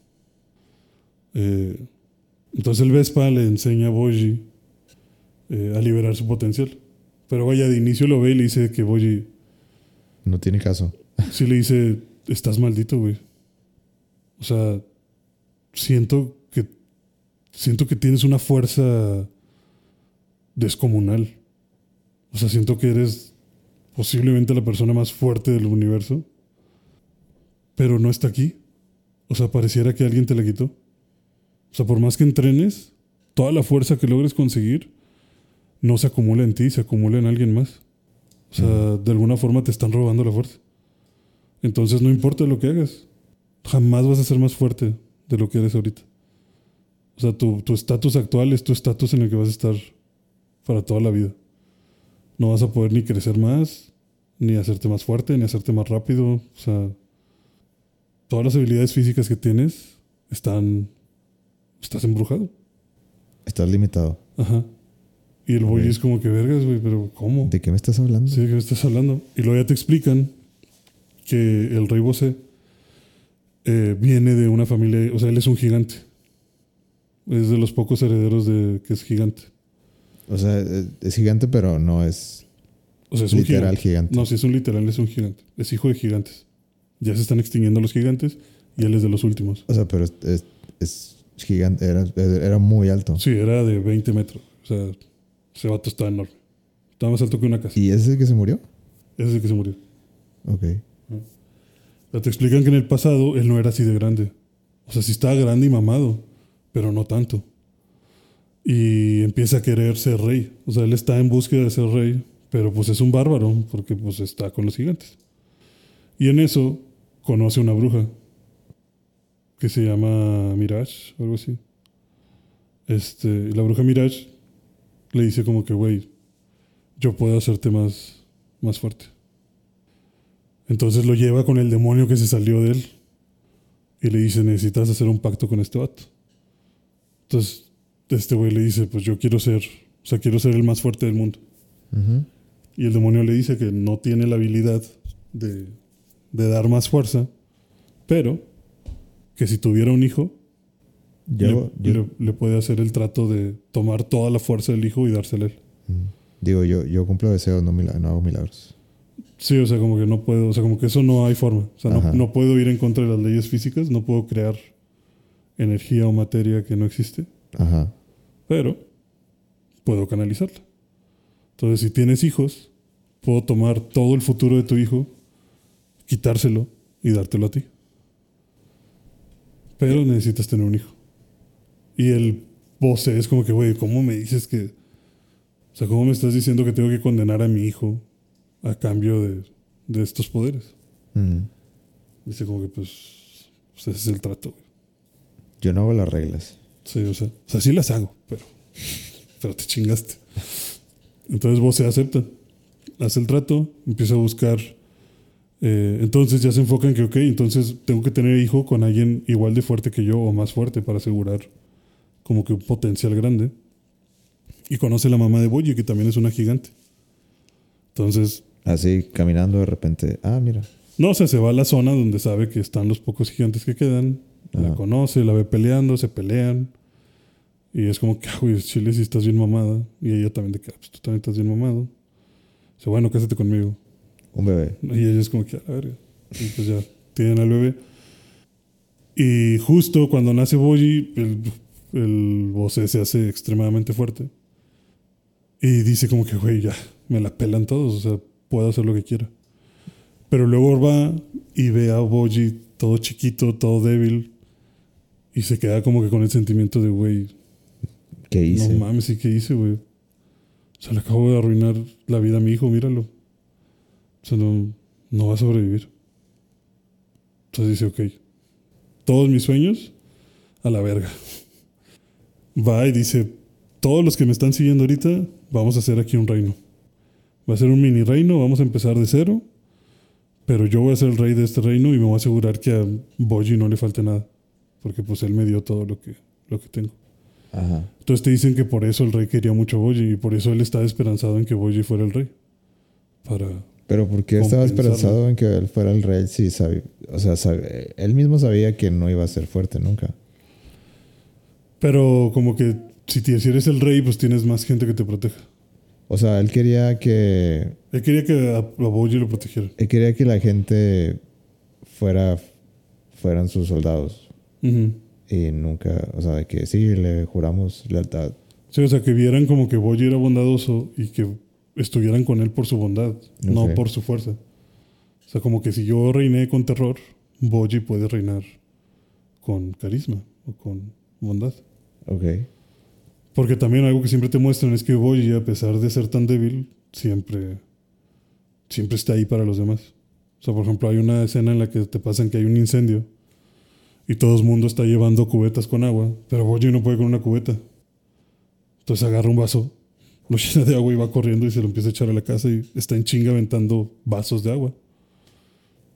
S2: Eh, entonces el Vespa le enseña a Boji eh, a liberar su potencial, pero vaya, de inicio lo ve y le dice que Boji
S1: No tiene caso.
S2: sí le dice, estás maldito, güey. O sea, siento siento que tienes una fuerza descomunal. O sea, siento que eres posiblemente la persona más fuerte del universo, pero no está aquí. O sea, pareciera que alguien te la quitó. O sea, por más que entrenes, toda la fuerza que logres conseguir no se acumula en ti, se acumula en alguien más. O sea, de alguna forma te están robando la fuerza. Entonces no importa lo que hagas, jamás vas a ser más fuerte de lo que eres ahorita. O sea, tu tu estatus actual es tu estatus en el que vas a estar para toda la vida. No vas a poder ni crecer más, ni hacerte más fuerte, ni hacerte más rápido. O sea, todas las habilidades físicas que tienes están... Estás embrujado.
S1: Estás limitado.
S2: Ajá. Y el boy es como que vergas, güey, pero ¿cómo?
S1: ¿De qué me estás hablando?
S2: Sí, ¿de qué me estás hablando? Y luego ya te explican que el rey Bosé eh, viene de una familia, o sea, él es un gigante. Es de los pocos herederos de que es gigante.
S1: O sea, es es gigante, pero no es
S2: O sea, es un
S1: literal
S2: gigante.
S1: gigante.
S2: No, si es un literal, es un gigante. Es hijo de gigantes. Ya se están extinguiendo los gigantes y él es de los últimos.
S1: O sea, pero es, es- es gigante. Era, era muy alto.
S2: Sí, era de 20 metros. O sea, ese vato estaba enorme. Estaba más alto que una casa.
S1: ¿Y ese es el que se murió?
S2: Ese es el que se murió.
S1: Ok.
S2: O sea, te explican que en el pasado él no era así de grande. O sea, sí estaba grande y mamado, pero no tanto. Y empieza a querer ser rey. O sea, él está en búsqueda de ser rey, pero pues es un bárbaro, porque pues está con los gigantes. Y en eso conoce una bruja que se llama Mirage, algo así. Este, la bruja Mirage le dice como que, güey, yo puedo hacerte más, más fuerte. Entonces lo lleva con el demonio que se salió de él. Y le dice, necesitas hacer un pacto con este vato. Entonces, este güey le dice, pues yo quiero ser, o sea, quiero ser el más fuerte del mundo. Y el demonio le dice que no tiene la habilidad de, de dar más fuerza, pero que si tuviera un hijo,
S1: Yo,
S2: le,
S1: yo-
S2: le- le puede hacer el trato de tomar toda la fuerza del hijo y dársela a él.
S1: digo, yo, yo cumplo deseos, no, hago milagros.
S2: Sí, o sea, como que no puedo, o sea, como que eso no hay forma. O sea, no, no puedo ir en contra de las leyes físicas, no puedo crear energía o materia que no existe,
S1: Ajá.
S2: pero puedo canalizarla. Entonces, si tienes hijos, puedo tomar todo el futuro de tu hijo, quitárselo y dártelo a ti. Pero necesitas tener un hijo. Y el voce es como que, güey, ¿cómo me dices que O sea, ¿cómo me estás diciendo que tengo que condenar a mi hijo a cambio de, de estos poderes? Dice como que pues, pues ese es el trato. güey.
S1: Yo no hago las reglas.
S2: Sí, o sea, o sea, sí las hago, pero, pero te chingaste. Entonces vos se acepta, hace el trato, empieza a buscar. eh, entonces ya se enfoca en que, ok, entonces tengo que tener hijo con alguien igual de fuerte que yo o más fuerte para asegurar como que un potencial grande. Y conoce a la mamá de Boyi, que también es una gigante. Entonces,
S1: Así, caminando de repente. Ah, mira.
S2: no, o sea, se va a la zona donde sabe que están los pocos gigantes que quedan. La conoce, la ve peleando, se pelean. Y es como que, ah, güey, Chile, si estás bien mamada. Y ella también de que, ah, pues tú también estás bien mamado. Dice, bueno, cásate conmigo.
S1: Un bebé.
S2: Y ella es como que, a la verga. Y pues ya, tienen al bebé. Y justo cuando nace Boyi, el, el Bose se hace extremadamente fuerte. Y dice como que, güey, ya, me la pelan todos, o sea, puedo hacer lo que quiera. Pero luego va y ve a Boji todo chiquito, todo débil. Y se queda como que con el sentimiento de, güey,
S1: ¿Qué hice?
S2: no mames, ¿y qué hice, güey? O sea, le acabo de arruinar la vida a mi hijo, míralo. O sea, no, no va a sobrevivir. Entonces dice, ok, todos mis sueños a la verga. Va y dice, todos los que me están siguiendo ahorita, vamos a hacer aquí un reino. Va a ser un mini reino, vamos a empezar de cero. Pero yo voy a ser el rey de este reino y me voy a asegurar que a Boji no le falte nada. Porque pues él me dio todo lo que, lo que tengo.
S1: Ajá.
S2: Entonces te dicen que por eso el rey quería mucho a Boji y por eso él estaba esperanzado en que Boji fuera el rey. Para.
S1: Pero ¿por qué estaba esperanzado en que él fuera el rey si sabía, o sea, sabe- él mismo sabía que no iba a ser fuerte nunca?
S2: Pero como que si, te- si eres el rey, pues tienes más gente que te proteja.
S1: O sea, él quería que
S2: Él quería que a, a Boji lo protegiera.
S1: él quería que la gente fuera fueran sus soldados
S2: Ujú.
S1: y nunca, o sea, de que sí le juramos lealtad.
S2: Sí, o sea, que vieran como que Boji era bondadoso y que estuvieran con él por su bondad, no por su fuerza. O sea, como que si yo reiné con terror, Boji puede reinar con carisma o con bondad.
S1: Ok.
S2: Porque también algo que siempre te muestran es que Boyi, a pesar de ser tan débil, siempre, siempre está ahí para los demás. O sea, por ejemplo, hay una escena en la que te pasan que hay un incendio y todo el mundo está llevando cubetas con agua, pero Boyi no puede con una cubeta. Entonces agarra un vaso, lo llena de agua y va corriendo y se lo empieza a echar a la casa y está en chinga aventando vasos de agua.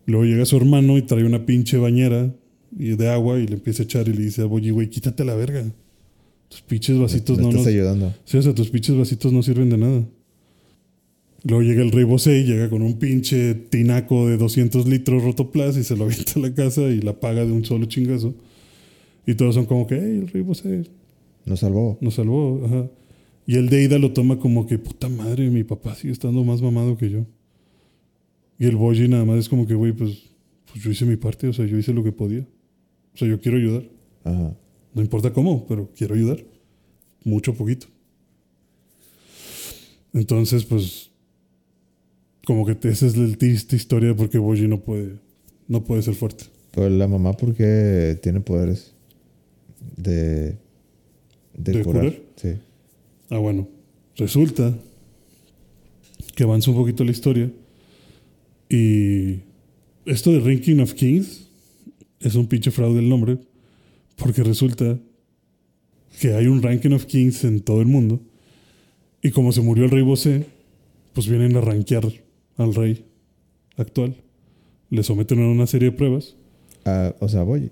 S2: Luego llega su hermano y trae una pinche bañera y de agua y le empieza a echar y le dice a Boyi, güey, quítate la verga. Tus pinches vasitos
S1: Me
S2: no
S1: estás
S2: nos...
S1: ayudando.
S2: Sí, o sea, tus pinches vasitos no sirven de nada. Luego llega el rey Bosé y llega con un pinche tinaco de 200 litros rotoplas y se lo avienta a la casa y la paga de un solo chingazo. Y todos son como que, hey, el rey Bosé
S1: Nos salvó.
S2: nos salvó. Ajá. Y el Deida lo toma como que, puta madre, mi papá sigue estando más mamado que yo. Y el Boji nada más es como que, güey, pues, pues yo hice mi parte, o sea, yo hice lo que podía. O sea, yo quiero ayudar.
S1: Ajá.
S2: No importa cómo, pero quiero ayudar. Mucho poquito. Entonces, pues, como que esa es la triste historia de por qué Boji no puede, no puede ser fuerte.
S1: Pero la mamá, ¿por qué tiene poderes de, de,
S2: ¿De
S1: curar?
S2: curar?
S1: Sí.
S2: Ah, bueno. Resulta que avanza un poquito la historia. Y esto de Ranking of Kings es un pinche fraude el nombre. Porque resulta que hay un Ranking of Kings en todo el mundo. Y como se murió el rey Bosé, pues vienen a rankear al rey actual. Le someten a una serie de pruebas.
S1: Ah, o sea, voy.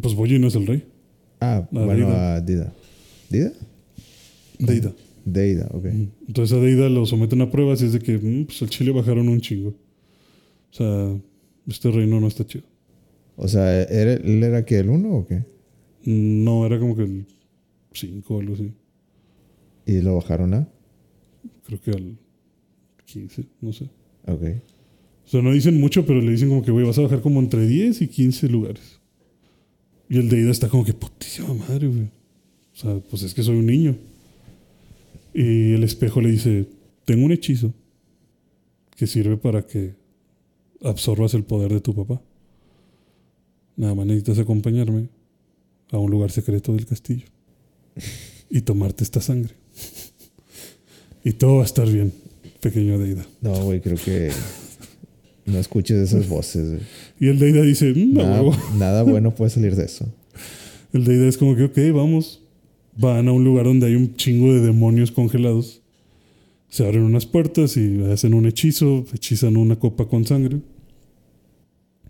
S2: Pues Boyi no es el rey.
S1: Ah,
S2: A
S1: bueno,
S2: Dida.
S1: a Dida. ¿Dida?
S2: Deida.
S1: Deida, ok.
S2: Entonces a Deida lo someten a pruebas y es de que mm, pues al Chile bajaron un chingo. O sea, este reino no está chido.
S1: O sea, ¿era, ¿él era que el uno o qué?
S2: No, era como que el 5 o algo así.
S1: Y lo bajaron a.
S2: Creo que al 15, no sé.
S1: Ok.
S2: O sea, no dicen mucho, pero le dicen como que, güey, vas a bajar como entre 10 y 15 lugares. Y el Deida está como que, putísima madre, güey. O sea, pues es que soy un niño. Y el espejo le dice, tengo un hechizo que sirve para que absorbas el poder de tu papá. Nada más necesitas acompañarme a un lugar secreto del castillo y tomarte esta sangre. Y todo va a estar bien, pequeño Deida.
S1: No, güey, creo que no escuches esas voces. güey.
S2: Y el Deida dice, "Mm, a
S1: Nada,
S2: huevo".
S1: nada bueno puede salir de eso.
S2: El Deida es como que, ok, vamos. Van a un lugar donde hay un chingo de demonios congelados. Se abren unas puertas y hacen un hechizo, hechizan una copa con sangre.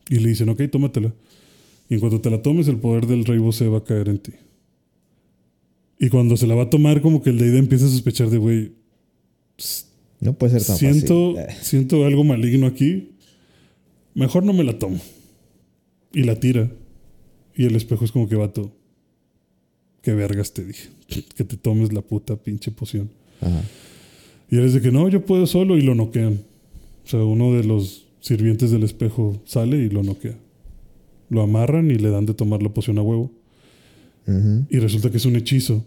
S2: Y le dicen, ok, tómatela. Y en cuanto te la tomes, el poder del rey Bosé va a caer en ti. Y cuando se la va a tomar, como que el Deida empieza a sospechar de, güey,
S1: No puede ser tan
S2: siento,
S1: fácil. Eh,
S2: siento algo maligno aquí. Mejor no me la tomo. Y la tira. Y el espejo es como que vato. Qué vergas te dije. Que te tomes la puta pinche poción.
S1: Ajá.
S2: Y él es de que no, yo puedo solo y lo noquean. O sea, uno de los sirvientes del espejo sale y lo noquea. Lo amarran y le dan de tomar la poción a huevo. Y resulta que es un hechizo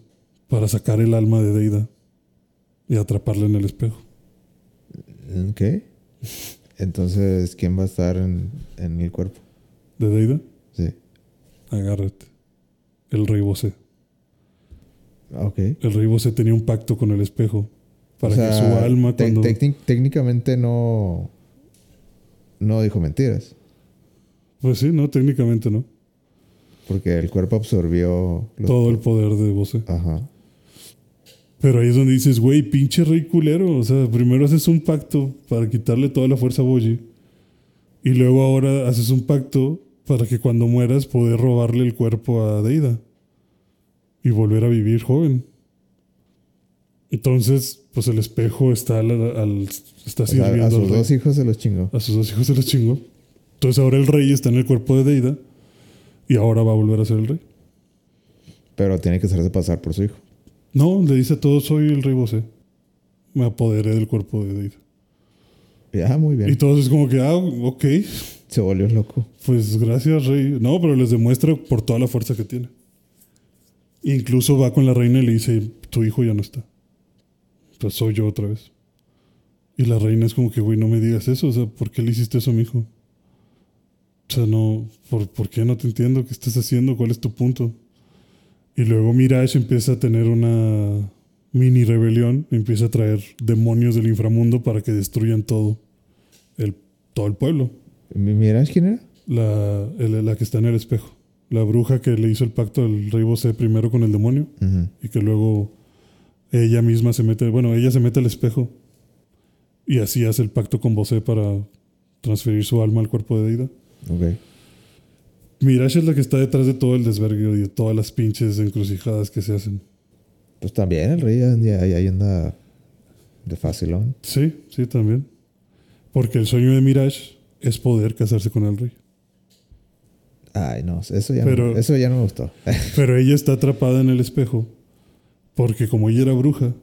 S2: para sacar el alma de Deida y atraparla en el espejo.
S1: Ok. Entonces, ¿quién va a estar en, en el cuerpo?
S2: ¿De Deida?
S1: Sí.
S2: Agárrate. El rey Bosé.
S1: Ok.
S2: El rey Bosé tenía un pacto con el espejo para
S1: O sea,
S2: que su alma cuando...
S1: técnicamente no. No dijo mentiras.
S2: Pues sí, no, técnicamente no.
S1: Porque el cuerpo absorbió.
S2: Todo el poder de Bosé.
S1: Ajá.
S2: Pero ahí es donde dices, güey, pinche rey culero. O sea, primero haces un pacto para quitarle toda la fuerza a Boji. Y luego ahora haces un pacto para que cuando mueras poder robarle el cuerpo a Deida. Y volver a vivir joven. Entonces, pues el espejo está al, al- está
S1: O sea,
S2: sirviendo
S1: a
S2: al
S1: sus
S2: rey.
S1: dos hijos se los chingó.
S2: A sus dos hijos se los chingó. Entonces ahora el rey está en el cuerpo de Deida. Y ahora va a volver a ser el rey.
S1: Pero tiene que hacerse pasar por su hijo.
S2: No, le dice a todos, soy el rey Bosé. Me apoderé del cuerpo de Deida.
S1: Ya, muy bien.
S2: Y todos es como que, ah, ok,
S1: Se volvió loco.
S2: pues gracias, rey. No, pero les demuestra por toda la fuerza que tiene. Incluso va con la reina y le dice, tu hijo ya no está. Pues soy yo otra vez. Y la reina es como que, güey, no me digas eso. O sea, ¿por qué le hiciste eso a mi hijo? O sea, no, ¿por, ¿por qué no te entiendo? ¿Qué estás haciendo? ¿Cuál es tu punto? Y luego Mirage empieza a tener una mini rebelión. Empieza a traer demonios del inframundo para que destruyan todo. El, todo el pueblo.
S1: Mi- ¿Miras quién era?
S2: La, el- la que está en el espejo. La bruja que le hizo el pacto al rey Bosé primero con el demonio y que luego ella misma se mete, bueno, ella se mete al espejo y así hace el pacto con Bosé para transferir su alma al cuerpo de Deida.
S1: Ok.
S2: Mirage es la que está detrás de todo el desvergue y de todas las pinches encrucijadas que se hacen.
S1: Pues también el rey ya anda de facilón.
S2: Sí, sí, también. Porque el sueño de Mirage es poder casarse con el rey.
S1: Ay, no, eso ya,
S2: Pero-
S1: no, eso ya no me gustó.
S2: Pero ella está atrapada en el espejo porque como ella era bruja,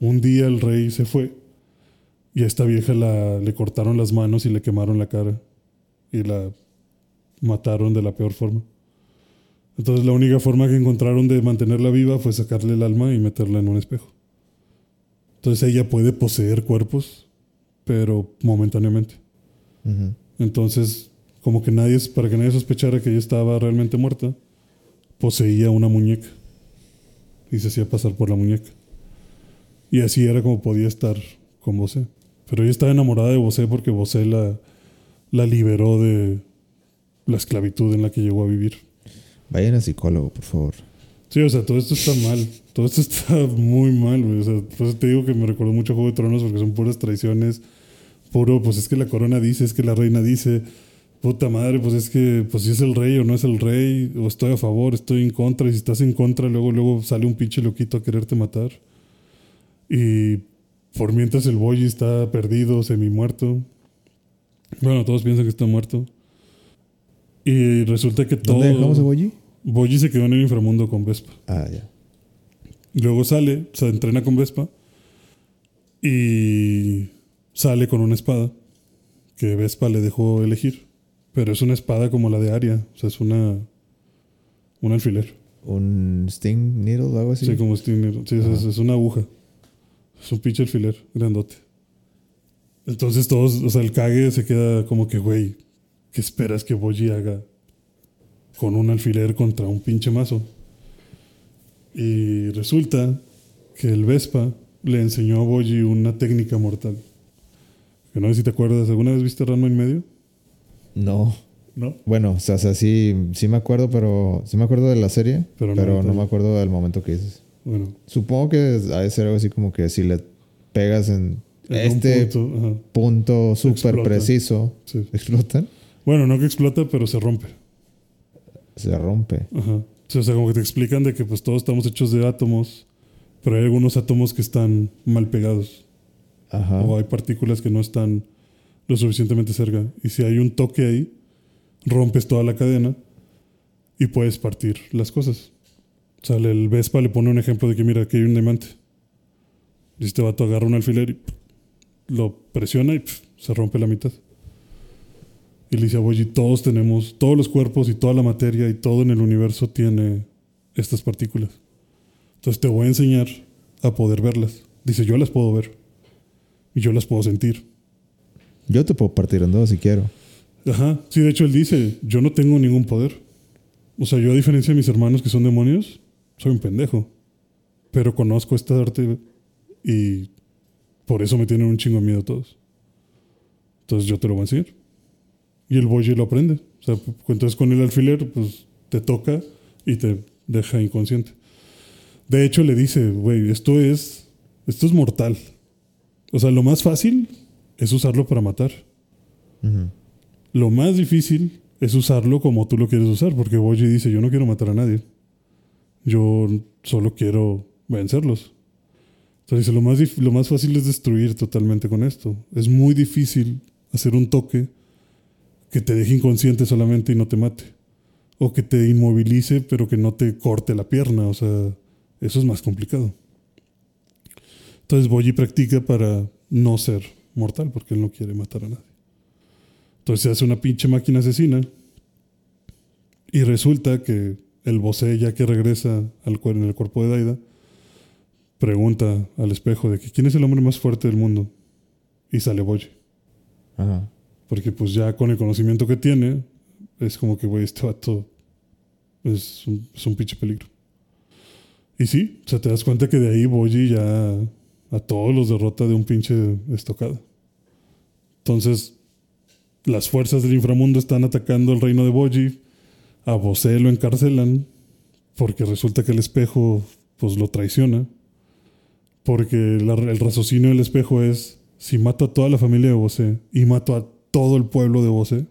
S2: un día el rey se fue y a esta vieja la, le cortaron las manos y le quemaron la cara y la mataron de la peor forma. Entonces la única forma que encontraron de mantenerla viva fue sacarle el alma y meterla en un espejo. Entonces ella puede poseer cuerpos, pero momentáneamente. Entonces, como que nadie, para que nadie sospechara que ella estaba realmente muerta, poseía una muñeca y se hacía pasar por la muñeca. Y así era como podía estar con Bosé. Pero ella estaba enamorada de Bosé porque Bosé la, la liberó de la esclavitud en la que llegó a vivir.
S1: Vayan a psicólogo, por favor.
S2: Sí, o sea, todo esto está mal. Todo esto está muy mal, güey. O sea, por eso te digo que me recordó mucho a Juego de Tronos porque son puras traiciones. Puro, pues es que la corona dice, es que la reina dice. Puta madre, pues es que, pues si es el rey o no es el rey, o estoy a favor, estoy en contra, y si estás en contra, luego, luego sale un pinche loquito a quererte matar. Y por mientras el Boyi está perdido, semi muerto. Bueno, todos piensan que está muerto. Y resulta que todo.
S1: ¿Dónde dejamos a Boyi?
S2: Boyi se quedó en el inframundo con Vespa.
S1: Ah, ya.
S2: Luego sale, se entrena con Vespa y sale con una espada que Vespa le dejó elegir. Pero es una espada como la de Aria, o sea, es una un alfiler.
S1: Un Sting Needle o algo así.
S2: Sí, como Stinger. Sí, es, es una aguja. Es un pinche alfiler grandote. Entonces todos, o sea, el Kage se queda como que, güey, ¿qué esperas que Boji haga con un alfiler contra un pinche mazo? Y resulta que el Vespa le enseñó a Boji una técnica mortal. Que no sé si te acuerdas, ¿alguna vez viste Ranma en medio?
S1: No.
S2: ¿No?
S1: Bueno, o sea, o sea, sí, sí me acuerdo, pero sí me acuerdo de la serie,
S2: Pero
S1: pero,
S2: no
S1: me acuerdo del momento que dices.
S2: Bueno,
S1: Supongo que ha de ser algo así como que si le pegas en, este
S2: punto,
S1: punto súper preciso,
S2: sí.
S1: explotan,
S2: Bueno, no que explota, pero se rompe.
S1: se rompe.
S2: Ajá. O sea, como que te explican de que pues todos estamos hechos de átomos, pero hay algunos átomos que están mal pegados.
S1: Ajá.
S2: O hay partículas que no están lo suficientemente cerca. Y si hay un toque ahí, rompes toda la cadena y puedes partir las cosas. O sea, el Vespa le pone un ejemplo de que mira, aquí hay un diamante. Y este vato agarra un alfiler y lo presiona y se rompe la mitad. Y le dice a Boyi, todos tenemos, todos los cuerpos y toda la materia y todo en el universo tiene estas partículas. Entonces te voy a enseñar a poder verlas. Dice, yo las puedo ver. Y yo las puedo sentir.
S1: Yo te puedo partir en dos si quiero.
S2: Ajá. Sí, de hecho él dice, yo no tengo ningún poder. O sea, yo a diferencia de mis hermanos que son demonios, soy un pendejo. Pero conozco esta arte y por eso me tienen un chingo de miedo todos. Entonces yo te lo voy a enseñar. Y el boy lo aprende. O sea, entonces con el alfiler, pues te toca y te deja inconsciente. De hecho, le dice, güey, esto es, esto es mortal. O sea, lo más fácil es usarlo para matar. Lo más difícil es usarlo como tú lo quieres usar, porque Boji dice, yo no quiero matar a nadie. Yo solo quiero vencerlos. Entonces dice, lo más, lo más fácil es destruir totalmente con esto. Es muy difícil hacer un toque que te deje inconsciente solamente y no te mate. O que te inmovilice pero que no te corte la pierna. O sea, eso es más complicado. Entonces Boji practica para no ser mortal, porque él no quiere matar a nadie. Entonces se hace una pinche máquina asesina. Y resulta que el Bosé, ya que regresa al en el cuerpo de Daida, pregunta al espejo de que quién es el hombre más fuerte del mundo. Y sale Boji.
S1: Ajá.
S2: Porque pues ya con el conocimiento que tiene, es como que, güey, este vato es un, es un pinche peligro. Y sí, o sea, te das cuenta que de ahí Boji ya a todos los derrota de un pinche estocada. Entonces, las fuerzas del inframundo están atacando el reino de Boji. A Bosé lo encarcelan porque resulta que el espejo pues lo traiciona. Porque la- el raciocinio del espejo es, si mato a toda la familia de Bosé y mato a todo el pueblo de Bosé,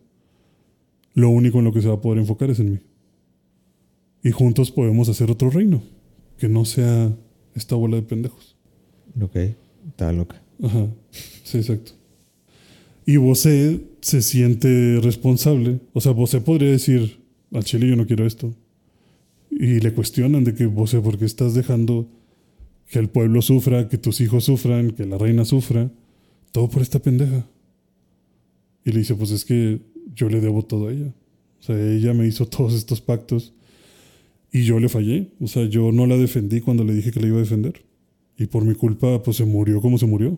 S2: lo único en lo que se va a poder enfocar es en mí. Y juntos podemos hacer otro reino, que no sea esta bola de pendejos.
S1: Ok. Está loca.
S2: Ajá, sí, exacto. Y Bosé se siente responsable. O sea, Bosé podría decir, al chile yo no quiero esto. Y le cuestionan de que, Bosé, ¿por qué estás dejando que el pueblo sufra, que tus hijos sufran, que la reina sufra? Todo por esta pendeja. Y le dice, pues es que yo le debo todo a ella. O sea, ella me hizo todos estos pactos y yo le fallé. O sea, yo no la defendí cuando le dije que la iba a defender. Y por mi culpa, pues se murió como se murió.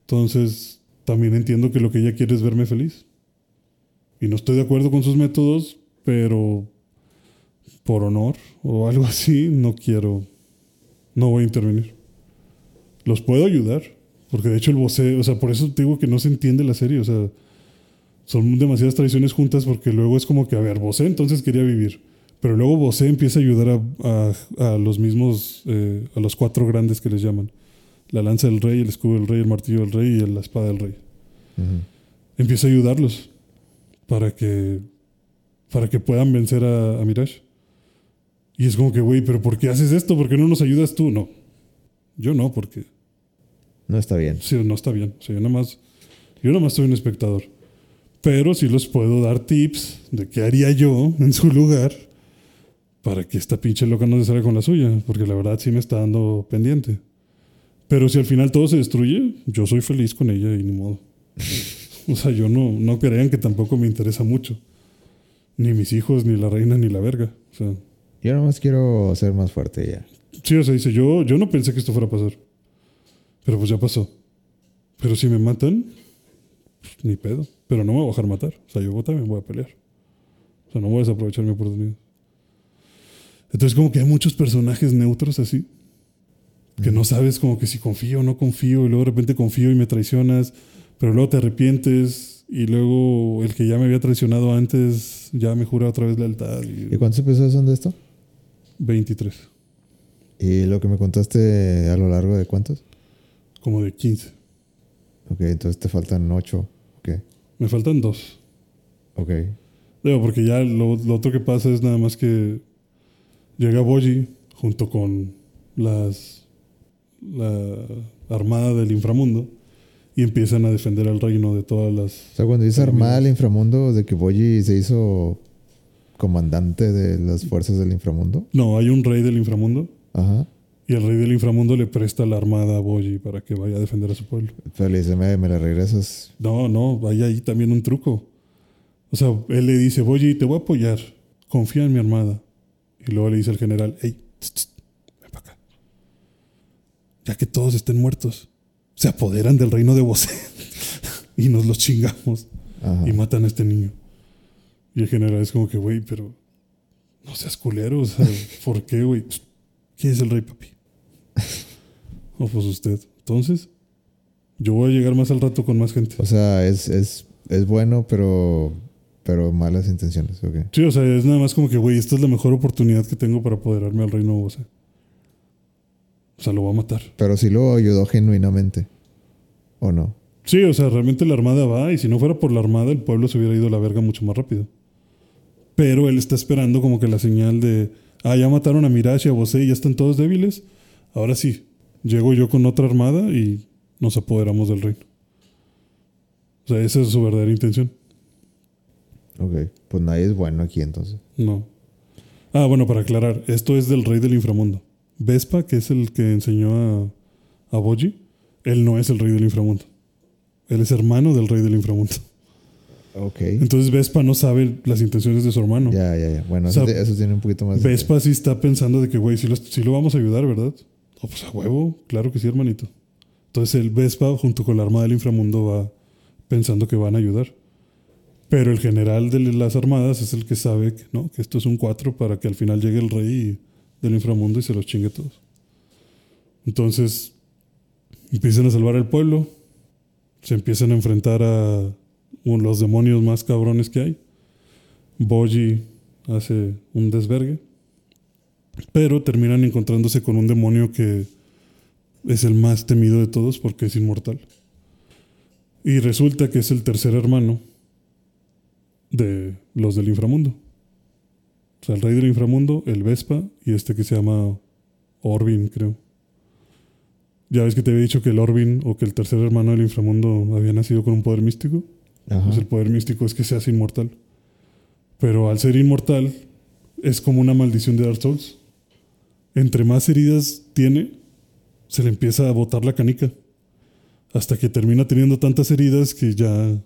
S2: Entonces, también entiendo que lo que ella quiere es verme feliz. Y no estoy de acuerdo con sus métodos, pero por honor o algo así, no quiero, no voy a intervenir. Los puedo ayudar, porque de hecho el Bosé, o sea, por eso te digo que no se entiende la serie, o sea, son demasiadas tradiciones juntas porque luego es como que, a ver, Bosé entonces quería vivir, pero luego Bosé empieza a ayudar a, a- a los mismos, eh, a los cuatro grandes que les llaman. La lanza del rey, el escudo del rey, el martillo del rey y la espada del rey. Empieza a ayudarlos para que, para que puedan vencer a, a Mirage. Y es como que, güey, pero ¿por qué haces esto? ¿Por qué no nos ayudas tú? No. Yo no, porque
S1: No está bien.
S2: sí, no está bien. Yo nada más, yo nada más soy un espectador. Pero sí los puedo dar tips de qué haría yo en su lugar para que esta pinche loca no se salga con la suya. Porque la verdad sí me está dando pendiente. Pero si al final todo se destruye, yo soy feliz con ella y ni modo. o sea, yo no, no crean que tampoco me interesa mucho. Ni mis hijos, ni la reina, ni la verga. O sea,
S1: Yo nada más quiero ser más fuerte ya.
S2: Sí, o sea, dice, yo, yo no pensé que esto fuera a pasar. Pero pues ya pasó. Pero si me matan, pues, ni pedo. Pero no me voy a bajar a matar. O sea, yo también voy a pelear. O sea, no voy a desaprovechar mi oportunidad. Entonces, como que hay muchos personajes neutros así. Que no sabes como que si confío o no confío, y luego de repente confío y me traicionas, pero luego te arrepientes, y luego el que ya me había traicionado antes ya me jura otra vez lealtad.
S1: ¿Y cuántos episodios son de esto?
S2: 23.
S1: ¿Y lo que me contaste a lo largo de cuántos?
S2: Como de 15.
S1: Ok, entonces te faltan 8. Ok.
S2: Me faltan dos.
S1: Ok.
S2: Digo, porque ya lo, lo otro que pasa es nada más que llega Boji junto con las la armada del inframundo y empiezan a defender al reino de todas las
S1: O sea, cuando dice armada del inframundo, de que Boyi se hizo comandante de las fuerzas del inframundo.
S2: No, hay un rey del inframundo
S1: Ajá.
S2: Y el rey del inframundo le presta la armada a Boji para que vaya a defender a su pueblo.
S1: Pero le dice, me, me la regresas.
S2: No, no, hay ahí también un truco. O sea, él le dice, Boji, te voy a apoyar, confía en mi armada. Y luego le dice al general, hey, tss, tss, ven para acá. Ya que todos estén muertos, se apoderan del reino de Bosé y nos los chingamos
S1: Ajá.
S2: y matan a este niño. Y el general es como que, güey, pero no seas culero, o sea, ¿por qué, güey? ¿Quién es el rey, papi? O pues usted. Entonces, yo voy a llegar más al rato con más gente.
S1: O sea, es, es, es bueno, pero, pero malas intenciones. Ok.
S2: Sí, o sea, es nada más como que, güey, esta es la mejor oportunidad que tengo para apoderarme al reino Bosé. O sea, lo va a matar.
S1: Pero sí lo ayudó genuinamente. ¿O no?
S2: Sí, o sea, realmente la armada va y si no fuera por la armada, el pueblo se hubiera ido a la verga mucho más rápido. Pero él está esperando como que la señal de, ah, ya mataron a Mirage y a Bosé y ya están todos débiles. Ahora sí, llego yo con otra armada y nos apoderamos del reino. O sea, esa es su verdadera intención.
S1: Ok. Pues nadie es bueno aquí entonces.
S2: No. Ah, bueno, para aclarar, esto es del rey del inframundo. Vespa, que es el que enseñó a, a Boji, él no es el rey del inframundo. Él es hermano del rey del inframundo.
S1: Ok.
S2: Entonces Vespa no sabe las intenciones de su hermano.
S1: Ya, ya, ya. Bueno,
S2: O
S1: eso,
S2: sea,
S1: te- eso tiene un poquito más. de-
S2: Vespa sí está pensando de que, güey, sí lo, sí lo vamos a ayudar, ¿verdad? Oh, pues a huevo, claro que sí, hermanito. Entonces el Vespa, junto con la Armada del Inframundo, va pensando que van a ayudar. Pero el general de las armadas es el que sabe que, ¿no? que esto es un 4 para que al final llegue el rey del inframundo y se los chingue todos. Entonces empiezan a salvar el pueblo, se empiezan a enfrentar a los demonios más cabrones que hay. Boji hace un desvergue, pero terminan encontrándose con un demonio que es el más temido de todos porque es inmortal. Y resulta que es el tercer hermano de los del inframundo. O sea, el rey del inframundo, el Vespa y este que se llama Orbin, creo. Ya ves que te había dicho que el Orbin o que el tercer hermano del inframundo había nacido con un poder místico.
S1: Ajá.
S2: Pues el poder místico es que seas inmortal. Pero al ser inmortal, es como una maldición de Dark Souls. Entre más heridas tiene, se le empieza a botar la canica. Hasta que termina teniendo tantas heridas que ya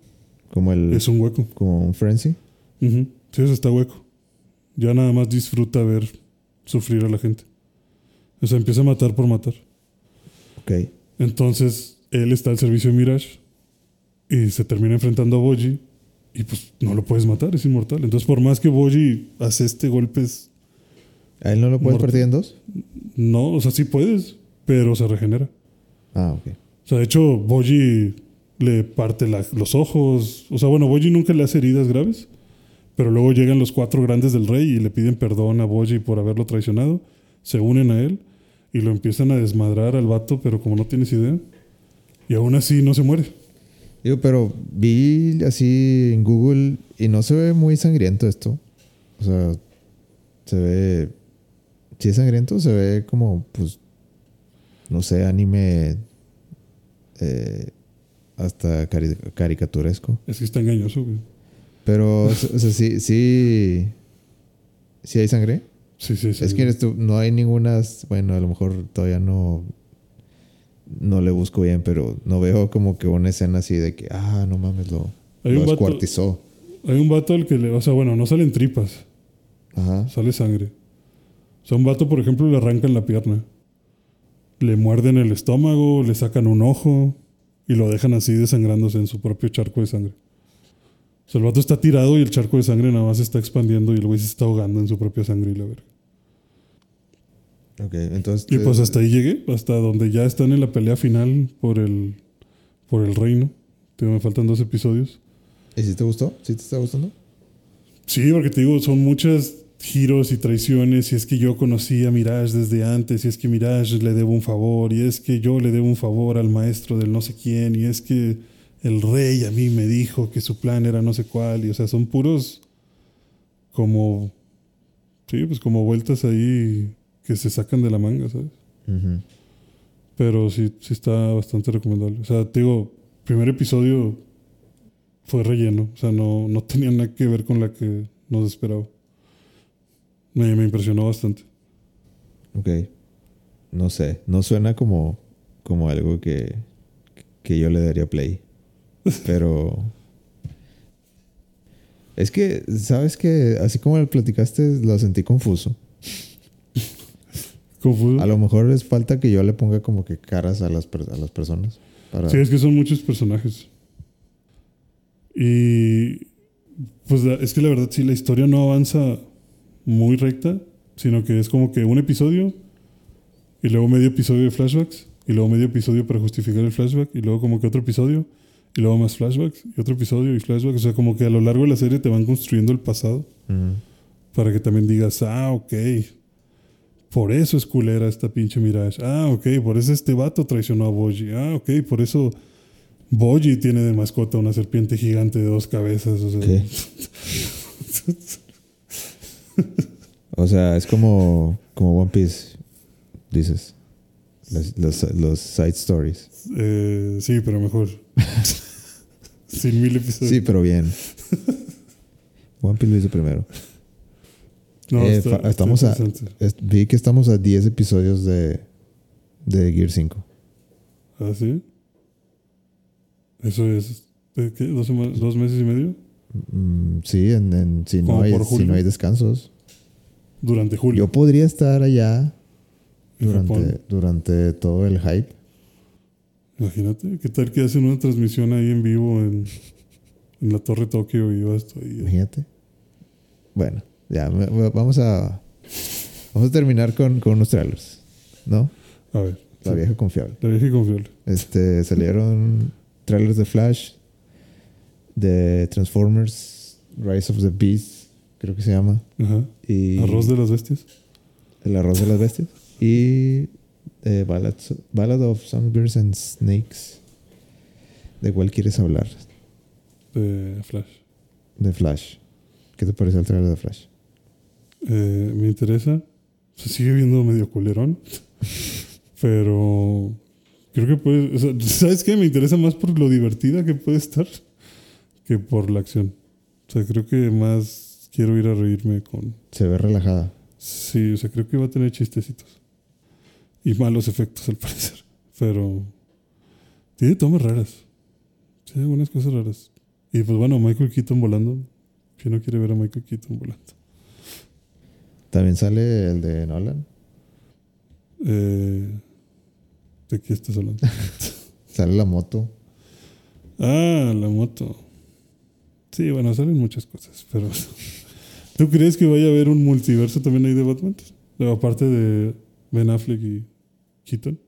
S1: Como el.
S2: es un hueco.
S1: Como un frenzy.
S2: Sí, eso está hueco. Ya nada más disfruta ver sufrir a la gente. O sea, empieza a matar por matar.
S1: Ok.
S2: Entonces, él está al servicio de Mirage y se termina enfrentando a Boji y pues no lo puedes matar, es inmortal. Entonces, por más que Boji hace este golpes,
S1: ¿A él no lo puedes partir en dos?
S2: no, o sea, sí puedes, pero se regenera.
S1: Ah, ok.
S2: O sea, de hecho, Boji le parte la- los ojos. O sea, bueno, Boji nunca le hace heridas graves, pero luego llegan los cuatro grandes del rey y le piden perdón a Boji por haberlo traicionado. Se unen a él y lo empiezan a desmadrar al vato, pero como no tienes idea. Y aún así no se muere.
S1: Digo, pero vi así en Google y no se ve muy sangriento esto. O sea, se ve. Sí es sangriento, se ve como, pues. No sé, anime. eh, hasta cari- caricaturesco.
S2: Es que está engañoso, güey.
S1: Pero, o sea, sí, sí. Sí hay sangre.
S2: Sí, sí, sí.
S1: Es que no hay ninguna. Bueno, a lo mejor todavía no. No le busco bien, pero no veo como que una escena así de que, ah, no mames, lo,
S2: Hay
S1: lo
S2: un vato-
S1: descuartizó.
S2: Hay un vato al que le. O sea, bueno, no salen tripas,
S1: Ajá.
S2: sale sangre. O sea, un vato, por ejemplo, le arrancan la pierna. Le muerden el estómago, le sacan un ojo y lo dejan así desangrándose en su propio charco de sangre. O sea, el vato está tirado y el charco de sangre nada más se está expandiendo y el güey se está ahogando en su propia sangre y la verga.
S1: Ok, entonces.
S2: Y pues hasta ahí llegué, hasta donde ya están en la pelea final por el, por el reino. Te me faltan dos episodios.
S1: ¿Y si te gustó? ¿Sí te está gustando?
S2: Sí, porque te digo, son muchos giros y traiciones. Y es que yo conocí a Mirage desde antes. Y es que Mirage le debo un favor. Y es que yo le debo un favor al maestro del no sé quién. Y es que el rey a mí me dijo que su plan era no sé cuál. Y o sea, son puros como. Sí, pues como vueltas ahí que se sacan de la manga, ¿sabes? Pero sí, sí está bastante recomendable. O sea, te digo, primer episodio fue relleno. O sea, no, no tenía nada que ver con la que nos esperaba. Me, me impresionó bastante.
S1: Ok. No sé. No suena como, como algo que, que yo le daría play. Pero. Es que, ¿sabes que Así como lo platicaste, lo sentí confuso.
S2: Confuso.
S1: A lo mejor es falta que yo le ponga como que caras a las, a las personas. Para...
S2: Sí, es que son muchos personajes. Y pues la- es que la verdad sí, la historia no avanza muy recta, sino que es como que un episodio y luego medio episodio de flashbacks y luego medio episodio para justificar el flashback y luego como que otro episodio y luego más flashbacks y otro episodio y flashbacks. O sea, como que a lo largo de la serie te van construyendo el pasado para que también digas, ah, ok. Por eso es culera esta pinche Mirage. Ah, ok. Por eso este vato traicionó a Boji. Ah, ok. Por eso Boji tiene de mascota una serpiente gigante de dos cabezas. O sea,
S1: ¿Qué? O sea, es como, como One Piece, dices. Los, los, los side stories.
S2: eh, sí, pero mejor. Sin mil episodios.
S1: Sí, pero bien. One Piece lo hizo primero.
S2: No,
S1: Eh,
S2: está-
S1: fa-
S2: está
S1: estamos a-
S2: interesante.
S1: Es- vi que estamos a 10 episodios de, de Gear 5.
S2: ¿Ah, sí? Eso es. ¿de ¿Qué? ¿Dos, meses y medio?
S1: Mm, sí, en, en- si, no
S2: ¿Como
S1: hay, si no hay descansos.
S2: Durante julio.
S1: Yo podría estar allá durante, durante todo el hype.
S2: Imagínate. ¿Qué tal que hacen una transmisión ahí en vivo en, en la Torre Tokio y vas ahí?
S1: Imagínate. Bueno, ya, vamos a vamos a terminar con, con unos trailers, ¿no?
S2: A ver.
S1: La
S2: sí.
S1: vieja confiable.
S2: La vieja confiable.
S1: Este, salieron trailers de Flash, de Transformers, Rise of the Beast, creo que se llama.
S2: Ajá.
S1: Y
S2: Arroz de las bestias.
S1: El arroz de las bestias. Y eh, Ballad, Ballad of Songbirds and Snakes. ¿De cuál quieres hablar?
S2: De Flash.
S1: De Flash. ¿Qué te parece el trailer de Flash?
S2: Eh, me interesa. Se sigue viendo medio culerón. pero creo que puede. o sea, ¿Sabes qué? Me interesa más por lo divertida que puede estar que por la acción. O sea, creo que más quiero ir a reírme con.
S1: Se ve relajada.
S2: Sí, o sea, creo que va a tener chistecitos. Y malos efectos al parecer. Pero. Tiene tomas raras. Tiene algunas cosas raras. Y pues bueno, Michael Keaton volando. ¿Quién no quiere ver a Michael Keaton volando?
S1: También sale el de Nolan.
S2: Eh, ¿De qué estás hablando?
S1: Sale la moto.
S2: ah, la moto. Sí, bueno, salen muchas cosas, pero... ¿Tú crees que vaya a haber un multiverso también ahí de Batman? Aparte de Ben Affleck y Keaton.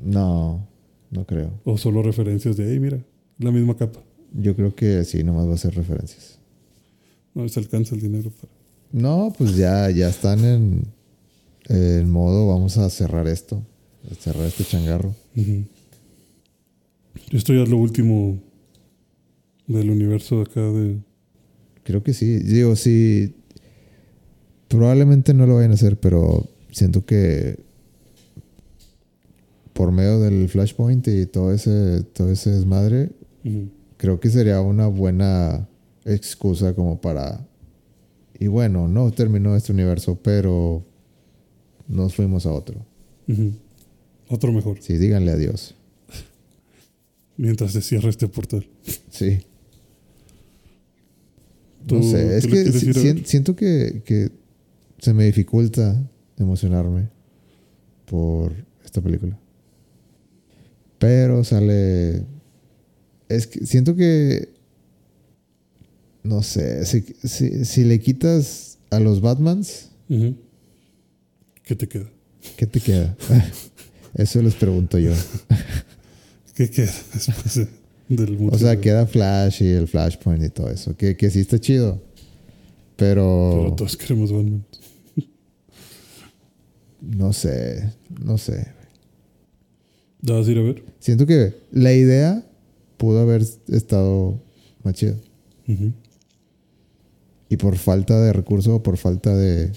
S1: No, no creo.
S2: O solo referencias de, hey, mira, la misma capa.
S1: Yo creo que sí, nomás va a ser referencias.
S2: No les alcanza el dinero para...
S1: No, pues ya, ya están en, en modo, vamos a cerrar esto. A cerrar este changarro.
S2: Esto ya es lo último del universo de acá de...
S1: Creo que sí. Digo, sí. Probablemente no lo vayan a hacer, pero siento que por medio del Flashpoint y todo ese, todo ese desmadre, creo que sería una buena excusa como para. Y bueno, no terminó este universo, pero nos fuimos a otro.
S2: Otro mejor.
S1: Sí, díganle adiós.
S2: Mientras se cierra este portal.
S1: Sí.
S2: ¿Tú-
S1: No sé, es que si- siento que, que se me dificulta emocionarme por esta película. Pero sale. Es que siento que. No sé, si, si, si le quitas a los Batmans.
S2: ¿Qué te queda?
S1: ¿Qué te queda? Eso les pregunto yo.
S2: ¿Qué queda después de- del
S1: O sea, queda Flash y el Flashpoint y todo eso. Que, que sí está chido. Pero,
S2: Pero todos queremos Batman.
S1: No sé, no sé.
S2: ¿La vas a ir a ver?
S1: Siento que la idea pudo haber estado más chida. Y por falta de recursos o por falta de,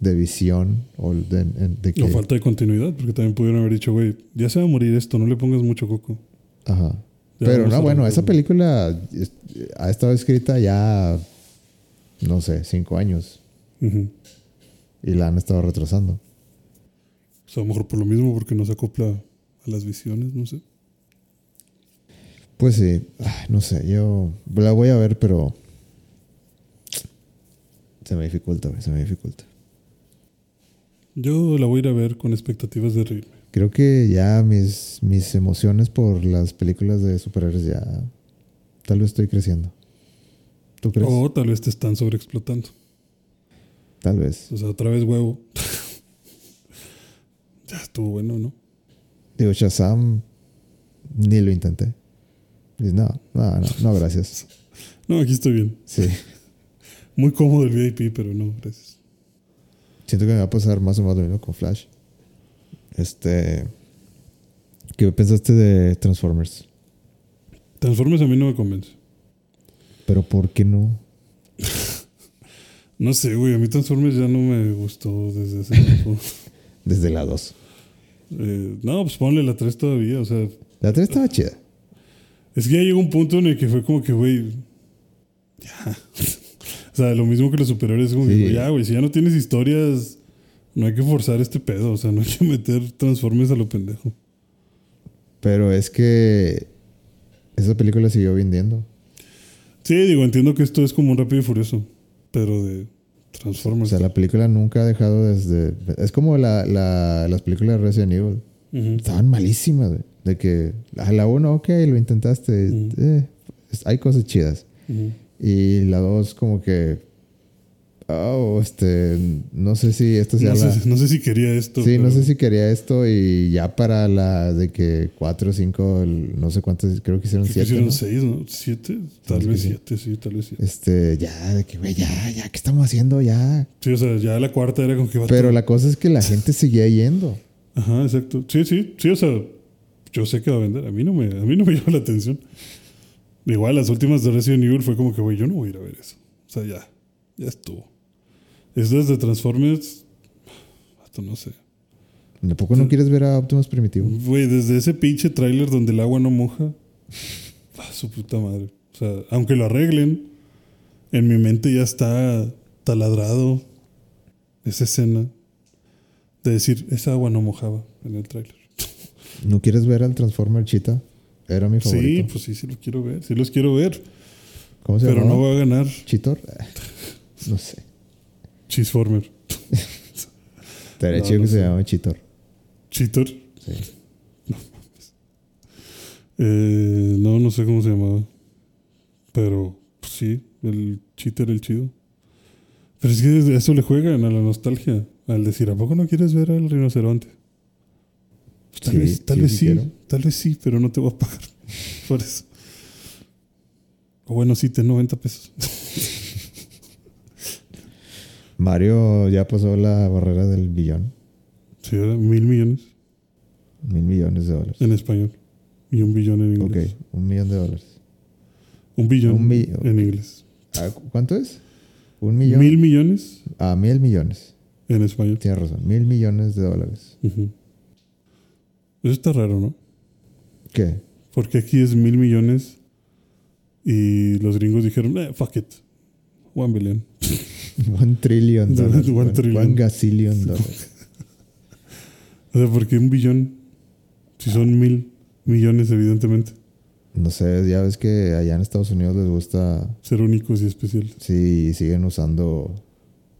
S1: de visión o de, de que...
S2: O falta de continuidad, porque también pudieron haber dicho, güey, ya se va a morir esto, no le pongas mucho coco.
S1: Ajá.
S2: Ya
S1: Pero no, bueno, esa película ha estado escrita ya, no sé, cinco años. Y la han estado retrasando.
S2: O sea, a lo mejor por lo mismo, porque no se acopla a las visiones, no sé.
S1: Pues sí, ay, no sé, yo la voy a ver, pero se me dificulta, se me dificulta.
S2: Yo la voy a ir a ver con expectativas de reírme.
S1: Creo que ya mis, mis emociones por las películas de superhéroes ya tal vez estoy creciendo. ¿Tú crees?
S2: O tal vez te están sobreexplotando.
S1: Tal vez.
S2: O sea, otra vez huevo. estuvo bueno, ¿no?
S1: Digo, Shazam ni lo intenté. Dices, no, no, no, no, gracias.
S2: No, aquí estoy bien.
S1: Sí.
S2: Muy cómodo el VIP, pero no, gracias.
S1: Siento que me va a pasar más o menos lo mismo con Flash. Este. ¿Qué pensaste de Transformers?
S2: Transformers a mí no me convence.
S1: Pero ¿por qué no?
S2: No sé, güey, a mí Transformers ya no me gustó desde hace tiempo.
S1: Desde la 2.
S2: Eh, no, pues ponle la 3 todavía, o sea,
S1: La 3 estaba chida.
S2: es que ya llegó un punto en el que fue como que, güey, ya. o sea, lo mismo que los superiores, como que,
S1: Sí.
S2: güey, ya, güey, si ya no tienes historias, no hay que forzar este pedo, o sea, no hay que meter Transformers a lo pendejo.
S1: Pero es que. Esa película siguió vendiendo.
S2: Sí, digo, entiendo que esto es como un rápido y furioso, pero de
S1: O
S2: Transformers.
S1: sea, la película nunca ha dejado desde. Es como la, la- las películas de Resident Evil. Estaban malísimas, güey. De que a la 1, ok, lo intentaste. Eh, hay cosas chidas. Y la 2, como que. Oh, este. No sé si esto sea
S2: No,
S1: la.
S2: sé, no sé si quería esto.
S1: Sí, no sé si quería esto y ya para la de que 4 o 5, no sé cuántas, creo que hicieron
S2: Creo que
S1: 7.
S2: hicieron seis, ¿no? ¿Siete? Tal
S1: Sí,
S2: vez siete, sí, tal vez siete.
S1: Este, ya, de que, güey, ya, ya, ¿qué estamos haciendo? Ya.
S2: Sí, o sea, ya la cuarta era como que...
S1: Pero la cosa es que la gente seguía yendo.
S2: Ajá, exacto. Sí, sí, sí, o sea, yo sé que va a vender. A mí no me, a mí no me llama la atención. Igual, las últimas de Resident Evil fue como que, güey, yo no voy a ir a ver eso. O sea, ya, ya estuvo. Estas de Transformers, vato, no sé.
S1: ¿De poco no quieres ver a Optimus Primitivo?
S2: Güey, desde ese pinche tráiler donde el agua no moja, a su puta madre. O sea, aunque lo arreglen, en mi mente ya está taladrado esa escena de decir, esa agua no mojaba en el tráiler.
S1: ¿No quieres ver al Transformer Cheetah? Era mi
S2: Sí,
S1: favorito.
S2: pues sí, sí los quiero ver, sí los quiero ver,
S1: ¿Cómo se
S2: pero
S1: llama?
S2: no va a ganar
S1: ¿Cheetor? No sé.
S2: Cheeseformer.
S1: Estaría
S2: No,
S1: chido
S2: no
S1: que se
S2: sé.
S1: llame Cheetor.
S2: Cheetor.
S1: Sí.
S2: Eh, no, no sé cómo se llamaba. Pero pues, sí, el cheater, el chido. Pero es que eso le juegan a la nostalgia. Al decir, ¿a poco no quieres ver al rinoceronte? Pues, tal
S1: Sí,
S2: vez, tal
S1: sí,
S2: vez
S1: sí
S2: sí,
S1: quiero.
S2: tal vez sí, pero no te voy a pagar por eso. O bueno, sí, te 90 pesos.
S1: Mario ya pasó la barrera del billón.
S2: Sí, mil millones
S1: Mil millones de dólares.
S2: en español. Y un billón en
S1: Ok,
S2: inglés.
S1: un millón de dólares.
S2: Un billón
S1: Un mi-
S2: en inglés.
S1: Ah, cu- ¿Cuánto es? ¿Un millón?
S2: Mil millones
S1: Ah, mil millones.
S2: en español.
S1: Tienes razón. Mil millones de dólares.
S2: Eso está raro, ¿no?
S1: ¿Qué?
S2: Porque aquí es mil millones y los gringos dijeron, eh, fuck it. One billion.
S1: One trillion
S2: One
S1: dólares. One,
S2: trillion.
S1: one gazillion dólares.
S2: O sea, porque un billón, si son mil millones, evidentemente,
S1: No sé, ya ves que allá en Estados Unidos les gusta.
S2: ser únicos y especiales.
S1: Sí, siguen usando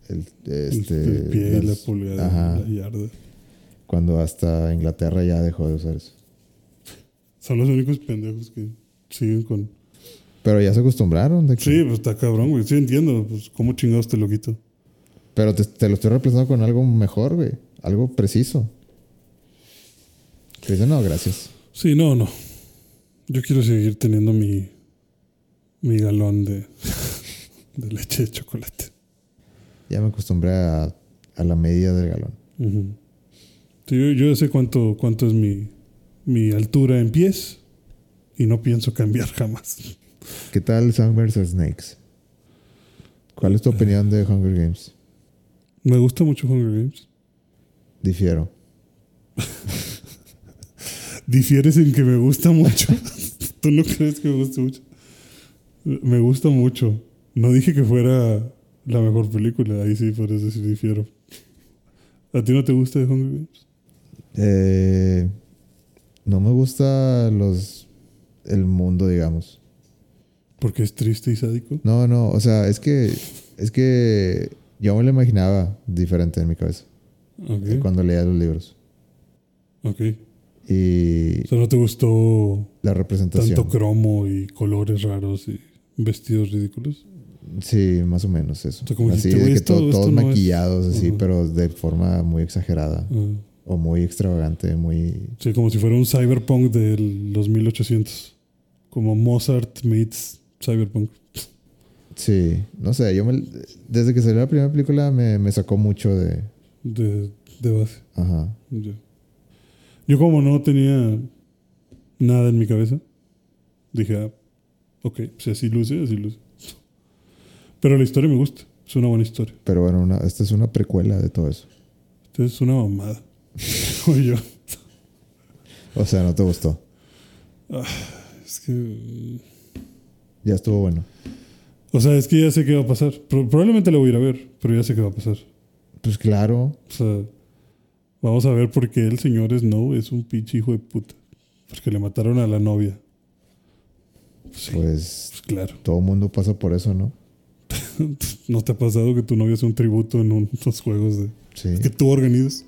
S1: el, este,
S2: el pie, la pulgada,
S1: Ajá.
S2: la yarda.
S1: Cuando hasta Inglaterra ya dejó de usar eso.
S2: Son los únicos pendejos que siguen con...
S1: Pero ya se acostumbraron. De que-
S2: Sí, pues está cabrón, güey. Sí entiendo. Pues, ¿cómo chingados te lo quito?
S1: Pero te, te lo estoy reemplazando con algo mejor, güey. algo preciso. Dice, no, gracias.
S2: Sí, no, no. Yo quiero seguir teniendo mi, mi galón de, de leche de chocolate.
S1: Ya me acostumbré a, a la medida del galón.
S2: Sí, yo, yo sé cuánto, cuánto es mi, mi altura en pies y no pienso cambiar jamás.
S1: ¿Qué tal Song vs. Snakes? ¿Cuál es tu opinión de Hunger Games?
S2: Me gusta mucho Hunger Games.
S1: Difiero.
S2: Difieres en que me gusta mucho. ¿Tú no crees que me guste mucho? Me gusta mucho. No dije que fuera la mejor película. Ahí sí puedes decir difiero. ¿A ti no te gusta de Hunger Games?
S1: Eh, no me gusta los el mundo, digamos.
S2: Porque es triste y sádico.
S1: No, no, o sea, es que es que yo me lo imaginaba diferente en mi cabeza
S2: Ok.
S1: cuando leía los libros.
S2: Ok.
S1: Y
S2: O sea, ¿no te gustó
S1: la representación.
S2: tanto cromo y colores raros y vestidos ridículos?
S1: Sí, más o menos eso.
S2: O sea, como
S1: así de
S2: "Güey,
S1: que
S2: esto-
S1: to-
S2: esto
S1: todos
S2: no es".
S1: maquillados, así, pero de forma muy exagerada o muy extravagante, muy
S2: sí, como si fuera un cyberpunk de los 1800. Como Mozart meets cyberpunk.
S1: sí, no sé, yo me, desde que salió la primera película me, me sacó mucho de,
S2: De, de base.
S1: ajá,
S2: Ya. Yo como no tenía nada en mi cabeza, dije, ah, ok, si así luce, así luce. Pero la historia me gusta, es una buena historia.
S1: pero bueno, una- esta es una precuela de todo eso.
S2: Esta es una mamada. Yo.
S1: O sea, no te gustó.
S2: Es que...
S1: Ya estuvo bueno.
S2: O sea, es que ya sé qué va a pasar. Pro- probablemente la voy a ir a ver, pero ya sé qué va a pasar.
S1: Pues claro,
S2: O sea, vamos a ver por qué el señor Snow es un pinche hijo de puta. Porque le mataron a la novia. Sí,
S1: pues
S2: pues claro.
S1: todo mundo pasa por eso, ¿no?
S2: ¿No te ha pasado que tu novia hace un tributo en un- unos juegos de,
S1: Sí.
S2: que tú organizas?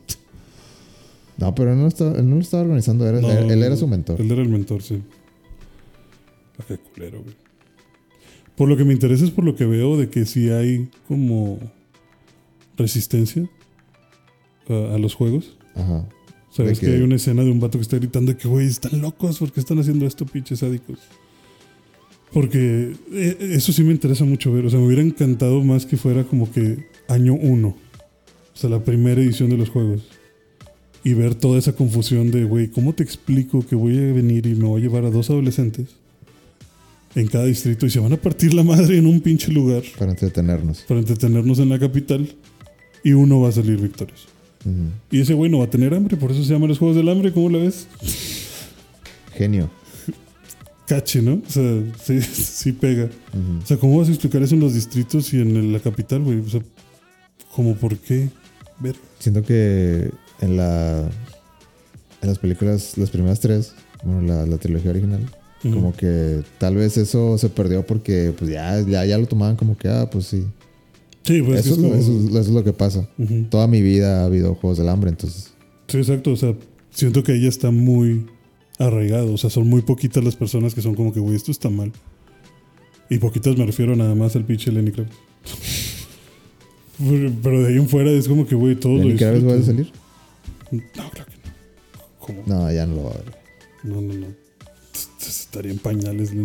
S1: No, pero él no lo estaba, él no lo estaba organizando, era-
S2: No,
S1: él, él era su mentor.
S2: Él era el mentor, sí. Ah, qué culero, güey. Por lo que me interesa es por lo que veo de que sí hay como resistencia a, a los juegos.
S1: Ajá.
S2: Sabes que- hay una escena de un vato que está gritando de que, güey, están locos, ¿por qué están haciendo esto, pinches sádicos? Porque eh, eso sí me interesa mucho ver. O sea, me hubiera encantado más que fuera como que año uno. O sea, la primera edición de los juegos. Y ver toda esa confusión de, güey, ¿cómo te explico que voy a venir y me voy a llevar a dos adolescentes en cada distrito y se van a partir la madre en un pinche lugar
S1: Para entretenernos.
S2: para entretenernos en la capital y uno va a salir victorioso? Y ese güey no va a tener hambre, por eso se llaman los Juegos del Hambre, ¿cómo la ves?
S1: Genio.
S2: Cache, ¿no? O sea, sí, sí pega. O sea, ¿cómo vas a explicar eso en los distritos y en la capital, güey? O sea, ¿cómo por qué? Ver.
S1: Siento que en la en las películas, las primeras tres, bueno, la, la trilogía original, como que tal vez eso se perdió porque pues ya, ya, ya lo tomaban como que, ah, pues sí.
S2: Sí, pues
S1: eso,
S2: es
S1: lo, eso, eso es lo que pasa. Toda mi vida ha habido juegos del hambre, entonces.
S2: Sí, exacto. O sea, siento que ella está muy arraigado. O sea, son muy poquitas las personas que son como que, güey, esto está mal. Y poquitas me refiero nada más al pinche Lenny Kravitz. Pero- de ahí en fuera es como que, güey, todo lo
S1: ¿Lenny Kravitz va a salir?
S2: No, claro que no. ¿Cómo?
S1: No, ya no lo va a ver.
S2: No, no, no. Estaría en pañales.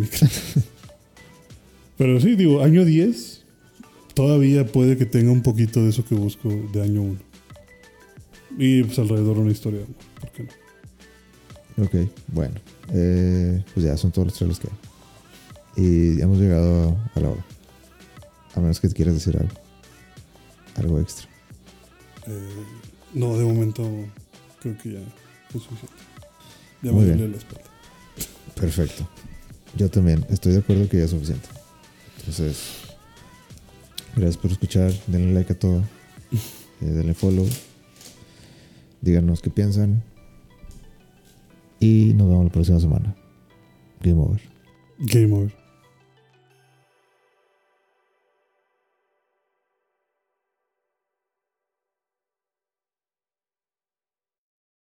S2: Pero sí, digo, año 10 todavía puede que tenga un poquito de eso que busco de año 1. Y pues alrededor una historia de. ¿Por qué no?
S1: Ok, bueno. Eh, pues ya son todos los trailers que hay. Y hemos llegado a la hora. A menos que te quieras decir algo. Algo extra.
S2: Eh, no, de momento creo que ya es suficiente. Ya me duele la espalda.
S1: Perfecto. Yo también estoy de acuerdo que ya es suficiente. Entonces, gracias por escuchar. Denle like a todo. Eh, denle follow. Díganos qué piensan. Y nos vemos la próxima semana. Game over.
S2: Game over.